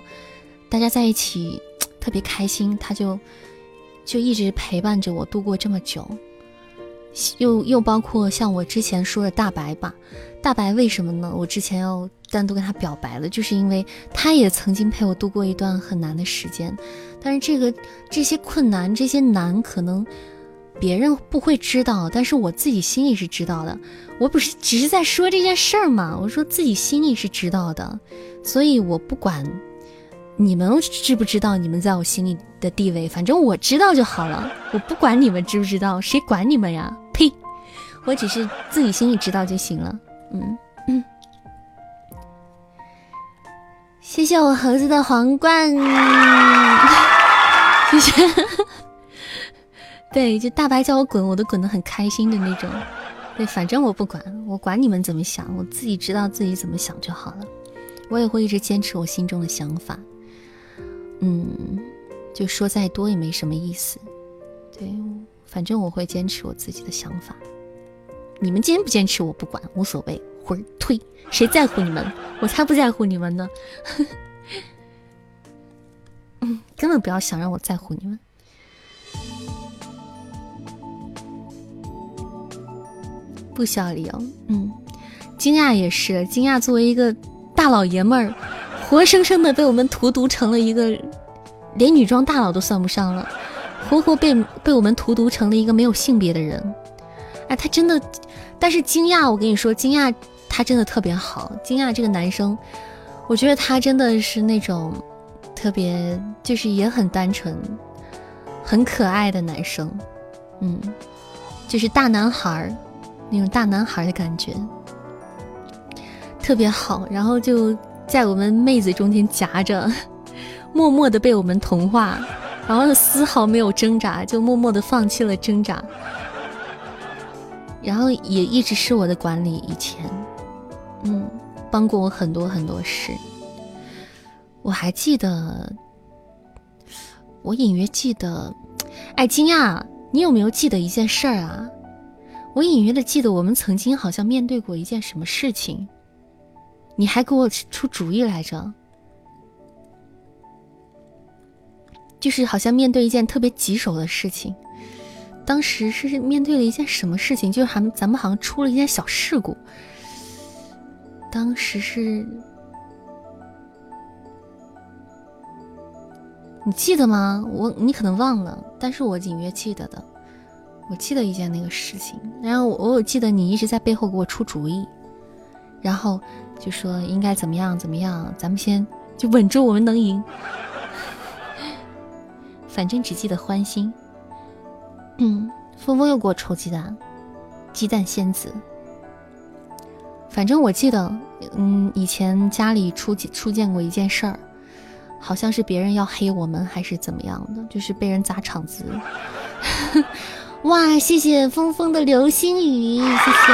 大家在一起特别开心，他就就一直陪伴着我度过这么久。又又包括像我之前说的大白吧，大白为什么呢？我之前要单独跟他表白了，就是因为他也曾经陪我度过一段很难的时间，但是这个这些困难这些难可能别人不会知道，但是我自己心里是知道的。我不是只是在说这件事儿嘛，我说自己心里是知道的，所以我不管。你们知不知道你们在我心里的地位？反正我知道就好了，我不管你们知不知道，谁管你们呀？呸！我只是自己心里知道就行了。嗯嗯，谢谢我猴子的皇冠，谢谢。对，就大白叫我滚，我都滚得很开心的那种。对，反正我不管，我管你们怎么想，我自己知道自己怎么想就好了。我也会一直坚持我心中的想法。嗯，就说再多也没什么意思。对，反正我会坚持我自己的想法。你们坚不坚持我不管，无所谓。魂儿退，谁在乎你们？我才不在乎你们呢。嗯，根本不要想让我在乎你们。不需要理由。嗯，惊讶也是，惊讶作为一个大老爷们儿。活生生的被我们荼毒成了一个连女装大佬都算不上了，活活被被我们荼毒成了一个没有性别的人。哎，他真的，但是惊讶，我跟你说，惊讶他真的特别好。惊讶这个男生，我觉得他真的是那种特别，就是也很单纯、很可爱的男生，嗯，就是大男孩儿那种大男孩的感觉，特别好。然后就在我们妹子中间夹着，默默的被我们同化，然后丝毫没有挣扎，就默默的放弃了挣扎。然后也一直是我的管理，以前，嗯。帮过我很多很多事，我还记得，我隐约记得，哎，金亚，你有没有记得一件事儿啊？我隐约的记得我们曾经好像面对过一件什么事情，你还给我出主意来着，就是好像面对一件特别棘手的事情，当时是面对了一件什么事情？就是还咱们好像出了一件小事故。当时是，你记得吗？我你可能忘了，但是我隐约记得的。我记得一件那个事情，然后我我记得你一直在背后给我出主意，然后就说应该怎么样怎么样，咱们先就稳住，我们能赢。反正只记得欢心。嗯，峰峰又给我抽鸡蛋，鸡蛋仙子。反正我记得，嗯，以前家里出出现过一件事儿，好像是别人要黑我们，还是怎么样的，就是被人砸场子。哇，谢谢峰峰的流星雨，谢谢。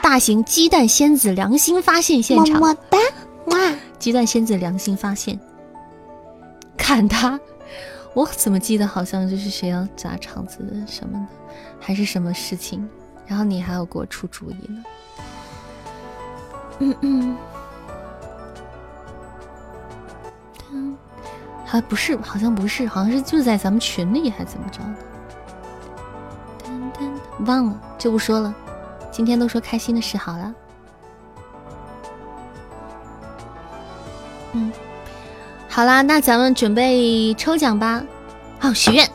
大型鸡蛋仙子良心发现现场，么么哒，哇！鸡蛋仙子良心发现，砍他！我怎么记得好像就是谁要砸场子什么的，还是什么事情？然后你还要给我出主意呢，嗯嗯，还不是，好像不是，好像是就在咱们群里还怎么着的，忘了就不说了，今天都说开心的事好了，嗯，好啦，那咱们准备抽奖吧，好许愿，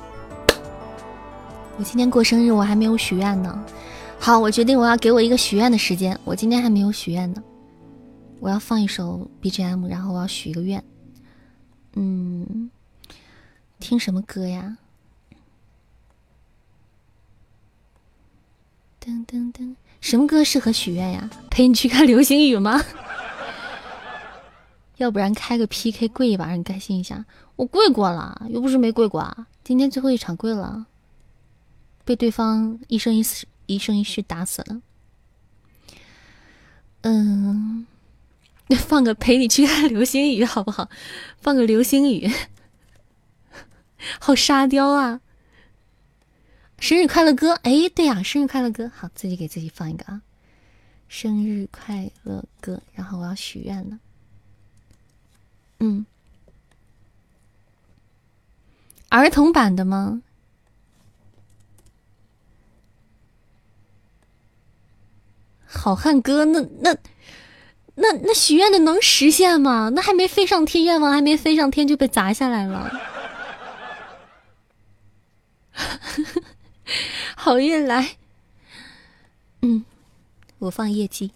我今天过生日，我还没有许愿呢。好，我决定我要给我一个许愿的时间。我今天还没有许愿呢，我要放一首 BGM，然后我要许一个愿。嗯，听什么歌呀？噔噔噔，什么歌适合许愿呀？陪你去看流星雨吗？要不然开个 PK 跪一把，让你开心一下。我跪过了，又不是没跪过啊。今天最后一场跪了，被对方一生一死。一生一世打死了，嗯，放个陪你去看流星雨好不好？放个流星雨，好沙雕啊！生日快乐歌，哎，对呀，生日快乐歌，好，自己给自己放一个啊！生日快乐歌，然后我要许愿了，嗯，儿童版的吗？好汉歌，那那那那许愿的能实现吗？那还没飞上天，愿望还没飞上天就被砸下来了。好运来，嗯，我放业绩，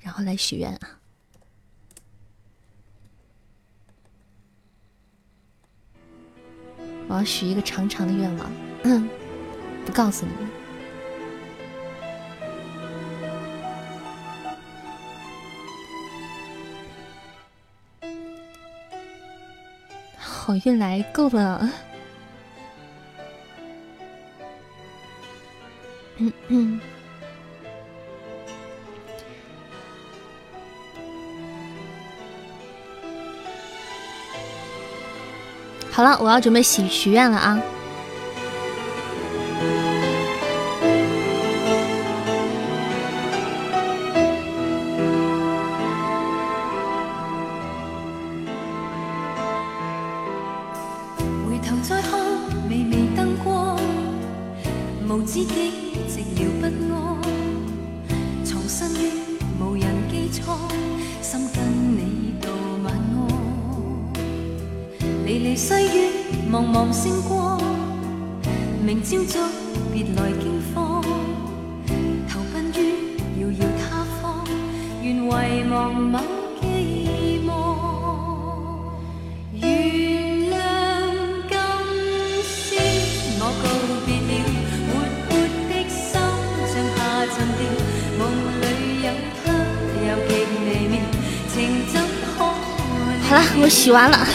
然后来许愿啊！我要许一个长长的愿望，嗯，不告诉你们。好运来够了，嗯嗯，好了，我要准备许许愿了啊。知己寂寥不安，藏身于无人机舱，心跟你道晚安。离离细雨，茫茫星光，明朝早别来惊慌，投奔于遥遥他方，愿遗忘某。了，我许完了，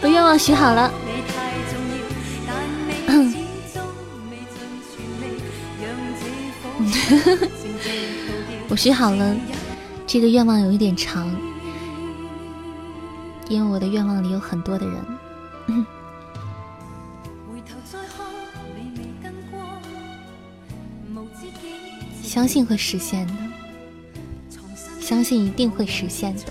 我愿望许好了。我许好了，这个愿望有一点长，因为我的愿望里有很多的人。相信会实现的，相信一定会实现的。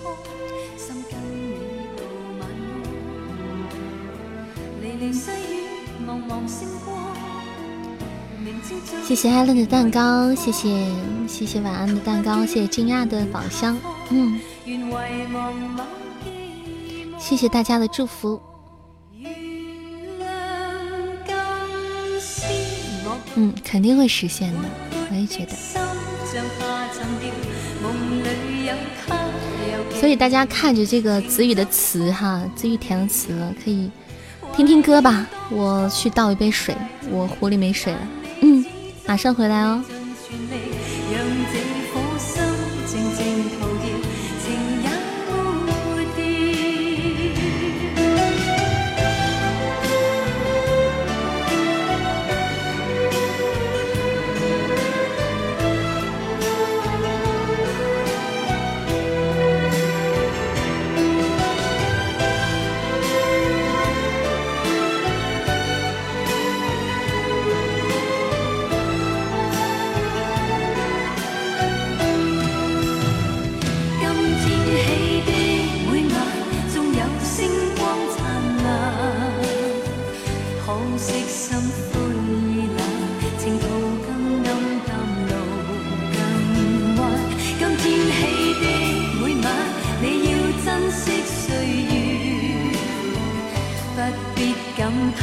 谢谢艾伦的蛋糕，谢谢谢谢晚安的蛋糕，谢谢惊讶的宝箱，嗯，谢谢大家的祝福，嗯，肯定会实现的，我也觉得。所以大家看着这个子宇的词哈，子宇填的词可以听听歌吧。我去倒一杯水，我壶里没水了，马上回来哦。我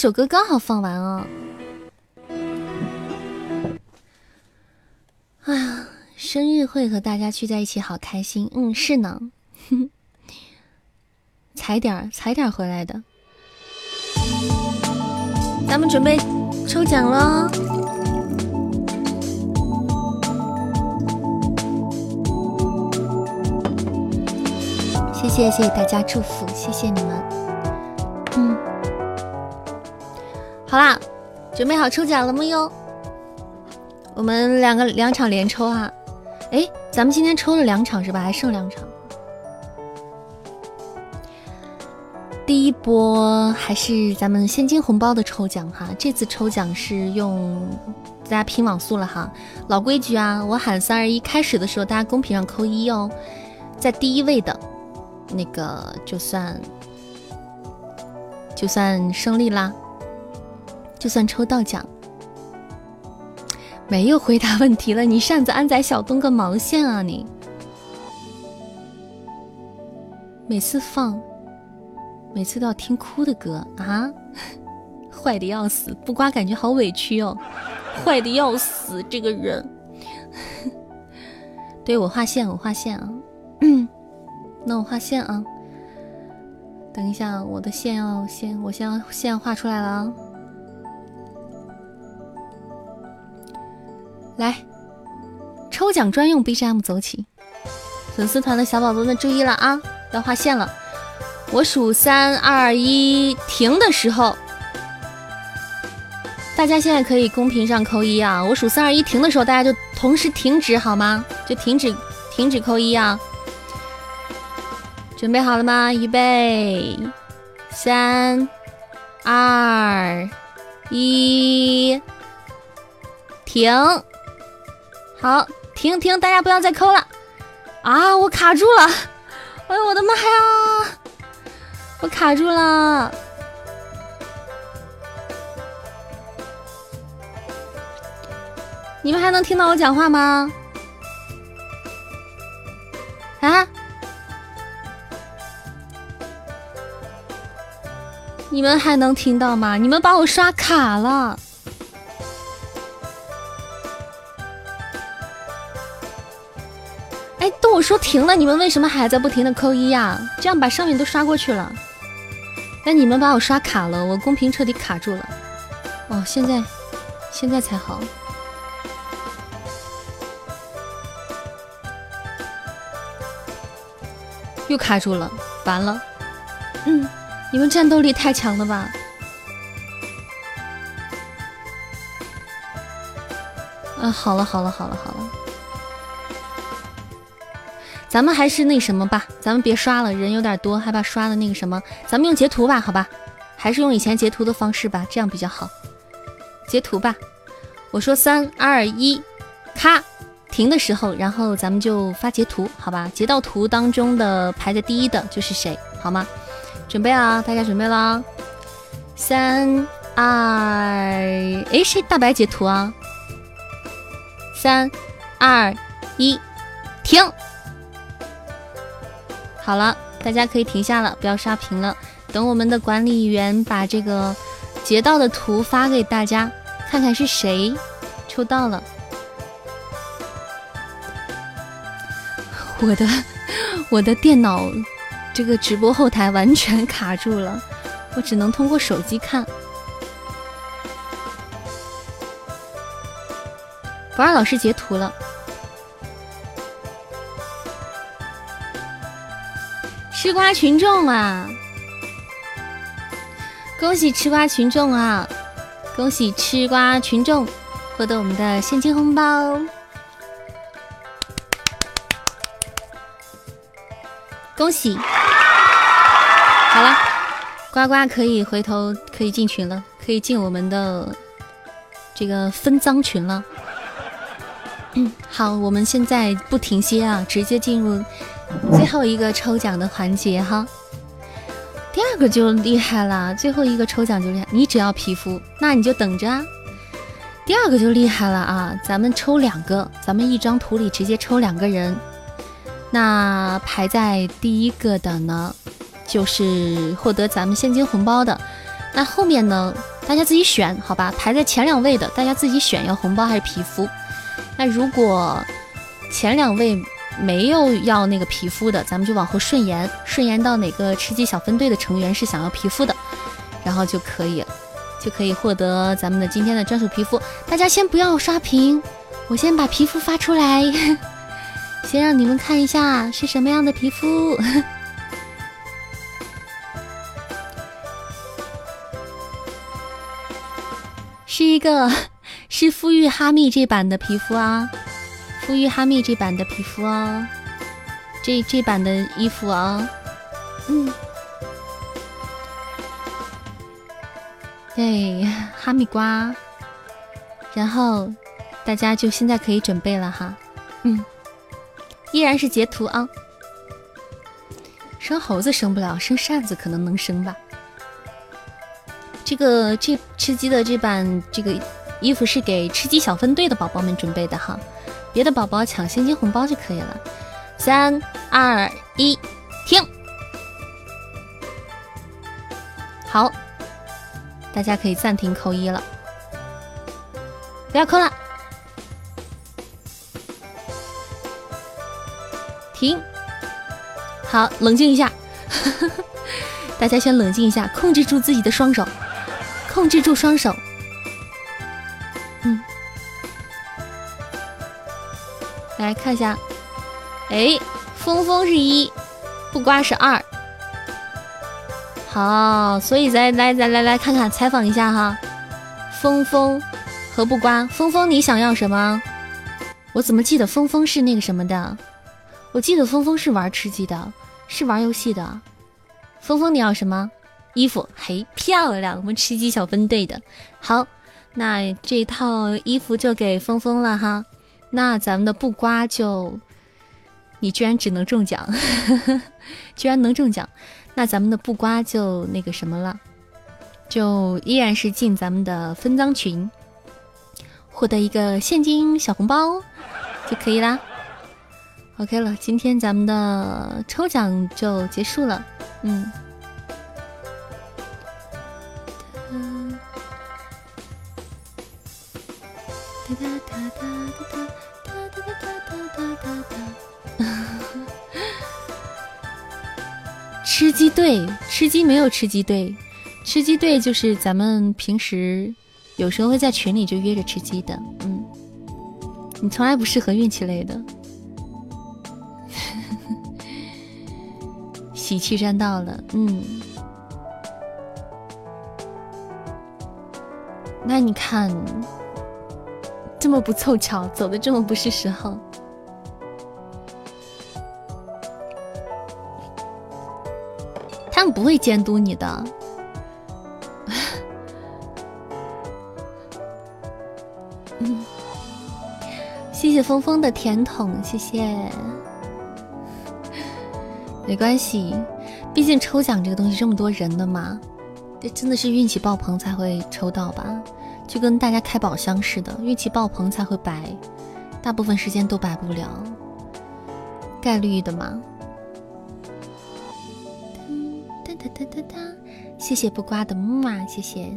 首歌刚好放完哦。哎呀，生日会和大家聚在一起，好开心。嗯，是呢，踩点儿踩点儿回来的。咱们准备抽奖喽！谢谢谢谢大家祝福，谢谢你们好啦，准备好抽奖了吗哟？我们两个两场连抽哈。哎，咱们今天抽了两场是吧？还剩两场。第一波还是咱们现金红包的抽奖哈。这次抽奖是用大家拼网速了哈。老规矩啊，我喊三二一开始的时候，大家公屏上扣一哦，在第一位的那个就算。就算胜利啦，就算抽到奖，没有回答问题了。你擅自安宰小东个毛线啊你！每次放，每次都要听哭的歌啊，坏的要死！不刮感觉好委屈哦，坏的要死这个人。对我画线，我画线啊，那我画线啊。等一下，我的线要先，我先要线画出来了啊！来，抽奖专用 BGM 走起，粉丝团的小宝宝们注意了啊！要划线了。我数三二一停的时候，大家现在可以公屏上扣一啊！我数三二一停的时候，大家就同时停止好吗？就停止，停止扣一啊！准备好了吗？预备，三二一，停！好，停停，大家不要再扣了啊！我卡住了，哎呦我的妈呀！我卡住了，你们还能听到我讲话吗？啊？你们还能听到吗？你们把我刷卡了。我说停了，你们为什么还在不停的扣一呀？这样把上面都刷过去了。那你们把我刷卡了，我公屏彻底卡住了。哦，现在，现在才好。又卡住了，完了。嗯，你们战斗力太强了吧？啊，好了好了好了好了，咱们还是那什么吧。咱们别刷了，人有点多，害怕刷的那个什么。咱们用截图吧，好吧，还是用以前截图的方式吧，这样比较好。截图吧，我说三二一，咔，停的时候，然后咱们就发截图，好吧？截到图当中的排在第一的就是谁，好吗？准备啊，大家准备了，三二，哎，谁大白截图啊？三二一，停。好了，大家可以停下了，不要刷屏了。等我们的管理员把这个截到的图发给大家，看看是谁抽到了。我的 我的电脑这个直播后台完全卡住了，我只能通过手机看。不二老师截图了。吃瓜群众啊！恭喜吃瓜群众啊！恭喜吃瓜群众获得我们的现金红包！恭喜！好了，呱呱可以回头可以进群了，可以进我们的这个分赃群了。嗯，好，我们现在不停歇啊，直接进入。最后一个抽奖的环节哈，第二个就厉害了，最后一个抽奖就厉害，你只要皮肤，那你就等着啊。第二个就厉害了啊，咱们抽两个，咱们一张图里直接抽两个人，那排在第一个的呢，就是获得咱们现金红包的，那后面呢，大家自己选好吧，排在前两位的，大家自己选要红包还是皮肤。那如果前两位。没有要那个皮肤的，咱们就往后顺延，顺延到哪个吃鸡小分队的成员是想要皮肤的，然后就可以，就可以获得咱们的今天的专属皮肤。大家先不要刷屏，我先把皮肤发出来，先让你们看一下是什么样的皮肤，是一个是富裕哈密这版的皮肤啊。富裕哈密这版的皮肤哦，这这版的衣服哦，嗯，对，哈密瓜，然后大家就现在可以准备了哈，嗯，依然是截图啊，生猴子生不了，生扇子可能能生吧。这个这吃鸡的这版这个衣服是给吃鸡小分队的宝宝们准备的哈。别的宝宝抢现金红包就可以了。三二一，停！好，大家可以暂停扣一了，不要扣了，停。好，冷静一下，大家先冷静一下，控制住自己的双手，控制住双手。来看一下，哎，峰峰是一，不瓜是二。好，所以再来再来来看看采访一下哈，峰峰和不瓜，峰峰你想要什么？我怎么记得峰峰是那个什么的？我记得峰峰是玩吃鸡的，是玩游戏的。峰峰你要什么衣服？嘿，漂亮，我们吃鸡小分队的。好，那这套衣服就给峰峰了哈。那咱们的不瓜就，你居然只能中奖，居然能中奖。那咱们的不瓜就那个什么了，就依然是进咱们的分赃群，获得一个现金小红包就可以啦。OK 了，今天咱们的抽奖就结束了，嗯。吃鸡队，吃鸡没有吃鸡队，吃鸡队就是咱们平时有时候会在群里就约着吃鸡的，嗯，你从来不适合运气类的，喜气沾到了，嗯，那你看这么不凑巧，走的这么不是时候。他们不会监督你的。谢谢峰峰的甜筒，谢谢。没关系，毕竟抽奖这个东西这么多人的嘛，这真的是运气爆棚才会抽到吧？就跟大家开宝箱似的，运气爆棚才会白，大部分时间都白不了，概率的嘛。哒哒哒，谢谢不瓜的木马，谢谢。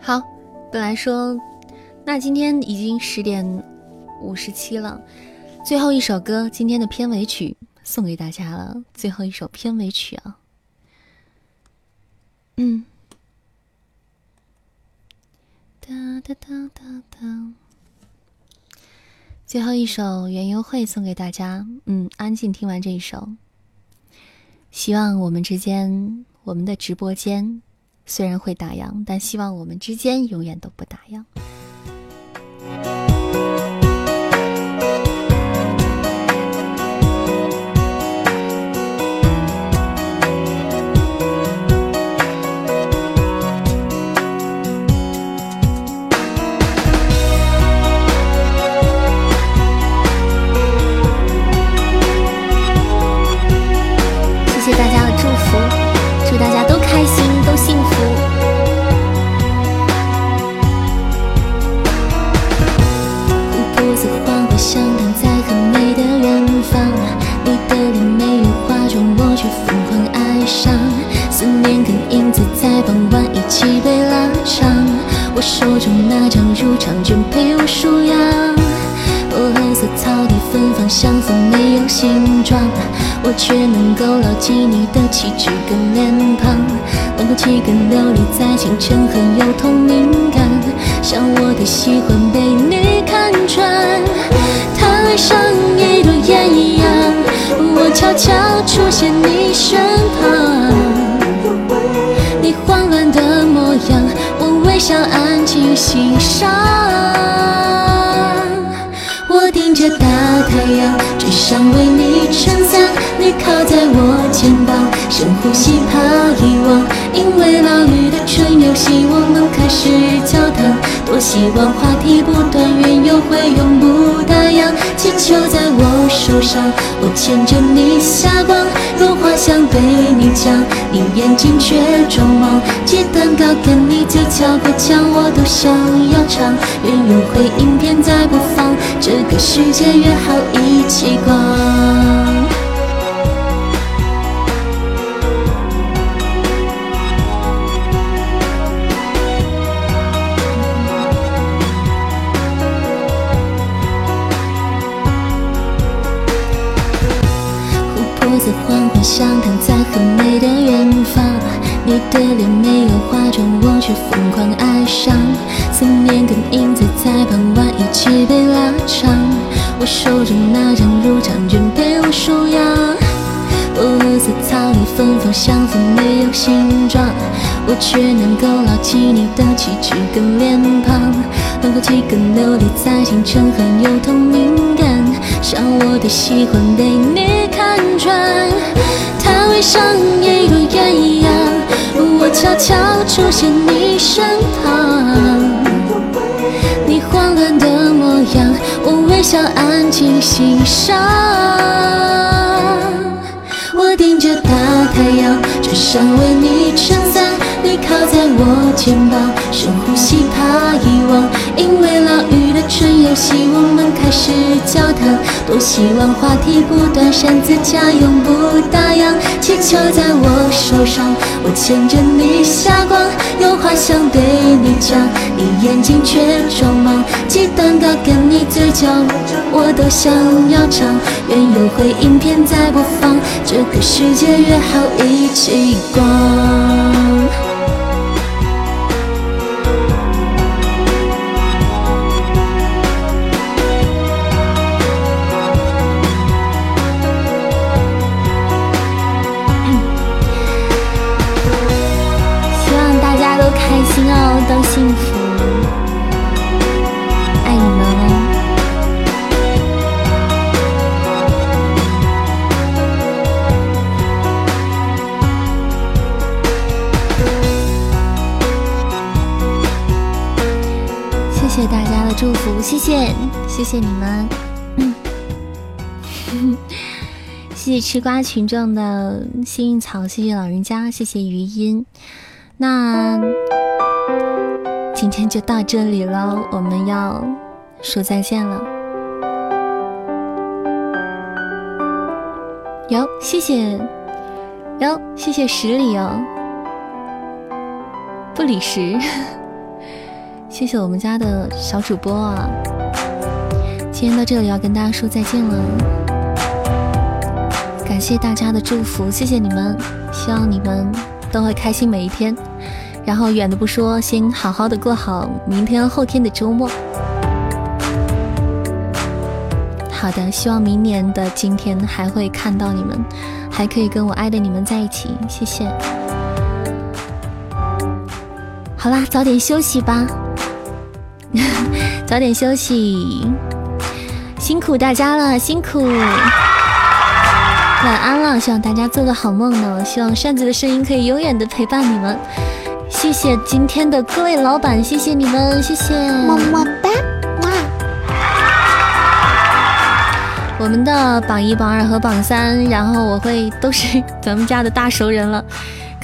好，本来说，那今天已经十点五十七了，最后一首歌，今天的片尾曲送给大家了，最后一首片尾曲啊，嗯，哒哒哒哒哒，最后一首园游会送给大家，嗯，安静听完这一首。希望我们之间，我们的直播间虽然会打烊，但希望我们之间永远都不打烊。在傍晚一起被拉长我手中那张入场券陪我数羊薄荷色草地芬芳像风没有形状我却能够牢记你的气质跟脸庞冷空气跟琉璃在清晨很有透明感。像我的喜欢被你看穿他位上一朵艳阳我悄悄出现你身旁。想安静欣赏。我顶着大太阳，只想为你撑伞。你靠在我肩膀，深呼吸，怕遗忘。因为老去的春游，希望能开始交谈。多希望话题不断，缘由会永不打烊。气球在我手上，我牵着你下光。有话想对你讲，你眼睛却装忙。寄蛋糕跟你嘴角过奖，我都想要尝。缘由会影片在播放，这个世界约好一起逛。想躺在很美的远方，你的脸没有化妆，我却疯狂爱上。思念跟影子在傍晚一起被拉长。我手中那张入场券被我收养。薄荷色草里芬芳，相逢没有形状，我却能够牢记你的气质跟脸庞。能够几个流离在星辰，很有透明，像我的喜欢被你看穿。他会像一朵艳阳，我悄悄出现你身旁。你慌乱的模样，我微笑安静欣赏。我盯着大太阳，只想为你撑伞。你靠在我肩膀，深呼吸，怕遗忘。因为老雨的春游戏，我们开始交谈。多希望话题不断，扇子加永不打烊。气球在我手上，我牵着你下光。有话想对你讲，你眼睛却装忙。鸡蛋糕跟你嘴角，我都想要尝。愿有回音片在播放，这个世界约好一起逛。谢，谢你们，谢谢吃瓜群众的幸运草，谢谢老人家，谢谢余音，那。今天就到这里了，我们要说再见了。哟，谢谢，哟，谢谢十里哦，不理十，谢谢我们家的小主播啊。今天到这里要跟大家说再见了，感谢大家的祝福，谢谢你们，希望你们都会开心每一天。然后远的不说，先好好的过好明天后天的周末。好的，希望明年的今天还会看到你们，还可以跟我爱的你们在一起。谢谢。好啦，早点休息吧，早点休息，辛苦大家了，辛苦。晚安了，希望大家做个好梦呢。希望扇子的声音可以永远的陪伴你们。谢谢今天的各位老板，谢谢你们，谢谢，么么哒，哇！我们的榜一、榜二和榜三，然后我会都是咱们家的大熟人了，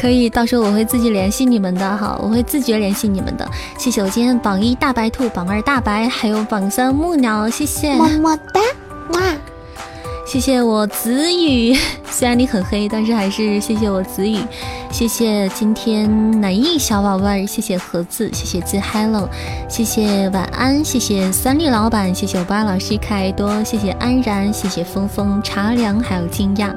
可以到时候我会自己联系你们的哈，我会自觉联系你们的。谢谢我今天榜一大白兔，榜二大白，还有榜三木鸟，谢谢，么么哒，哇！谢谢我子宇，虽然你很黑，但是还是谢谢我子宇。谢谢今天南艺小宝贝儿，谢谢盒子，谢谢自 hello，谢谢晚安，谢谢三立老板，谢谢我巴老师可爱多，谢谢安然，谢谢峰峰茶凉，还有惊讶，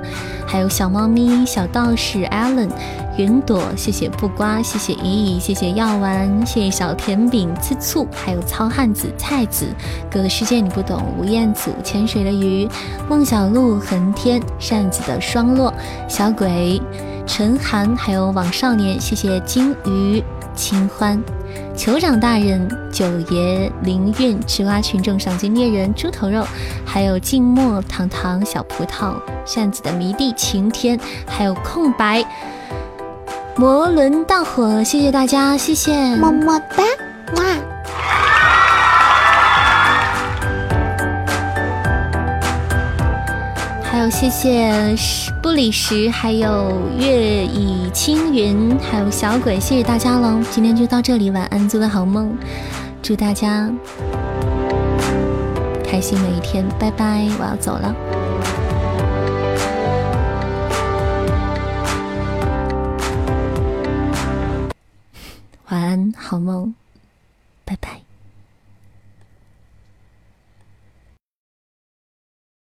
还有小猫咪小道士 Allen。云朵，谢谢布瓜，谢谢怡怡，谢谢药丸，谢谢小甜饼吃醋，还有糙汉子菜子，哥的世界你不懂，吴彦祖，潜水的鱼，孟小璐，恒天，扇子的双落，小鬼，陈寒，还有网少年，谢谢金鱼，清欢，酋长大人，九爷，灵韵，吃瓜群众，赏金猎人，猪头肉，还有静默，糖糖，小葡萄，扇子的迷弟，晴天，还有空白。摩轮大火，谢谢大家，谢谢，么么哒，哇！还有谢谢不理时，还有月以青云，还有小鬼，谢谢大家喽！今天就到这里，晚安，做个好梦，祝大家开心每一天，拜拜，我要走了。晚安，好梦，拜拜。